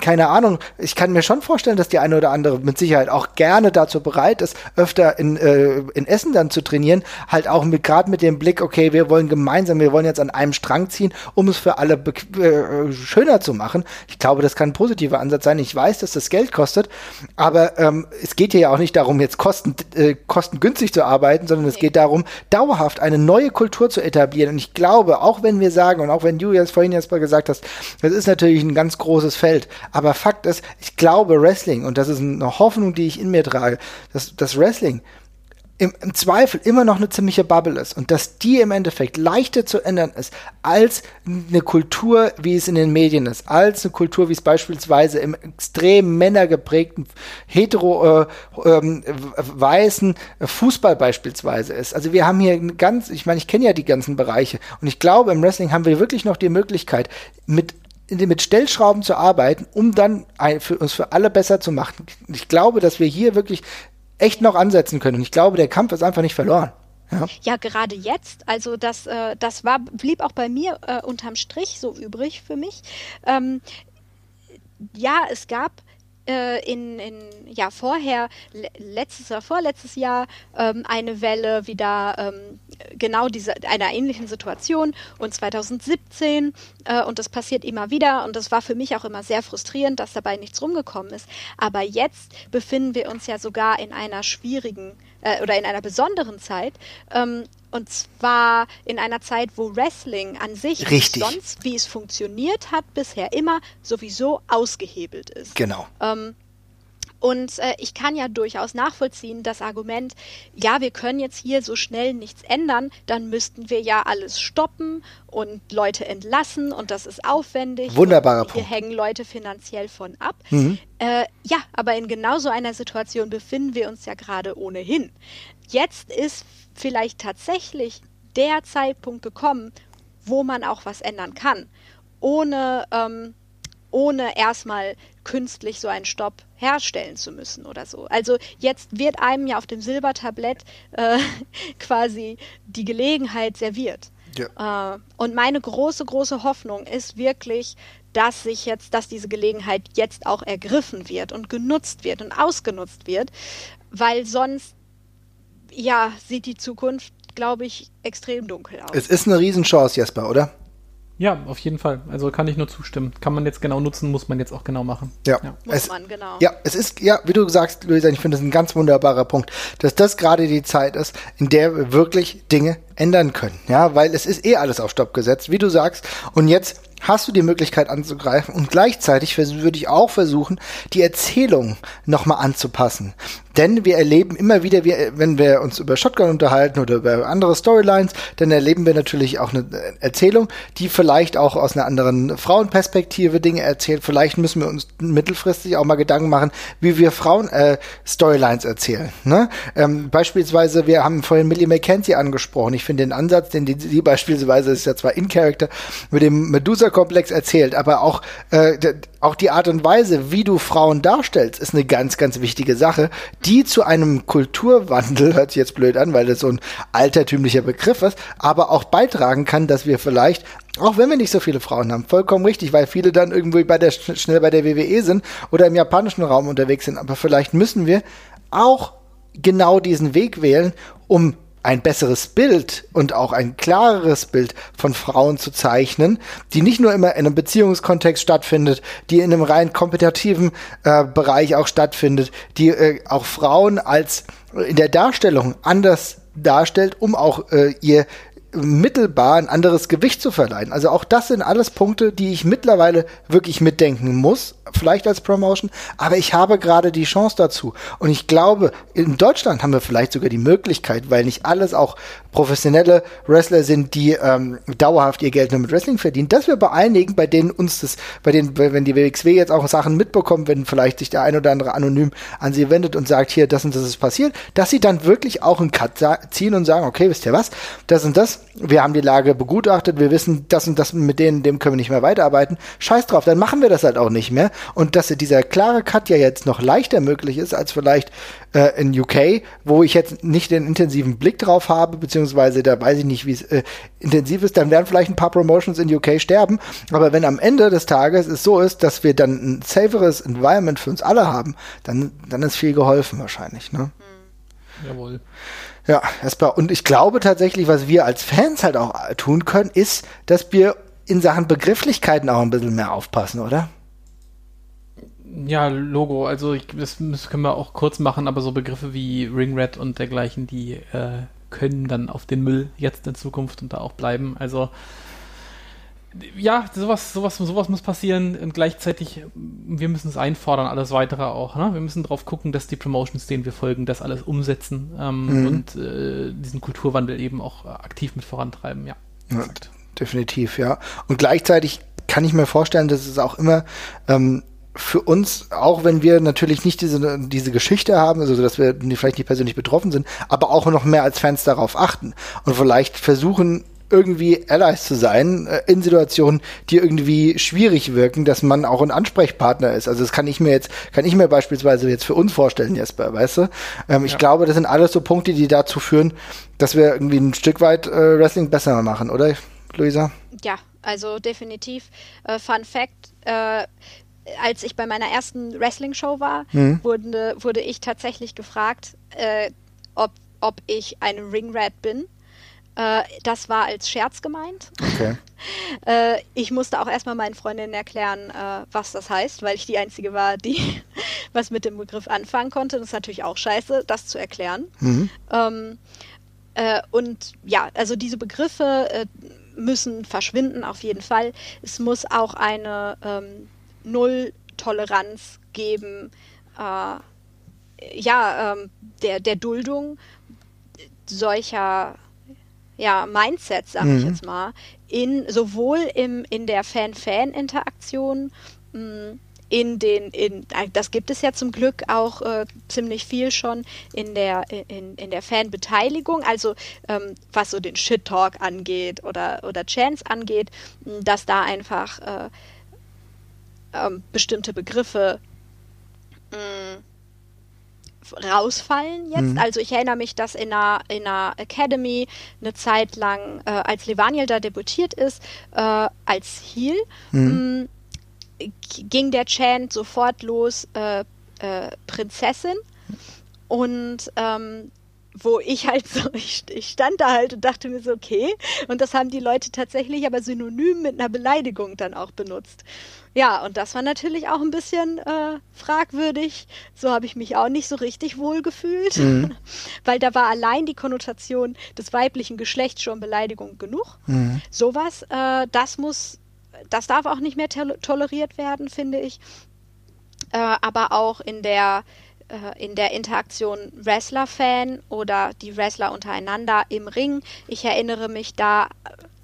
keine Ahnung, ich kann mir schon vorstellen, dass die eine oder andere mit Sicherheit auch gerne dazu bereit ist, öfter in, äh, in Essen dann zu trainieren, halt auch mit gerade mit dem Blick, okay, wir wollen gemeinsam, wir wollen jetzt an einem Strang ziehen, um es für alle äh, schöner zu machen. Ich glaube, das kann ein positiver Ansatz sein. Ich weiß, dass das Geld kostet, aber ähm, es geht hier ja auch nicht darum, jetzt kosten, äh, kostengünstig zu arbeiten, sondern es geht darum, dauerhaft eine neue Kultur zu etablieren. Und ich glaube, auch wenn wir sagen und auch wenn du jetzt vorhin jetzt mal gesagt hast, das ist natürlich ein ganz großes Feld, aber Fakt ist, ich glaube Wrestling, und das ist eine Hoffnung, die ich in mir trage, dass das Wrestling im, im, Zweifel immer noch eine ziemliche Bubble ist und dass die im Endeffekt leichter zu ändern ist als eine Kultur, wie es in den Medien ist, als eine Kultur, wie es beispielsweise im extrem männergeprägten hetero äh, äh, weißen Fußball beispielsweise ist. Also wir haben hier ganz, ich meine, ich kenne ja die ganzen Bereiche und ich glaube, im Wrestling haben wir wirklich noch die Möglichkeit, mit mit Stellschrauben zu arbeiten, um dann für uns für alle besser zu machen. Ich glaube, dass wir hier wirklich echt noch ansetzen können. Und ich glaube, der Kampf ist einfach nicht verloren.
Ja. ja, gerade jetzt, also das, äh, das war, blieb auch bei mir äh, unterm Strich so übrig für mich. Ähm, ja, es gab äh, in, in, ja, vorher, letztes oder vorletztes Jahr, ähm, eine Welle wieder ähm, genau diese, einer ähnlichen Situation und 2017 äh, und das passiert immer wieder und das war für mich auch immer sehr frustrierend, dass dabei nichts rumgekommen ist. Aber jetzt befinden wir uns ja sogar in einer schwierigen äh, oder in einer besonderen Zeit. Ähm, und zwar in einer Zeit, wo Wrestling an sich
Richtig.
sonst, wie es funktioniert hat, bisher immer sowieso ausgehebelt ist.
Genau.
Ähm, und äh, ich kann ja durchaus nachvollziehen, das Argument, ja, wir können jetzt hier so schnell nichts ändern, dann müssten wir ja alles stoppen und Leute entlassen und das ist aufwendig.
Wunderbarer
Punkt. Hier hängen Leute finanziell von ab. Mhm. Äh, ja, aber in genau so einer Situation befinden wir uns ja gerade ohnehin. Jetzt ist vielleicht tatsächlich der Zeitpunkt gekommen, wo man auch was ändern kann, ohne, ähm, ohne erstmal künstlich so einen Stopp herstellen zu müssen oder so. Also jetzt wird einem ja auf dem Silbertablett äh, quasi die Gelegenheit serviert. Ja. Äh, und meine große, große Hoffnung ist wirklich, dass sich jetzt, dass diese Gelegenheit jetzt auch ergriffen wird und genutzt wird und ausgenutzt wird, weil sonst ja, sieht die Zukunft, glaube ich, extrem dunkel aus.
Es ist eine Riesenchance, Jesper, oder?
Ja, auf jeden Fall. Also kann ich nur zustimmen. Kann man jetzt genau nutzen, muss man jetzt auch genau machen.
Ja,
ja. muss es, man, genau.
Ja, es ist, ja, wie du sagst, Luisa, ich finde das ein ganz wunderbarer Punkt, dass das gerade die Zeit ist, in der wir wirklich Dinge ändern können. Ja, weil es ist eh alles auf Stopp gesetzt, wie du sagst. Und jetzt hast du die Möglichkeit anzugreifen und gleichzeitig würde ich auch versuchen, die Erzählung nochmal anzupassen. Denn wir erleben immer wieder, wenn wir uns über Shotgun unterhalten oder über andere Storylines, dann erleben wir natürlich auch eine Erzählung, die vielleicht auch aus einer anderen Frauenperspektive Dinge erzählt. Vielleicht müssen wir uns mittelfristig auch mal Gedanken machen, wie wir Frauen äh, Storylines erzählen. Ne? Ähm, beispielsweise, wir haben vorhin Millie McKenzie angesprochen. Ich finde den Ansatz, den die, die beispielsweise ist ja zwar in Character mit dem Medusa-Komplex erzählt, aber auch äh, auch die Art und Weise, wie du Frauen darstellst, ist eine ganz, ganz wichtige Sache, die zu einem Kulturwandel, hört sich jetzt blöd an, weil das so ein altertümlicher Begriff ist, aber auch beitragen kann, dass wir vielleicht auch wenn wir nicht so viele Frauen haben, vollkommen richtig, weil viele dann irgendwo bei der, schnell bei der WWE sind oder im japanischen Raum unterwegs sind. Aber vielleicht müssen wir auch genau diesen Weg wählen, um ein besseres Bild und auch ein klareres Bild von Frauen zu zeichnen, die nicht nur immer in einem Beziehungskontext stattfindet, die in einem rein kompetitiven äh, Bereich auch stattfindet, die äh, auch Frauen als in der Darstellung anders darstellt, um auch äh, ihr mittelbar ein anderes Gewicht zu verleihen. Also auch das sind alles Punkte, die ich mittlerweile wirklich mitdenken muss, vielleicht als Promotion, aber ich habe gerade die Chance dazu. Und ich glaube, in Deutschland haben wir vielleicht sogar die Möglichkeit, weil nicht alles auch professionelle Wrestler sind, die ähm, dauerhaft ihr Geld nur mit Wrestling verdienen, dass wir bei einigen, bei denen uns das, bei denen, wenn die WXW jetzt auch Sachen mitbekommen, wenn vielleicht sich der ein oder andere anonym an sie wendet und sagt, hier, das und das ist passiert, dass sie dann wirklich auch einen Cut ziehen und sagen, okay, wisst ihr was, das und das, wir haben die Lage begutachtet, wir wissen, das und das mit denen, dem können wir nicht mehr weiterarbeiten, scheiß drauf, dann machen wir das halt auch nicht mehr und dass dieser klare Cut ja jetzt noch leichter möglich ist als vielleicht äh, in UK, wo ich jetzt nicht den intensiven Blick drauf habe, beziehungsweise da weiß ich nicht, wie es äh, intensiv ist, dann werden vielleicht ein paar Promotions in UK sterben. Aber wenn am Ende des Tages es so ist, dass wir dann ein saferes Environment für uns alle haben, dann, dann ist viel geholfen wahrscheinlich. Ne?
Mhm. Jawohl.
Ja, erstmal. Und ich glaube tatsächlich, was wir als Fans halt auch tun können, ist, dass wir in Sachen Begrifflichkeiten auch ein bisschen mehr aufpassen, oder?
Ja, Logo, also ich, das, das, können wir auch kurz machen, aber so Begriffe wie Ringrat und dergleichen, die äh, können dann auf den Müll jetzt in Zukunft und da auch bleiben. Also ja, sowas, sowas, sowas muss passieren und gleichzeitig, wir müssen es einfordern, alles weitere auch. Ne? Wir müssen darauf gucken, dass die Promotions, denen wir folgen, das alles umsetzen ähm, mhm. und äh, diesen Kulturwandel eben auch aktiv mit vorantreiben, ja.
ja definitiv, ja. Und gleichzeitig kann ich mir vorstellen, dass es auch immer ähm, für uns, auch wenn wir natürlich nicht diese, diese Geschichte haben, also dass wir vielleicht nicht persönlich betroffen sind, aber auch noch mehr als Fans darauf achten und vielleicht versuchen, irgendwie Allies zu sein äh, in Situationen, die irgendwie schwierig wirken, dass man auch ein Ansprechpartner ist. Also das kann ich mir jetzt, kann ich mir beispielsweise jetzt für uns vorstellen, Jesper, weißt du? Ähm, ich glaube, das sind alles so Punkte, die dazu führen, dass wir irgendwie ein Stück weit äh, Wrestling besser machen, oder, Luisa?
Ja, also definitiv. Äh, Fun Fact, äh, als ich bei meiner ersten Wrestling-Show war, mhm. wurde, wurde ich tatsächlich gefragt, äh, ob, ob ich eine Ringrat bin. Äh, das war als Scherz gemeint. Okay. äh, ich musste auch erstmal meinen Freundinnen erklären, äh, was das heißt, weil ich die Einzige war, die was mit dem Begriff anfangen konnte. Das ist natürlich auch scheiße, das zu erklären. Mhm. Ähm, äh, und ja, also diese Begriffe äh, müssen verschwinden auf jeden Fall. Es muss auch eine ähm, Null-Toleranz geben, äh, ja, ähm, der, der Duldung solcher ja, Mindsets, sag mhm. ich jetzt mal, in sowohl im, in der Fan-Fan-Interaktion, mm, in den, in, das gibt es ja zum Glück auch äh, ziemlich viel schon in der, in, in der Fanbeteiligung, also ähm, was so den Shit-Talk angeht oder, oder Chance angeht, dass da einfach äh, ähm, bestimmte Begriffe mh, rausfallen jetzt. Mhm. Also ich erinnere mich, dass in einer, in einer Academy eine Zeit lang, äh, als Levaniel da debütiert ist, äh, als Heel, mhm. mh, ging der Chant sofort los, äh, äh Prinzessin. Und ähm, wo ich halt so, ich, ich, stand da halt und dachte mir so, okay. Und das haben die Leute tatsächlich aber synonym mit einer Beleidigung dann auch benutzt. Ja, und das war natürlich auch ein bisschen äh, fragwürdig. So habe ich mich auch nicht so richtig wohl gefühlt, mhm. weil da war allein die Konnotation des weiblichen Geschlechts schon Beleidigung genug. Mhm. Sowas, äh, das muss, das darf auch nicht mehr toleriert werden, finde ich. Äh, aber auch in der äh, in der Interaktion Wrestler-Fan oder die Wrestler untereinander im Ring. Ich erinnere mich da,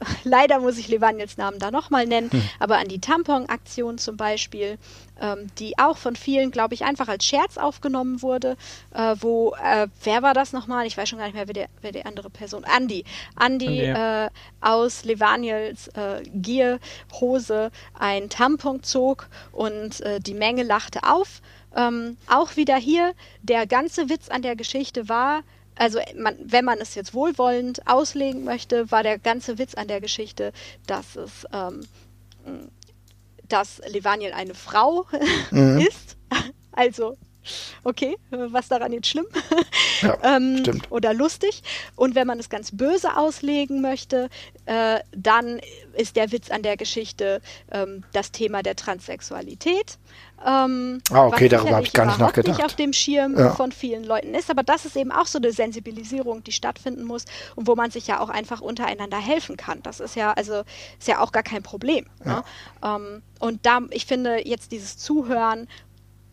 leider muss ich Levaniels Namen da nochmal nennen, hm. aber an die Tampon-Aktion zum Beispiel, ähm, die auch von vielen, glaube ich, einfach als Scherz aufgenommen wurde, äh, wo, äh, wer war das nochmal? Ich weiß schon gar nicht mehr, wer, der, wer die andere Person, Andy. Andy äh, aus Levaniels äh, Gear-Hose ein Tampon zog und äh, die Menge lachte auf ähm, auch wieder hier, der ganze Witz an der Geschichte war, also man, wenn man es jetzt wohlwollend auslegen möchte, war der ganze Witz an der Geschichte, dass es ähm, dass Levaniel eine Frau mhm. ist. Also Okay, was daran jetzt schlimm? Ja, ähm, stimmt. Oder lustig. Und wenn man es ganz böse auslegen möchte, äh, dann ist der Witz an der Geschichte ähm, das Thema der Transsexualität.
Ähm, ah, okay, darüber habe ich gar nicht nachgedacht.
nicht auf dem Schirm ja. von vielen Leuten ist, aber das ist eben auch so eine Sensibilisierung, die stattfinden muss und wo man sich ja auch einfach untereinander helfen kann. Das ist ja also ist ja auch gar kein Problem. Ja. Ne? Ähm, und da, ich finde jetzt dieses Zuhören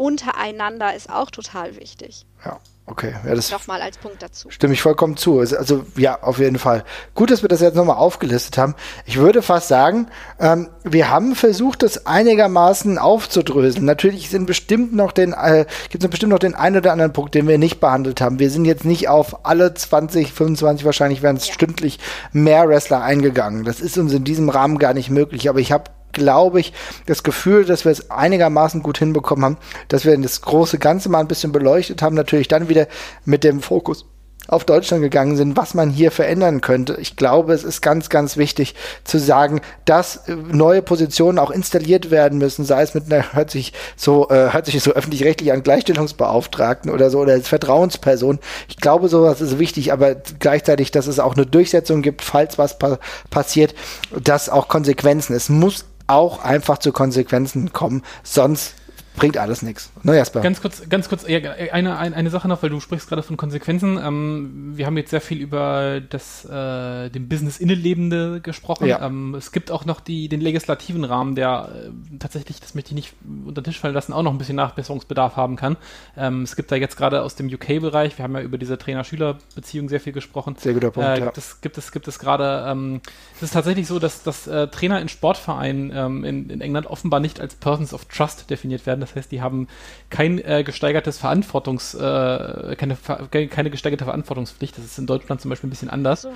untereinander ist auch total wichtig.
Ja. Okay, ja, das
nochmal als Punkt dazu.
Stimme ich vollkommen zu. Also, also ja, auf jeden Fall. Gut, dass wir das jetzt nochmal aufgelistet haben. Ich würde fast sagen, ähm, wir haben versucht, das einigermaßen aufzudröseln. Natürlich sind bestimmt noch den, äh, gibt es bestimmt noch den einen oder anderen Punkt, den wir nicht behandelt haben. Wir sind jetzt nicht auf alle 20, 25, wahrscheinlich werden es ja. stündlich mehr Wrestler eingegangen. Das ist uns in diesem Rahmen gar nicht möglich. Aber ich habe glaube ich, das Gefühl, dass wir es einigermaßen gut hinbekommen haben, dass wir das große Ganze mal ein bisschen beleuchtet haben, natürlich dann wieder mit dem Fokus auf Deutschland gegangen sind, was man hier verändern könnte. Ich glaube, es ist ganz, ganz wichtig zu sagen, dass neue Positionen auch installiert werden müssen, sei es mit einer, hört sich so, äh, hört sich so öffentlich-rechtlich an Gleichstellungsbeauftragten oder so, oder als Vertrauensperson. Ich glaube, sowas ist wichtig, aber gleichzeitig, dass es auch eine Durchsetzung gibt, falls was pa passiert, dass auch Konsequenzen. Es muss auch einfach zu Konsequenzen kommen, sonst bringt alles nichts.
Ne, Jasper? Ganz kurz, ganz kurz, ja, eine, eine, eine Sache noch, weil du sprichst gerade von Konsequenzen. Ähm, wir haben jetzt sehr viel über das, äh, den Business-Innenlebende gesprochen. Ja. Ähm, es gibt auch noch die, den legislativen Rahmen, der äh, tatsächlich, das möchte ich nicht unter den Tisch fallen lassen, auch noch ein bisschen Nachbesserungsbedarf haben kann. Ähm, es gibt da jetzt gerade aus dem UK-Bereich, wir haben ja über diese Trainer-Schüler-Beziehung sehr viel gesprochen.
Sehr guter Punkt,
äh, gibt, ja. es, gibt es, gibt es gerade, ähm, es ist tatsächlich so, dass, dass äh, Trainer in Sportvereinen ähm, in, in England offenbar nicht als Persons of Trust definiert werden. Das heißt, die haben kein äh, gesteigertes Verantwortungs, äh, keine, keine gesteigerte Verantwortungspflicht. Das ist in Deutschland zum Beispiel ein bisschen anders. So.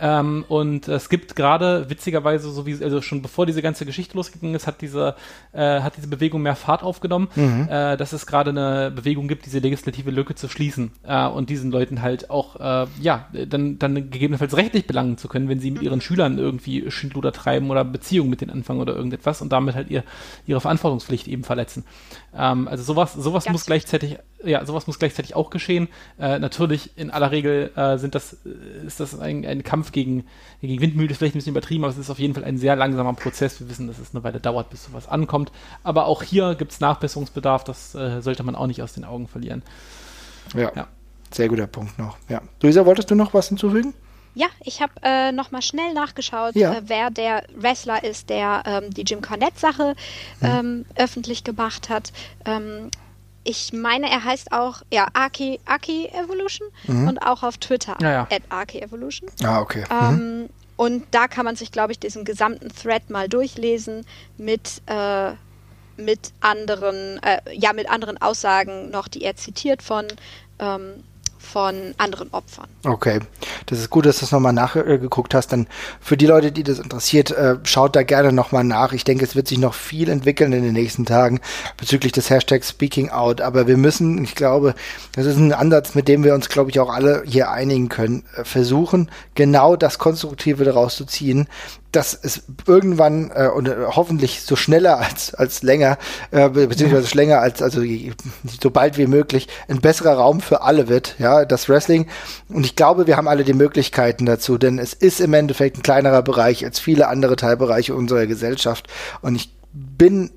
Ähm, und es gibt gerade, witzigerweise, so wie, also schon bevor diese ganze Geschichte losgegangen ist, hat diese, äh, hat diese Bewegung mehr Fahrt aufgenommen, mhm. äh, dass es gerade eine Bewegung gibt, diese legislative Lücke zu schließen äh, und diesen Leuten halt auch, äh, ja, dann, dann gegebenenfalls rechtlich belangen zu können, wenn sie mit ihren Schülern irgendwie Schindluder treiben oder Beziehungen mit denen anfangen oder irgendetwas und damit halt ihr, ihre Verantwortungspflicht eben verletzen. Ähm, also sowas, sowas muss gleichzeitig, ja, sowas muss gleichzeitig auch geschehen. Äh, natürlich, in aller Regel äh, sind das, ist das ein, ein Kampf gegen, gegen Windmühle, ist vielleicht ein bisschen übertrieben, aber es ist auf jeden Fall ein sehr langsamer Prozess. Wir wissen, dass es eine Weile dauert, bis sowas ankommt. Aber auch hier gibt es Nachbesserungsbedarf, das äh, sollte man auch nicht aus den Augen verlieren.
Ja, ja. Sehr guter Punkt noch. Ja. Luisa, wolltest du noch was hinzufügen?
Ja, ich habe äh, nochmal schnell nachgeschaut, ja. äh, wer der Wrestler ist, der ähm, die Jim Cornette-Sache mhm. ähm, öffentlich gemacht hat. Ähm, ich meine, er heißt auch ja, Aki, Aki Evolution mhm. und auch auf Twitter
ja, ja.
at Aki Evolution.
Ah, okay.
Ähm, mhm. Und da kann man sich, glaube ich, diesen gesamten Thread mal durchlesen mit, äh, mit anderen, äh, ja, mit anderen Aussagen noch, die er zitiert von ähm, von anderen Opfern.
Okay, das ist gut, dass du das nochmal nachgeguckt hast. Dann für die Leute, die das interessiert, äh, schaut da gerne nochmal nach. Ich denke, es wird sich noch viel entwickeln in den nächsten Tagen bezüglich des Hashtags Speaking Out. Aber wir müssen, ich glaube, das ist ein Ansatz, mit dem wir uns, glaube ich, auch alle hier einigen können, äh, versuchen, genau das Konstruktive daraus zu ziehen, dass es irgendwann äh, und äh, hoffentlich so schneller als als länger äh, beziehungsweise schlänger als also so bald wie möglich ein besserer Raum für alle wird, ja, das Wrestling. Und ich glaube, wir haben alle die Möglichkeiten dazu, denn es ist im Endeffekt ein kleinerer Bereich als viele andere Teilbereiche unserer Gesellschaft. Und ich bin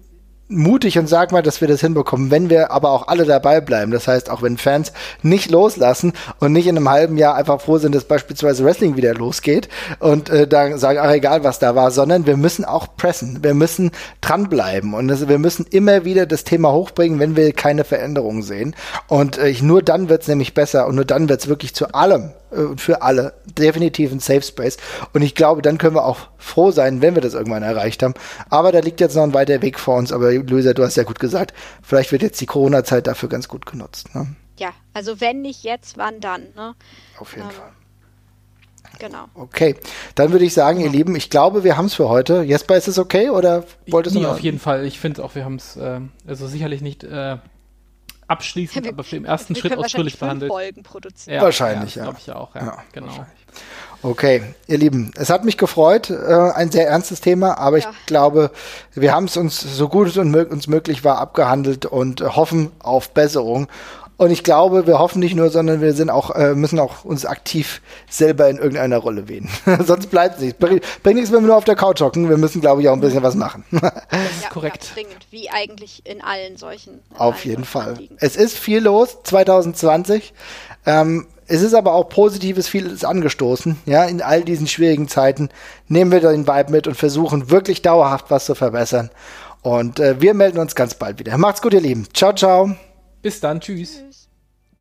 mutig und sag mal, dass wir das hinbekommen, wenn wir aber auch alle dabei bleiben. Das heißt, auch wenn Fans nicht loslassen und nicht in einem halben Jahr einfach froh sind, dass beispielsweise Wrestling wieder losgeht und äh, dann sagen, ach egal, was da war, sondern wir müssen auch pressen. Wir müssen dranbleiben und das, wir müssen immer wieder das Thema hochbringen, wenn wir keine Veränderungen sehen. Und äh, nur dann wird's nämlich besser und nur dann wird's wirklich zu allem äh, für alle definitiv ein Safe Space. Und ich glaube, dann können wir auch froh sein, wenn wir das irgendwann erreicht haben. Aber da liegt jetzt noch ein weiter Weg vor uns. Aber Luisa, du hast ja gut gesagt, vielleicht wird jetzt die Corona-Zeit dafür ganz gut genutzt. Ne?
Ja, also wenn nicht jetzt, wann dann? Ne?
Auf jeden ähm, Fall.
Genau.
Okay, dann würde ich sagen, ihr Lieben, ich glaube, wir haben es für heute. Jesper, ist es okay oder wolltest
du? Nee, auf jeden Fall. Ich finde auch, wir haben es, äh, also sicherlich nicht äh, abschließend, wir, aber für den ersten Schritt ausführlich behandelt.
Folgen produzieren.
Ja, wahrscheinlich, ja.
Glaube ich auch, ja. ja genau.
Okay, ihr Lieben, es hat mich gefreut, äh, ein sehr ernstes Thema, aber ja. ich glaube, wir haben es uns so gut es uns möglich war abgehandelt und hoffen auf Besserung. Und ich glaube, wir hoffen nicht nur, sondern wir sind auch, äh, müssen auch uns aktiv selber in irgendeiner Rolle wählen. Sonst bleibt es nicht. Bringt, bringt nichts, wenn wir nur auf der Couch hocken. Wir müssen, glaube ich, auch ein bisschen was machen.
das ist ja, korrekt. Ja,
dringend, wie eigentlich in allen solchen.
In auf jeden Fall. Anliegen. Es ist viel los 2020. Ähm, es ist aber auch positives vieles angestoßen. Ja, in all diesen schwierigen Zeiten nehmen wir den Vibe mit und versuchen wirklich dauerhaft was zu verbessern. Und äh, wir melden uns ganz bald wieder. Macht's gut, ihr Lieben. Ciao, ciao.
Bis dann. Tschüss. tschüss.